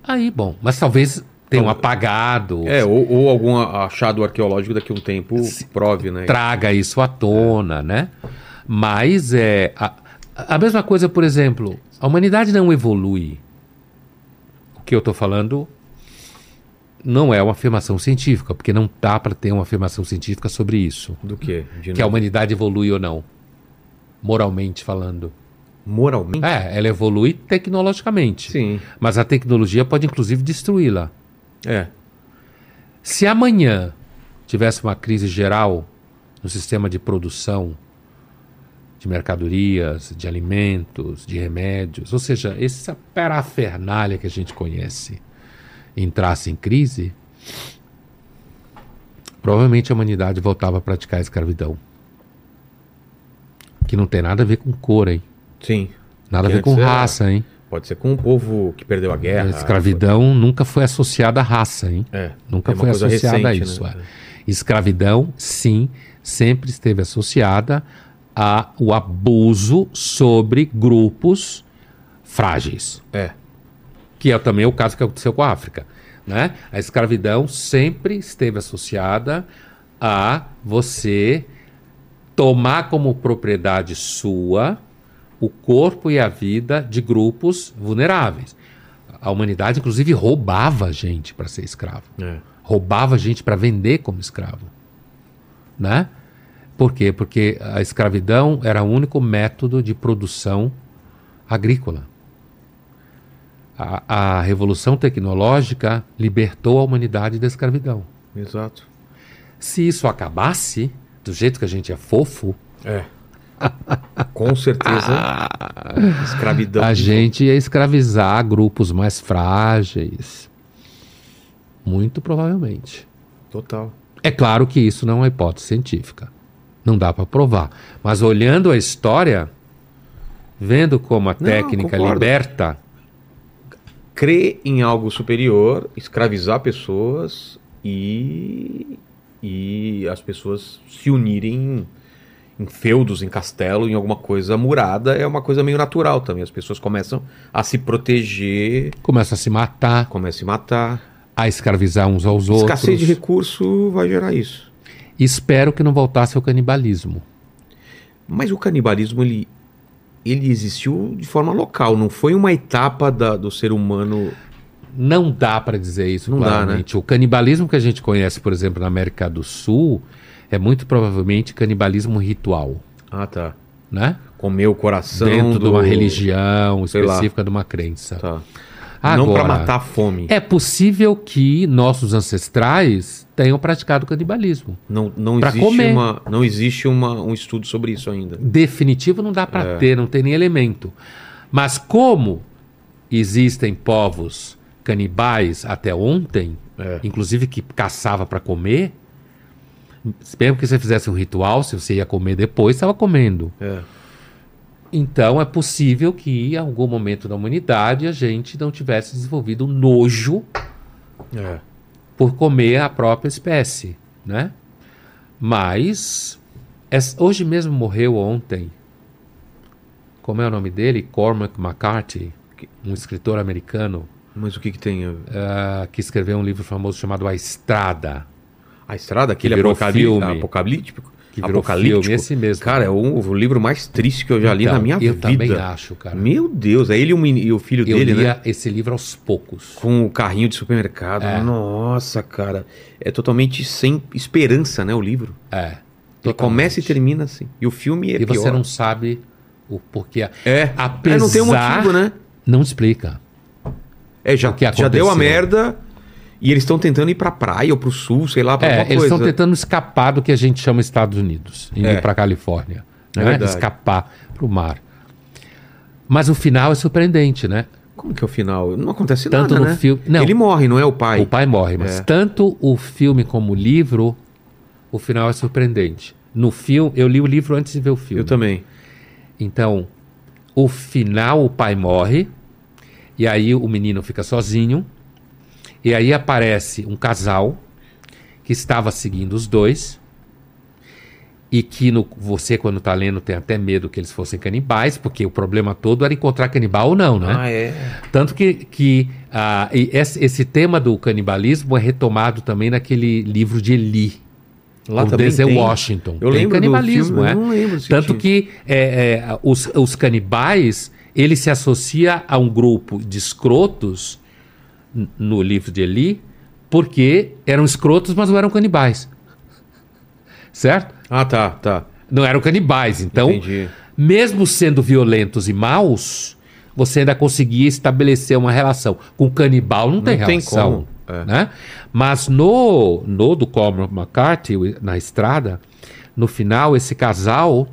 Speaker 3: Aí, bom, mas talvez tenham apagado,
Speaker 1: É, ou, ou algum achado arqueológico daqui a um tempo prove, né?
Speaker 3: traga isso à tona, né? Mas é a, a mesma coisa, por exemplo, a humanidade não evolui. O que eu estou falando não é uma afirmação científica, porque não dá para ter uma afirmação científica sobre isso.
Speaker 1: Do quê? De
Speaker 3: Que a
Speaker 1: novo?
Speaker 3: humanidade evolui ou não, moralmente falando.
Speaker 1: Moralmente?
Speaker 3: É, ela evolui tecnologicamente.
Speaker 1: Sim.
Speaker 3: Mas a tecnologia pode inclusive destruí-la.
Speaker 1: É.
Speaker 3: Se amanhã tivesse uma crise geral no sistema de produção de mercadorias, de alimentos, de remédios, ou seja, essa parafernália que a gente conhece entrasse em crise, provavelmente a humanidade voltava a praticar a escravidão. Que não tem nada a ver com cor, hein?
Speaker 1: Sim.
Speaker 3: Nada a ver com raça, hein?
Speaker 1: Pode ser com um povo que perdeu a guerra.
Speaker 3: A escravidão nunca foi associada à raça, hein?
Speaker 1: É.
Speaker 3: Nunca
Speaker 1: É
Speaker 3: foi associada a
Speaker 1: recente,
Speaker 3: isso.
Speaker 1: né?
Speaker 3: é. Escravidão, sim, sempre esteve associada ao abuso sobre grupos frágeis,
Speaker 1: É.
Speaker 3: que é também o caso que aconteceu com a África. Né? A escravidão sempre esteve associada a você tomar como propriedade sua o corpo e a vida de grupos vulneráveis. A humanidade, inclusive, roubava gente para ser escravo
Speaker 1: É.
Speaker 3: roubava gente para vender como escravo. Né? Por quê? Porque a escravidão era o único método de produção agrícola. A, a revolução tecnológica libertou a humanidade da escravidão.
Speaker 1: Exato.
Speaker 3: Se isso acabasse, do jeito que a gente é fofo,
Speaker 1: É. Com certeza. escravidão.
Speaker 3: a gente ia escravizar grupos mais frágeis. Muito provavelmente.
Speaker 1: Total.
Speaker 3: É claro que isso não é uma hipótese científica. Não dá para provar. Mas olhando a história, vendo como a
Speaker 1: Não,
Speaker 3: técnica
Speaker 1: concordo.
Speaker 3: liberta,
Speaker 1: Crer em algo superior, escravizar pessoas e. e as pessoas se unirem em, em feudos, em castelo, em alguma coisa murada, é uma coisa meio natural também. As pessoas começam a se proteger,
Speaker 3: começa a se matar,
Speaker 1: começam a se matar.
Speaker 3: a escravizar uns aos outros.
Speaker 1: Escassez de recurso vai gerar isso.
Speaker 3: Espero que não voltasse ao canibalismo.
Speaker 1: Mas o canibalismo, ele, ele existiu de forma local, não foi uma etapa da- do ser humano.
Speaker 3: Não dá para dizer isso
Speaker 1: Não dá, né?
Speaker 3: claramente. O canibalismo que a gente conhece, por exemplo, na América do Sul, é muito provavelmente canibalismo ritual,
Speaker 1: Ah, tá.
Speaker 3: né?
Speaker 1: Comer o coração.
Speaker 3: Dentro de
Speaker 1: do-
Speaker 3: uma religião específica, de uma crença.
Speaker 1: Tá. Não para
Speaker 3: Agora,
Speaker 1: matar a fome.
Speaker 3: É possível que nossos ancestrais tenham praticado canibalismo.
Speaker 1: Não, não existe,
Speaker 3: comer.
Speaker 1: uma, não existe uma, um estudo sobre isso ainda.
Speaker 3: Definitivo não dá para
Speaker 1: É.
Speaker 3: ter, não tem nem elemento. Mas como existem povos canibais até ontem,
Speaker 1: É.
Speaker 3: inclusive que caçava para comer, mesmo que você fizesse um ritual, se você ia comer depois, estava comendo.
Speaker 1: É.
Speaker 3: Então é possível que em algum momento da humanidade a gente não tivesse desenvolvido nojo
Speaker 1: É.
Speaker 3: por comer a própria espécie, né? Mas es- hoje mesmo morreu ontem. Como é o nome dele? Cormac McCarthy, um escritor americano
Speaker 1: Mas o que, que tem?
Speaker 3: ah, que escreveu um livro famoso chamado A Estrada,
Speaker 1: A estrada, aquele apocalí-
Speaker 3: filme.
Speaker 1: apocalíptico?
Speaker 3: Que virou
Speaker 1: apocalíptico?
Speaker 3: filme, esse mesmo.
Speaker 1: Cara, é o, o livro mais triste que eu já li
Speaker 3: Então,
Speaker 1: na minha
Speaker 3: eu
Speaker 1: vida.
Speaker 3: também acho, cara.
Speaker 1: Meu Deus, é ele e o, e filho
Speaker 3: eu
Speaker 1: dele,
Speaker 3: lia
Speaker 1: né?
Speaker 3: esse livro aos poucos.
Speaker 1: Com o carrinho de supermercado.
Speaker 3: É.
Speaker 1: Nossa, cara. É totalmente sem esperança, né? O livro.
Speaker 3: É.
Speaker 1: Ele começa e termina assim. E o filme é
Speaker 3: E você
Speaker 1: pior.
Speaker 3: não sabe o porquê.
Speaker 1: É.
Speaker 3: Apesar-
Speaker 1: É, não tem um motivo, né?
Speaker 3: Não explica.
Speaker 1: É, já, já deu a merda e eles estão tentando ir pra praia ou pro sul, sei lá, pra
Speaker 3: É, eles estão tentando escapar do que a gente chama Estados Unidos, indo
Speaker 1: É.
Speaker 3: para Califórnia,
Speaker 1: É
Speaker 3: né?
Speaker 1: verdade.
Speaker 3: escapar para o mar. Mas o final é surpreendente, né?
Speaker 1: Como que é o final? Não acontece
Speaker 3: Tanto
Speaker 1: nada,
Speaker 3: no
Speaker 1: né?
Speaker 3: filme- não.
Speaker 1: Ele morre, não é o pai.
Speaker 3: O pai morre, mas
Speaker 1: É.
Speaker 3: tanto o filme como o livro, o final é surpreendente. No filme, eu li o livro antes de ver o filme.
Speaker 1: Eu também.
Speaker 3: Então, o final, o pai morre, e aí o menino fica sozinho, e aí aparece um casal que estava seguindo os dois, e que no- você, quando está lendo, tem até medo que eles fossem canibais, porque o problema todo era encontrar canibal ou não, né?
Speaker 1: Ah, é.
Speaker 3: Tanto que, que e esse, esse tema do canibalismo é retomado também naquele livro de Eli,
Speaker 1: Lá
Speaker 3: o Denzel
Speaker 1: tem.
Speaker 3: Washington.
Speaker 1: Eu
Speaker 3: tem
Speaker 1: lembro do
Speaker 3: canibalismo,
Speaker 1: filme,
Speaker 3: é.
Speaker 1: eu não lembro se
Speaker 3: Tanto
Speaker 1: tinha.
Speaker 3: que é, é, os, os canibais, ele se associa a um grupo de escrotos no livro de Eli, porque eram escrotos, mas não eram canibais. Certo?
Speaker 1: Ah, tá, tá.
Speaker 3: Não eram canibais. Então,
Speaker 1: Entendi.
Speaker 3: mesmo sendo violentos e maus, você ainda conseguia estabelecer uma relação. Com canibal não, tem
Speaker 1: Não tem
Speaker 3: relação.
Speaker 1: como, é.
Speaker 3: Né? Mas no, no do Cormac McCarthy, na estrada, no final, esse casal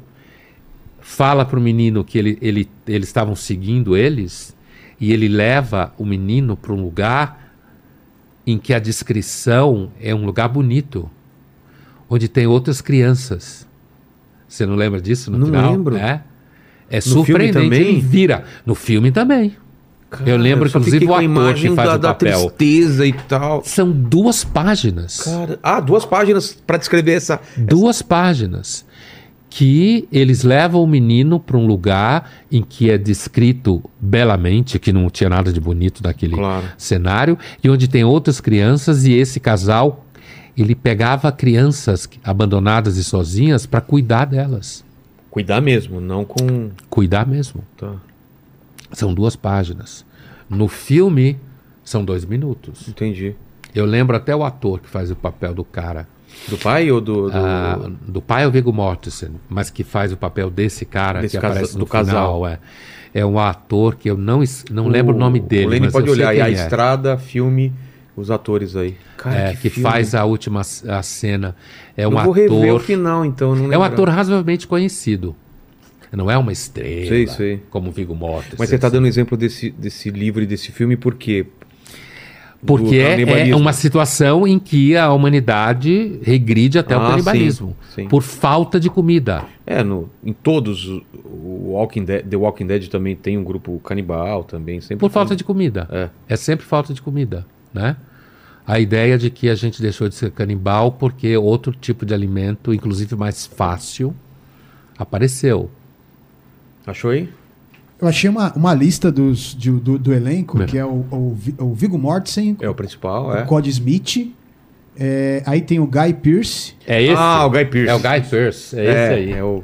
Speaker 3: fala pro menino que ele, ele, eles estavam seguindo eles e ele leva o menino para um lugar em que a descrição é um lugar bonito, onde tem outras crianças. Você não lembra disso no
Speaker 1: Não
Speaker 3: final?
Speaker 1: lembro.
Speaker 3: É, é
Speaker 1: filme
Speaker 3: surpreendente.
Speaker 1: também?
Speaker 3: Ele vira. No filme também. eu lembro,
Speaker 1: só
Speaker 3: inclusive, o ator que faz
Speaker 1: da,
Speaker 3: o
Speaker 1: da
Speaker 3: papel.
Speaker 1: tristeza e tal.
Speaker 3: São duas páginas.
Speaker 1: Cara, ah, duas páginas pra descrever essa.
Speaker 3: duas páginas que eles levam o menino para um lugar em que é descrito belamente, que não tinha nada de bonito daquele
Speaker 1: Claro.
Speaker 3: cenário, e onde tem outras crianças e esse casal ele pegava crianças abandonadas e sozinhas para cuidar delas,
Speaker 1: Cuidar mesmo, não com.
Speaker 3: cuidar mesmo.
Speaker 1: Tá,
Speaker 3: São duas páginas. No filme são dois minutos.
Speaker 1: entendi.
Speaker 3: Eu lembro até o ator que faz o papel do cara.
Speaker 1: Do pai ou do. do...
Speaker 3: Ah, do pai é o Viggo Mortensen, mas que faz o papel desse cara
Speaker 1: Desse
Speaker 3: que
Speaker 1: casa-
Speaker 3: aparece
Speaker 1: do
Speaker 3: no
Speaker 1: casal.
Speaker 3: final. É, é um ator que eu não, não lembro o nome dele.
Speaker 1: O
Speaker 3: mas
Speaker 1: pode olhar. E a
Speaker 3: é.
Speaker 1: estrada, filme, os atores aí. Cara,
Speaker 3: É, que
Speaker 1: filme.
Speaker 3: faz a última a cena. É um
Speaker 1: eu vou rever o
Speaker 3: ator.
Speaker 1: final, então. Não
Speaker 3: É um ator razoavelmente conhecido. Não é uma estrela.
Speaker 1: Sei, sei.
Speaker 3: Como Viggo Mortensen.
Speaker 1: Mas você tá dando exemplo desse, desse livro e desse filme por quê?
Speaker 3: Porque é, é uma situação em que a humanidade regride até o
Speaker 1: Ah,
Speaker 3: canibalismo.
Speaker 1: sim, sim.
Speaker 3: Por falta de comida.
Speaker 1: É, no, em todos, o- o Walking Dead, The Walking Dead também tem um grupo canibal também. Sempre
Speaker 3: Por falta de comida.
Speaker 1: É.
Speaker 3: É sempre falta de comida, né? A ideia de que a gente deixou de ser canibal porque outro tipo de alimento, inclusive mais fácil, apareceu.
Speaker 1: Achou aí?
Speaker 2: Eu achei uma, uma lista dos, de- do, do elenco,
Speaker 3: É.
Speaker 2: que é o, o, o Viggo Mortensen,
Speaker 1: É o principal,
Speaker 2: o
Speaker 1: é.
Speaker 2: Cody Smith, é, aí tem o Guy Pearce,
Speaker 3: É esse.
Speaker 1: Ah, o Guy Pearce.
Speaker 3: É o Guy Pearce, é, esse aí.
Speaker 1: É o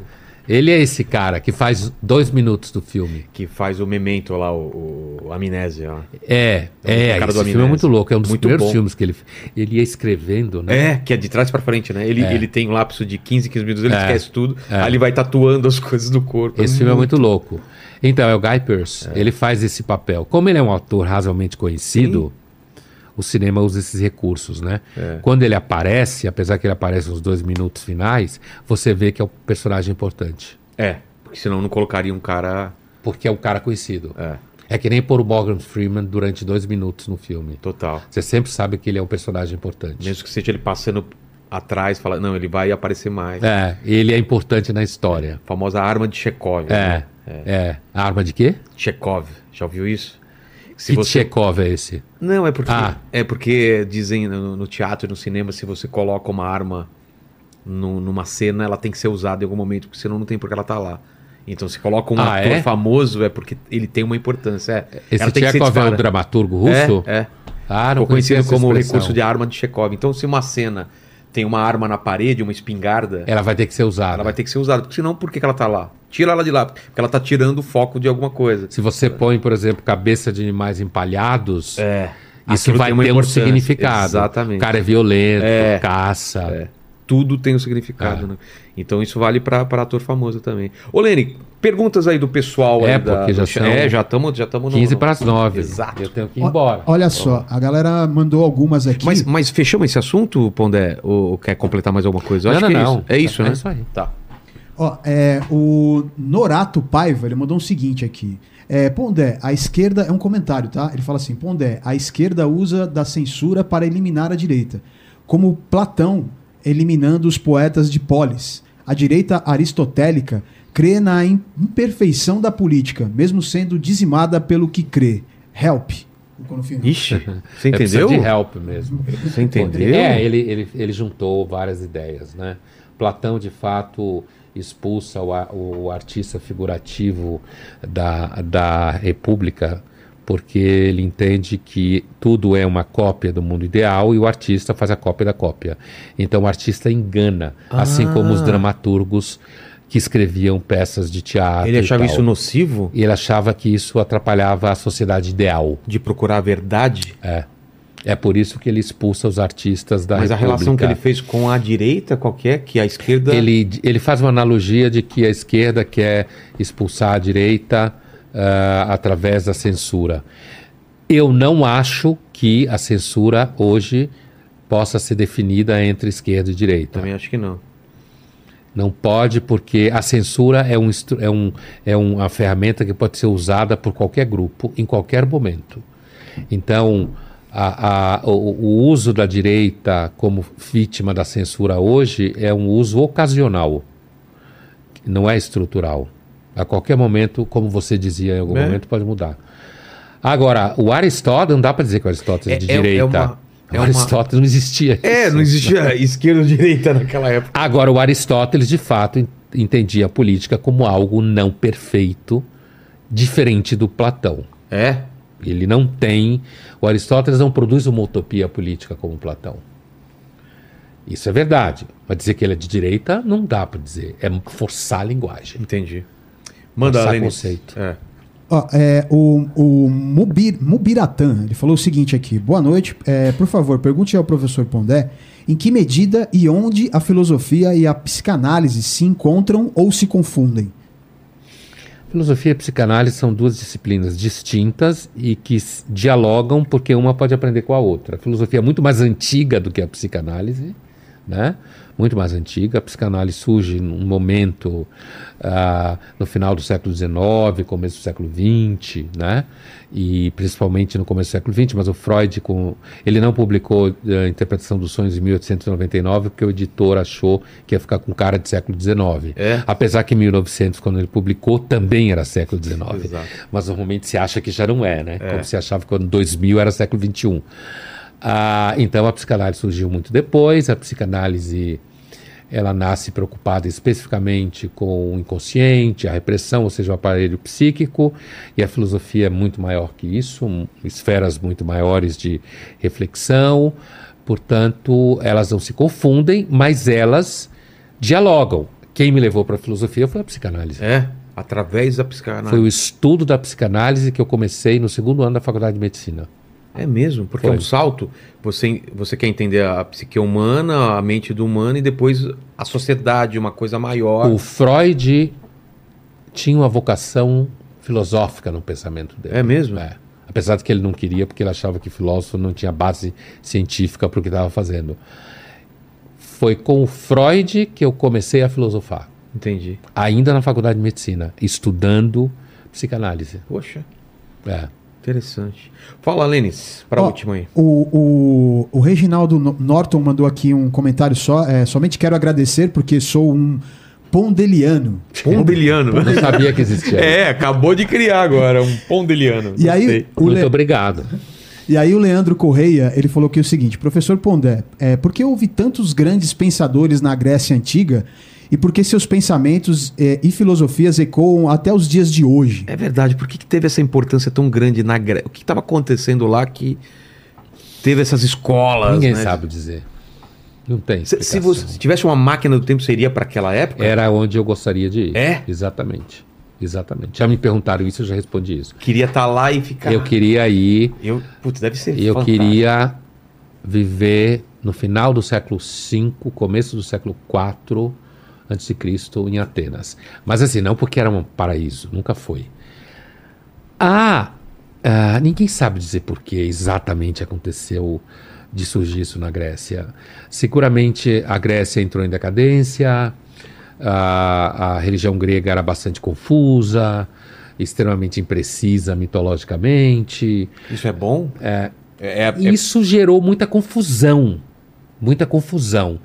Speaker 3: Ele é esse cara que faz dois minutos do filme.
Speaker 1: que faz o Memento lá, o, o Amnésia. ó.
Speaker 3: É, é,
Speaker 1: do
Speaker 3: esse filme é muito louco. É um dos
Speaker 1: Muito
Speaker 3: primeiros
Speaker 1: bom.
Speaker 3: filmes que ele ele ia escrevendo, né?
Speaker 1: É, que é de trás pra frente, né? Ele,
Speaker 3: É.
Speaker 1: ele tem um lapso de 15, 15 minutos, ele
Speaker 3: É.
Speaker 1: esquece tudo.
Speaker 3: É.
Speaker 1: Aí ele vai tatuando as coisas do corpo.
Speaker 3: Esse filme é muito louco. Então, é o Guy Pearce. Ele faz esse papel. Como ele é um ator razoavelmente conhecido, o cinema usa esses recursos, né?
Speaker 1: É.
Speaker 3: Quando ele aparece, apesar que ele aparece nos dois minutos finais, você vê que é o personagem importante.
Speaker 1: É, porque senão não colocaria um cara.
Speaker 3: Porque é um cara conhecido.
Speaker 1: É,
Speaker 3: É que nem pôr o Morgan Freeman durante dois minutos no filme.
Speaker 1: total.
Speaker 3: Você sempre sabe que ele é um personagem importante.
Speaker 1: Mesmo que seja ele passando atrás, fala, não, ele vai aparecer mais.
Speaker 3: É, ele é importante na história.
Speaker 1: A famosa arma de Chekhov.
Speaker 3: É,
Speaker 1: né?
Speaker 3: é. A arma de quê?
Speaker 1: Chekhov, já ouviu isso? Se
Speaker 3: que
Speaker 1: você...
Speaker 3: Chekhov é esse?
Speaker 1: Não, é porque,
Speaker 3: Ah.
Speaker 1: é porque dizem no, no teatro e no cinema, se você coloca uma arma nu- numa cena, ela tem que ser usada em algum momento, porque senão não tem porque ela tá lá. Então, se coloca um
Speaker 3: Ah,
Speaker 1: ator
Speaker 3: é?
Speaker 1: famoso, é porque ele tem uma importância. É,
Speaker 3: Esse Chekhov é
Speaker 1: disparada.
Speaker 3: dramaturgo russo?
Speaker 1: É, é.
Speaker 3: Ah, não
Speaker 1: Ficou conhecido como recurso de arma de Chekhov. Então, se uma cena tem uma arma na parede, uma espingarda,
Speaker 3: Ela vai ter que ser usada.
Speaker 1: ela vai ter que ser usada. Porque senão, por que, que ela tá lá? Tira ela de lá. Porque ela tá tirando o foco de alguma coisa.
Speaker 3: Se você põe, por exemplo, cabeça de animais empalhados,
Speaker 1: É.
Speaker 3: isso
Speaker 1: Aquilo
Speaker 3: vai ter um significado.
Speaker 1: Exatamente.
Speaker 3: O cara é violento,
Speaker 1: É.
Speaker 3: caça.
Speaker 1: É. Tudo tem um significado,
Speaker 3: É.
Speaker 1: né? Então isso vale pra pra ator famoso também. Ô, Lene, perguntas aí do pessoal
Speaker 3: É,
Speaker 1: aí da-
Speaker 3: porque já são
Speaker 1: É, já estamos já tamo no-
Speaker 3: 15
Speaker 1: no-
Speaker 3: para as 9.
Speaker 1: Exato.
Speaker 3: Eu tenho que ir embora.
Speaker 2: Olha só, a galera mandou algumas aqui.
Speaker 1: Mas, mas fechamos esse assunto, Pondé? Ou, ou quer completar mais alguma coisa? Eu
Speaker 3: Não,
Speaker 1: acho
Speaker 3: não,
Speaker 1: que
Speaker 3: não.
Speaker 1: é isso. É isso,
Speaker 3: É
Speaker 1: né?
Speaker 3: isso aí.
Speaker 1: Tá.
Speaker 2: Ó, é, o Norato Paiva, ele mandou um seguinte aqui. É, Pondé, a esquerda é um comentário, tá? Ele fala assim: Pondé, a esquerda usa da censura para eliminar a direita, como Platão eliminando os poetas de polis. A direita aristotélica crê na im- imperfeição da política, mesmo sendo dizimada pelo que crê. Help.
Speaker 1: Ixi, você
Speaker 3: É, precisa
Speaker 1: entendeu?
Speaker 3: de help mesmo.
Speaker 1: Você entendeu?
Speaker 3: É, ele, ele, ele juntou várias ideias, né? Platão, de fato, expulsa o, o artista figurativo da, da República porque ele entende que tudo é uma cópia do mundo ideal e o artista faz a cópia da cópia. Então o artista engana, assim como os
Speaker 1: Ah.
Speaker 3: dramaturgos que escreviam peças de teatro.
Speaker 1: Ele achava isso nocivo
Speaker 3: E ele achava que isso atrapalhava a sociedade ideal.
Speaker 1: de procurar a verdade?
Speaker 3: É. É por isso que ele expulsa os artistas da
Speaker 1: Mas a
Speaker 3: República.
Speaker 1: relação que ele fez com a direita, qual que é? Que a esquerda.
Speaker 3: Ele, ele faz uma analogia de que a esquerda quer expulsar a direita ah, através da censura. Eu não acho que a censura hoje possa ser definida entre esquerda e direita.
Speaker 1: Também acho que não.
Speaker 3: Não pode, porque a censura é, um, é, um, é uma ferramenta que pode ser usada por qualquer grupo, em qualquer momento. Então, a- a- o, o uso da direita como vítima da censura hoje é um uso ocasional, não é estrutural. A qualquer momento, como você dizia em algum
Speaker 1: É.
Speaker 3: momento, pode mudar. Agora, o Aristóteles, não dá para dizer que o Aristóteles é, de
Speaker 1: É- é- é
Speaker 3: direita.
Speaker 1: uma- é
Speaker 3: o
Speaker 1: uma-
Speaker 3: Aristóteles não existia.
Speaker 1: É, não existia esquerda ou direita naquela época.
Speaker 3: Agora, o Aristóteles, de fato, en- entendia a política como algo não perfeito, diferente do Platão.
Speaker 1: É?
Speaker 3: Ele não tem. O Aristóteles não produz uma utopia política como Platão. Isso é verdade. Mas dizer que ele é de direita, não dá para dizer. É forçar a linguagem.
Speaker 1: Entendi. Manda, Lene.
Speaker 3: conceito.
Speaker 1: É.
Speaker 2: Ó, é, o o Mubir, Mubiratan, ele falou o seguinte aqui. Boa noite. É, por favor, pergunte ao professor Pondé em que medida e onde a filosofia e a psicanálise se encontram ou se confundem.
Speaker 3: Filosofia e psicanálise são duas disciplinas distintas e que dialogam porque uma pode aprender com a outra. A filosofia é muito mais antiga do que a psicanálise, né? Muito mais antiga. A psicanálise surge num momento ah, no final do século XIX, começo do século XX, né? E principalmente no começo do século XX, mas o Freud, com, ele não publicou a interpretação dos sonhos em 1899 porque o editor achou que ia ficar com cara de século XIX.
Speaker 1: É?
Speaker 3: Apesar que em 1900, quando ele publicou, também era século XIX.
Speaker 1: Exato.
Speaker 3: Mas normalmente se acha que já não é, né? Como se achava que quando 2000 era século XXI. Ah, então a psicanálise surgiu muito depois. A psicanálise ela nasce preocupada especificamente com o inconsciente, a repressão, ou seja, o aparelho psíquico, e a filosofia é muito maior que isso, um, esferas muito maiores de reflexão. Portanto, elas não se confundem, mas elas dialogam. Quem me levou para a filosofia foi a psicanálise.
Speaker 1: É, através da psicanálise.
Speaker 3: Foi o estudo da psicanálise que eu comecei no segundo ano da faculdade de medicina.
Speaker 1: É mesmo, porque
Speaker 3: Foi.
Speaker 1: é um salto. Você, você quer entender a psique humana, a mente do humano e depois a sociedade, uma coisa maior.
Speaker 3: O Freud tinha uma vocação filosófica no pensamento dele.
Speaker 1: É mesmo?
Speaker 3: É. Apesar de que ele não queria, porque ele achava que filósofo não tinha base científica para o que estava fazendo. Foi com o Freud que eu comecei a filosofar,
Speaker 1: Entendi.
Speaker 3: ainda na faculdade de medicina, estudando psicanálise.
Speaker 1: Poxa,
Speaker 3: É.
Speaker 1: interessante. Fala, Lênis, para a última aí.
Speaker 2: O, o, o Reginaldo No- Norton mandou aqui um comentário só. É, somente quero agradecer porque sou um pondeliano.
Speaker 1: Pondeliano.
Speaker 3: Não sabia que existia.
Speaker 1: É, acabou de criar agora, um pondeliano.
Speaker 2: E aí,
Speaker 3: Muito
Speaker 2: Le-
Speaker 3: obrigado.
Speaker 2: E aí o Leandro Correia, ele falou aqui o seguinte, professor Pondé, é, por que houve tantos grandes pensadores na Grécia Antiga e por que seus pensamentos é, e filosofias ecoam até os dias de hoje?
Speaker 1: É verdade, por que, que teve essa importância tão grande na Grécia? O que estava acontecendo lá que teve essas escolas?
Speaker 3: Ninguém
Speaker 1: né?
Speaker 3: sabe dizer. Não tem.
Speaker 1: Se, se você se tivesse uma máquina do tempo, seria para aquela época?
Speaker 3: Era onde eu gostaria de ir.
Speaker 1: É?
Speaker 3: Exatamente. Exatamente. Já me perguntaram isso, eu já respondi isso.
Speaker 1: Queria estar lá e ficar.
Speaker 3: Eu queria ir,
Speaker 1: Eu, putz, deve ser
Speaker 3: eu
Speaker 1: fantástico.
Speaker 3: queria viver no final do século V, começo do século IV antes de Cristo em Atenas. Mas assim, não porque era um paraíso, nunca foi. Ah, ah, ninguém sabe dizer por que exatamente aconteceu de surgir isso na Grécia. Seguramente a Grécia entrou em decadência, a, a religião grega era bastante confusa, extremamente imprecisa mitologicamente.
Speaker 1: Isso é bom?
Speaker 3: É,
Speaker 1: É, é-
Speaker 3: e Isso gerou muita confusão. Muita confusão.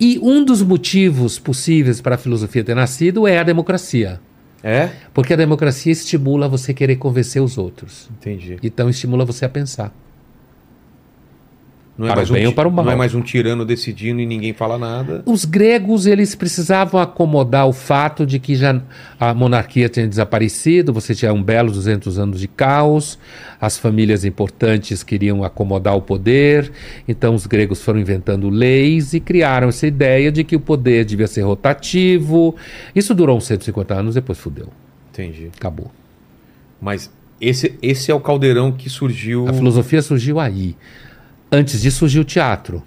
Speaker 3: E um dos motivos possíveis para a filosofia ter nascido é a democracia.
Speaker 1: é?
Speaker 3: Porque a democracia estimula você querer convencer os outros.
Speaker 1: Entendi.
Speaker 3: Então estimula você a pensar.
Speaker 1: Não
Speaker 3: Para o
Speaker 1: mais um
Speaker 3: bem ou
Speaker 1: ti-
Speaker 3: para o mal.
Speaker 1: Não é mais um tirano decidindo e ninguém fala nada.
Speaker 3: Os gregos eles precisavam acomodar o fato de que já a monarquia tinha desaparecido, você tinha um belo 200 anos de caos, as famílias importantes queriam acomodar o poder, então os gregos foram inventando leis e criaram essa ideia de que o poder devia ser rotativo. Isso durou uns 150 anos, depois fudeu,
Speaker 1: Entendi.
Speaker 3: acabou.
Speaker 1: Mas esse, esse é o caldeirão que surgiu.
Speaker 3: A filosofia surgiu aí. Antes disso surgiu o teatro,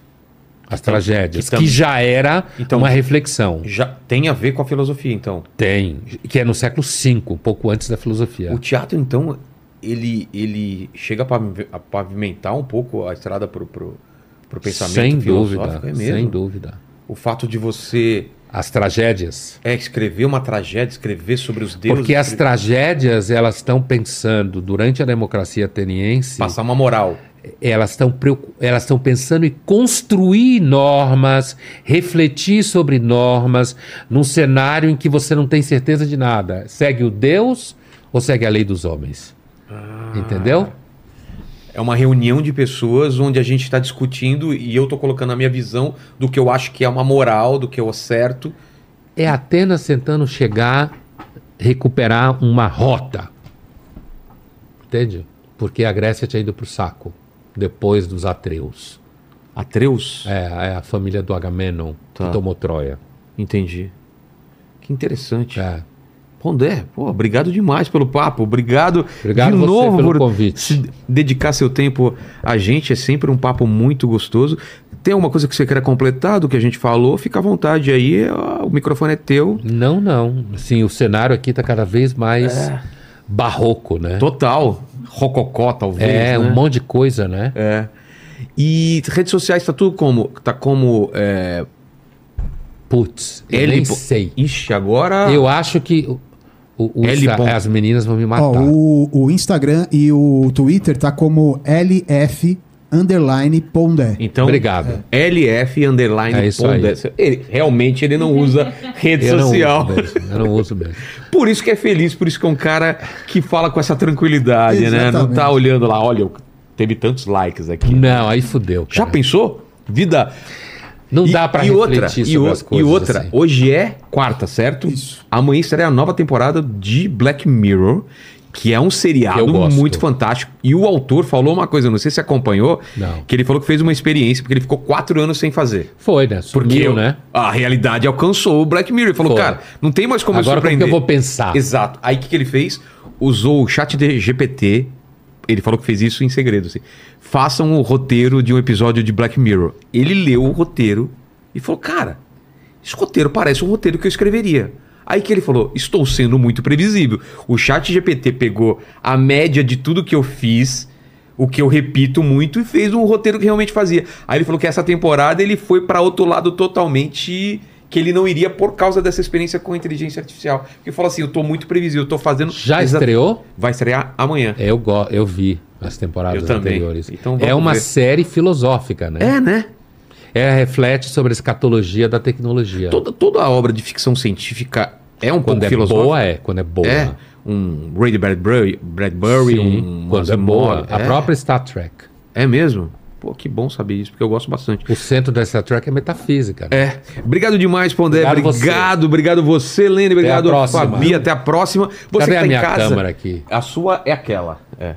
Speaker 3: as
Speaker 1: tam-
Speaker 3: tragédias,
Speaker 1: que tam-
Speaker 3: que já era
Speaker 1: Então-
Speaker 3: uma reflexão.
Speaker 1: Já tem a ver com a filosofia, então.
Speaker 3: Tem, que é no século V, um pouco antes da filosofia.
Speaker 1: O teatro, então, ele, ele chega a pavi- a pavimentar um pouco a estrada pro, pro pensamento
Speaker 3: sem dúvida,
Speaker 1: é
Speaker 3: sem dúvida.
Speaker 1: O fato de você
Speaker 3: As tragédias.
Speaker 1: é, escrever uma tragédia, escrever sobre os deuses.
Speaker 3: Porque as
Speaker 1: escrever-
Speaker 3: tragédias, elas estão pensando, durante a democracia ateniense,
Speaker 1: Passar uma moral.
Speaker 3: Elas estão elas estão pensando em construir normas, refletir sobre normas, num cenário em que você não tem certeza de nada. Segue o Deus ou segue a lei dos homens?
Speaker 1: Ah.
Speaker 3: Entendeu?
Speaker 1: É uma reunião de pessoas onde a gente está discutindo e eu tô colocando a minha visão do que eu acho que é uma moral, do que é o certo.
Speaker 3: É Atenas tentando chegar, recuperar uma rota. Entende? Porque a Grécia tinha ido para o saco depois dos Atreus.
Speaker 1: Atreus?
Speaker 3: É, é a família do Agamenon
Speaker 1: Tá.
Speaker 3: que tomou Troia.
Speaker 1: Entendi. Que interessante.
Speaker 3: É.
Speaker 1: Pondé, pô, obrigado demais pelo papo. Obrigado,
Speaker 3: Obrigado
Speaker 1: de novo
Speaker 3: pelo
Speaker 1: por
Speaker 3: convite.
Speaker 1: se dedicar seu tempo a gente. É sempre um papo muito gostoso. Tem alguma coisa que você queira completar do que a gente falou? Fica à vontade aí. ó, O microfone é teu.
Speaker 3: Não, não. Assim, o cenário aqui está cada vez mais
Speaker 1: É.
Speaker 3: barroco, né?
Speaker 1: Total. Rococó, talvez.
Speaker 3: É,
Speaker 1: né?
Speaker 3: um monte de coisa, né?
Speaker 1: É. E redes sociais tá tudo como? Tá como. É,
Speaker 3: Putz, eu
Speaker 1: L
Speaker 3: nem sei.
Speaker 1: Ixi, agora.
Speaker 3: Eu acho que o, o, Insta- as meninas vão me matar.
Speaker 2: Ó, o, o Instagram e o Twitter tá como LF underline Pondé.
Speaker 1: Então,
Speaker 3: Obrigado.
Speaker 1: LF underline
Speaker 3: É isso
Speaker 1: Pondé. Ele- realmente ele não usa rede
Speaker 3: Eu não
Speaker 1: social.
Speaker 3: uso mesmo, eu não uso mesmo.
Speaker 1: Por isso que é feliz, por isso que é um cara que fala com essa tranquilidade, né? Não tá olhando lá, olha, teve tantos likes aqui.
Speaker 3: Não, aí fudeu.
Speaker 1: Já
Speaker 3: cara.
Speaker 1: pensou? Vida.
Speaker 3: Não
Speaker 1: E-
Speaker 3: dá pra
Speaker 1: e
Speaker 3: refletir
Speaker 1: outra,
Speaker 3: sobre
Speaker 1: e, o-
Speaker 3: as
Speaker 1: e
Speaker 3: coisas.
Speaker 1: outra,
Speaker 3: assim.
Speaker 1: hoje é quarta, certo?
Speaker 2: Isso.
Speaker 1: Amanhã estreia a nova temporada de Black Mirror, que é um
Speaker 3: Eu
Speaker 1: seriado muito fantástico. E o autor falou uma coisa, não sei se acompanhou,
Speaker 3: Não.
Speaker 1: que ele falou que fez uma experiência, porque ele ficou quatro anos sem fazer.
Speaker 3: Foi, né?
Speaker 1: Porque
Speaker 3: Sumiu, né?
Speaker 1: a realidade alcançou o Black Mirror. Ele falou,
Speaker 3: Foi.
Speaker 1: cara, não tem mais como eu
Speaker 3: Agora que
Speaker 1: surpreender.
Speaker 3: eu vou pensar?
Speaker 1: Exato. Aí o que, que ele fez? Usou o chat de GPT. Ele falou que fez isso em segredo. Assim. Façam o roteiro de um episódio de Black Mirror. Ele leu o roteiro e falou: Cara, esse roteiro parece um roteiro que eu escreveria. Aí que ele falou: Estou sendo muito previsível. O chat GPT pegou a média de tudo que eu fiz, o que eu repito muito, e fez um roteiro que realmente fazia. Aí ele falou que essa temporada ele foi para outro lado totalmente que ele não iria por causa dessa experiência com inteligência artificial. Porque falou assim: eu tô muito previsível, eu tô fazendo.
Speaker 3: Já
Speaker 1: exa-
Speaker 3: estreou?
Speaker 1: Vai estrear amanhã.
Speaker 3: Eu, go eu vi as temporadas anteriores.
Speaker 1: Então
Speaker 3: é uma
Speaker 1: ver.
Speaker 3: série filosófica, né?
Speaker 1: É, né?
Speaker 3: É, reflete sobre a escatologia da tecnologia.
Speaker 1: Toda, toda a obra de ficção científica é um
Speaker 3: Quando
Speaker 1: pouco
Speaker 3: é
Speaker 1: filosófica.
Speaker 3: boa, é. Quando é boa.
Speaker 1: É. Um Ray Bradbury, Bradbury
Speaker 3: Sim,
Speaker 1: um
Speaker 3: quando é boa. A
Speaker 1: É.
Speaker 3: própria Star Trek.
Speaker 1: É mesmo? Pô, que bom saber isso, porque eu gosto bastante.
Speaker 3: O centro da Star Trek é metafísica. né?
Speaker 1: É. Obrigado demais, Pondé.
Speaker 3: Obrigado
Speaker 1: Obrigado,
Speaker 3: você.
Speaker 1: obrigado você, Lene. Obrigado,
Speaker 3: a.
Speaker 1: Fabi. Até a próxima. Você
Speaker 3: Cadê
Speaker 1: que
Speaker 3: a
Speaker 1: tá
Speaker 3: minha
Speaker 1: em casa.
Speaker 3: câmera aqui?
Speaker 1: A sua é aquela. É.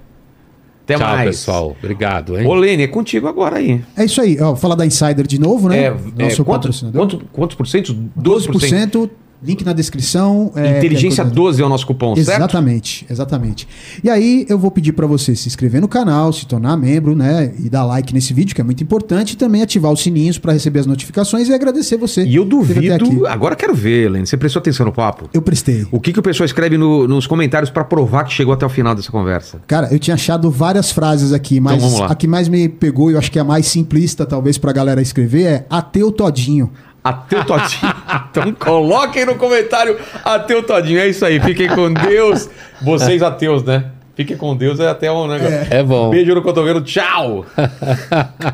Speaker 1: Até
Speaker 3: Tchau,
Speaker 1: mais.
Speaker 3: pessoal. Obrigado, hein?
Speaker 1: Ô, Lene, é contigo agora aí.
Speaker 2: É isso aí. Ó, falar da Insider de novo, né?
Speaker 1: É,
Speaker 2: Nosso
Speaker 1: é, quanto,
Speaker 2: patrocinador.
Speaker 1: quanto, quantos por cento? 12%.
Speaker 2: 12%. Link na descrição. é,
Speaker 1: Inteligência
Speaker 2: é coisa-
Speaker 1: 12 é o nosso cupom, certo?
Speaker 2: Exatamente, exatamente. E aí eu vou pedir para você se inscrever no canal, se tornar membro, né, e dar like nesse vídeo, que é muito importante, e também ativar os sininhos para receber as notificações e agradecer você.
Speaker 1: E eu duvido.
Speaker 2: aqui.
Speaker 1: Agora quero ver, Lene. Você prestou atenção no papo?
Speaker 2: Eu prestei.
Speaker 1: O que, que o pessoal escreve no- nos comentários pra provar que chegou até o final dessa conversa?
Speaker 2: Cara, eu tinha achado várias frases aqui, mas
Speaker 1: Então vamos lá.
Speaker 2: a que mais me pegou, e eu acho que é a mais simplista, talvez, pra galera escrever, é ateu todinho.
Speaker 1: Ateu Todinho. então coloquem no comentário Ateu Todinho. É isso aí. Fiquem com Deus. Vocês ateus, né? Fiquem com Deus. É até um negócio.
Speaker 3: É bom.
Speaker 1: Beijo no cotovelo. Tchau.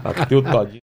Speaker 1: Ateu Todinho.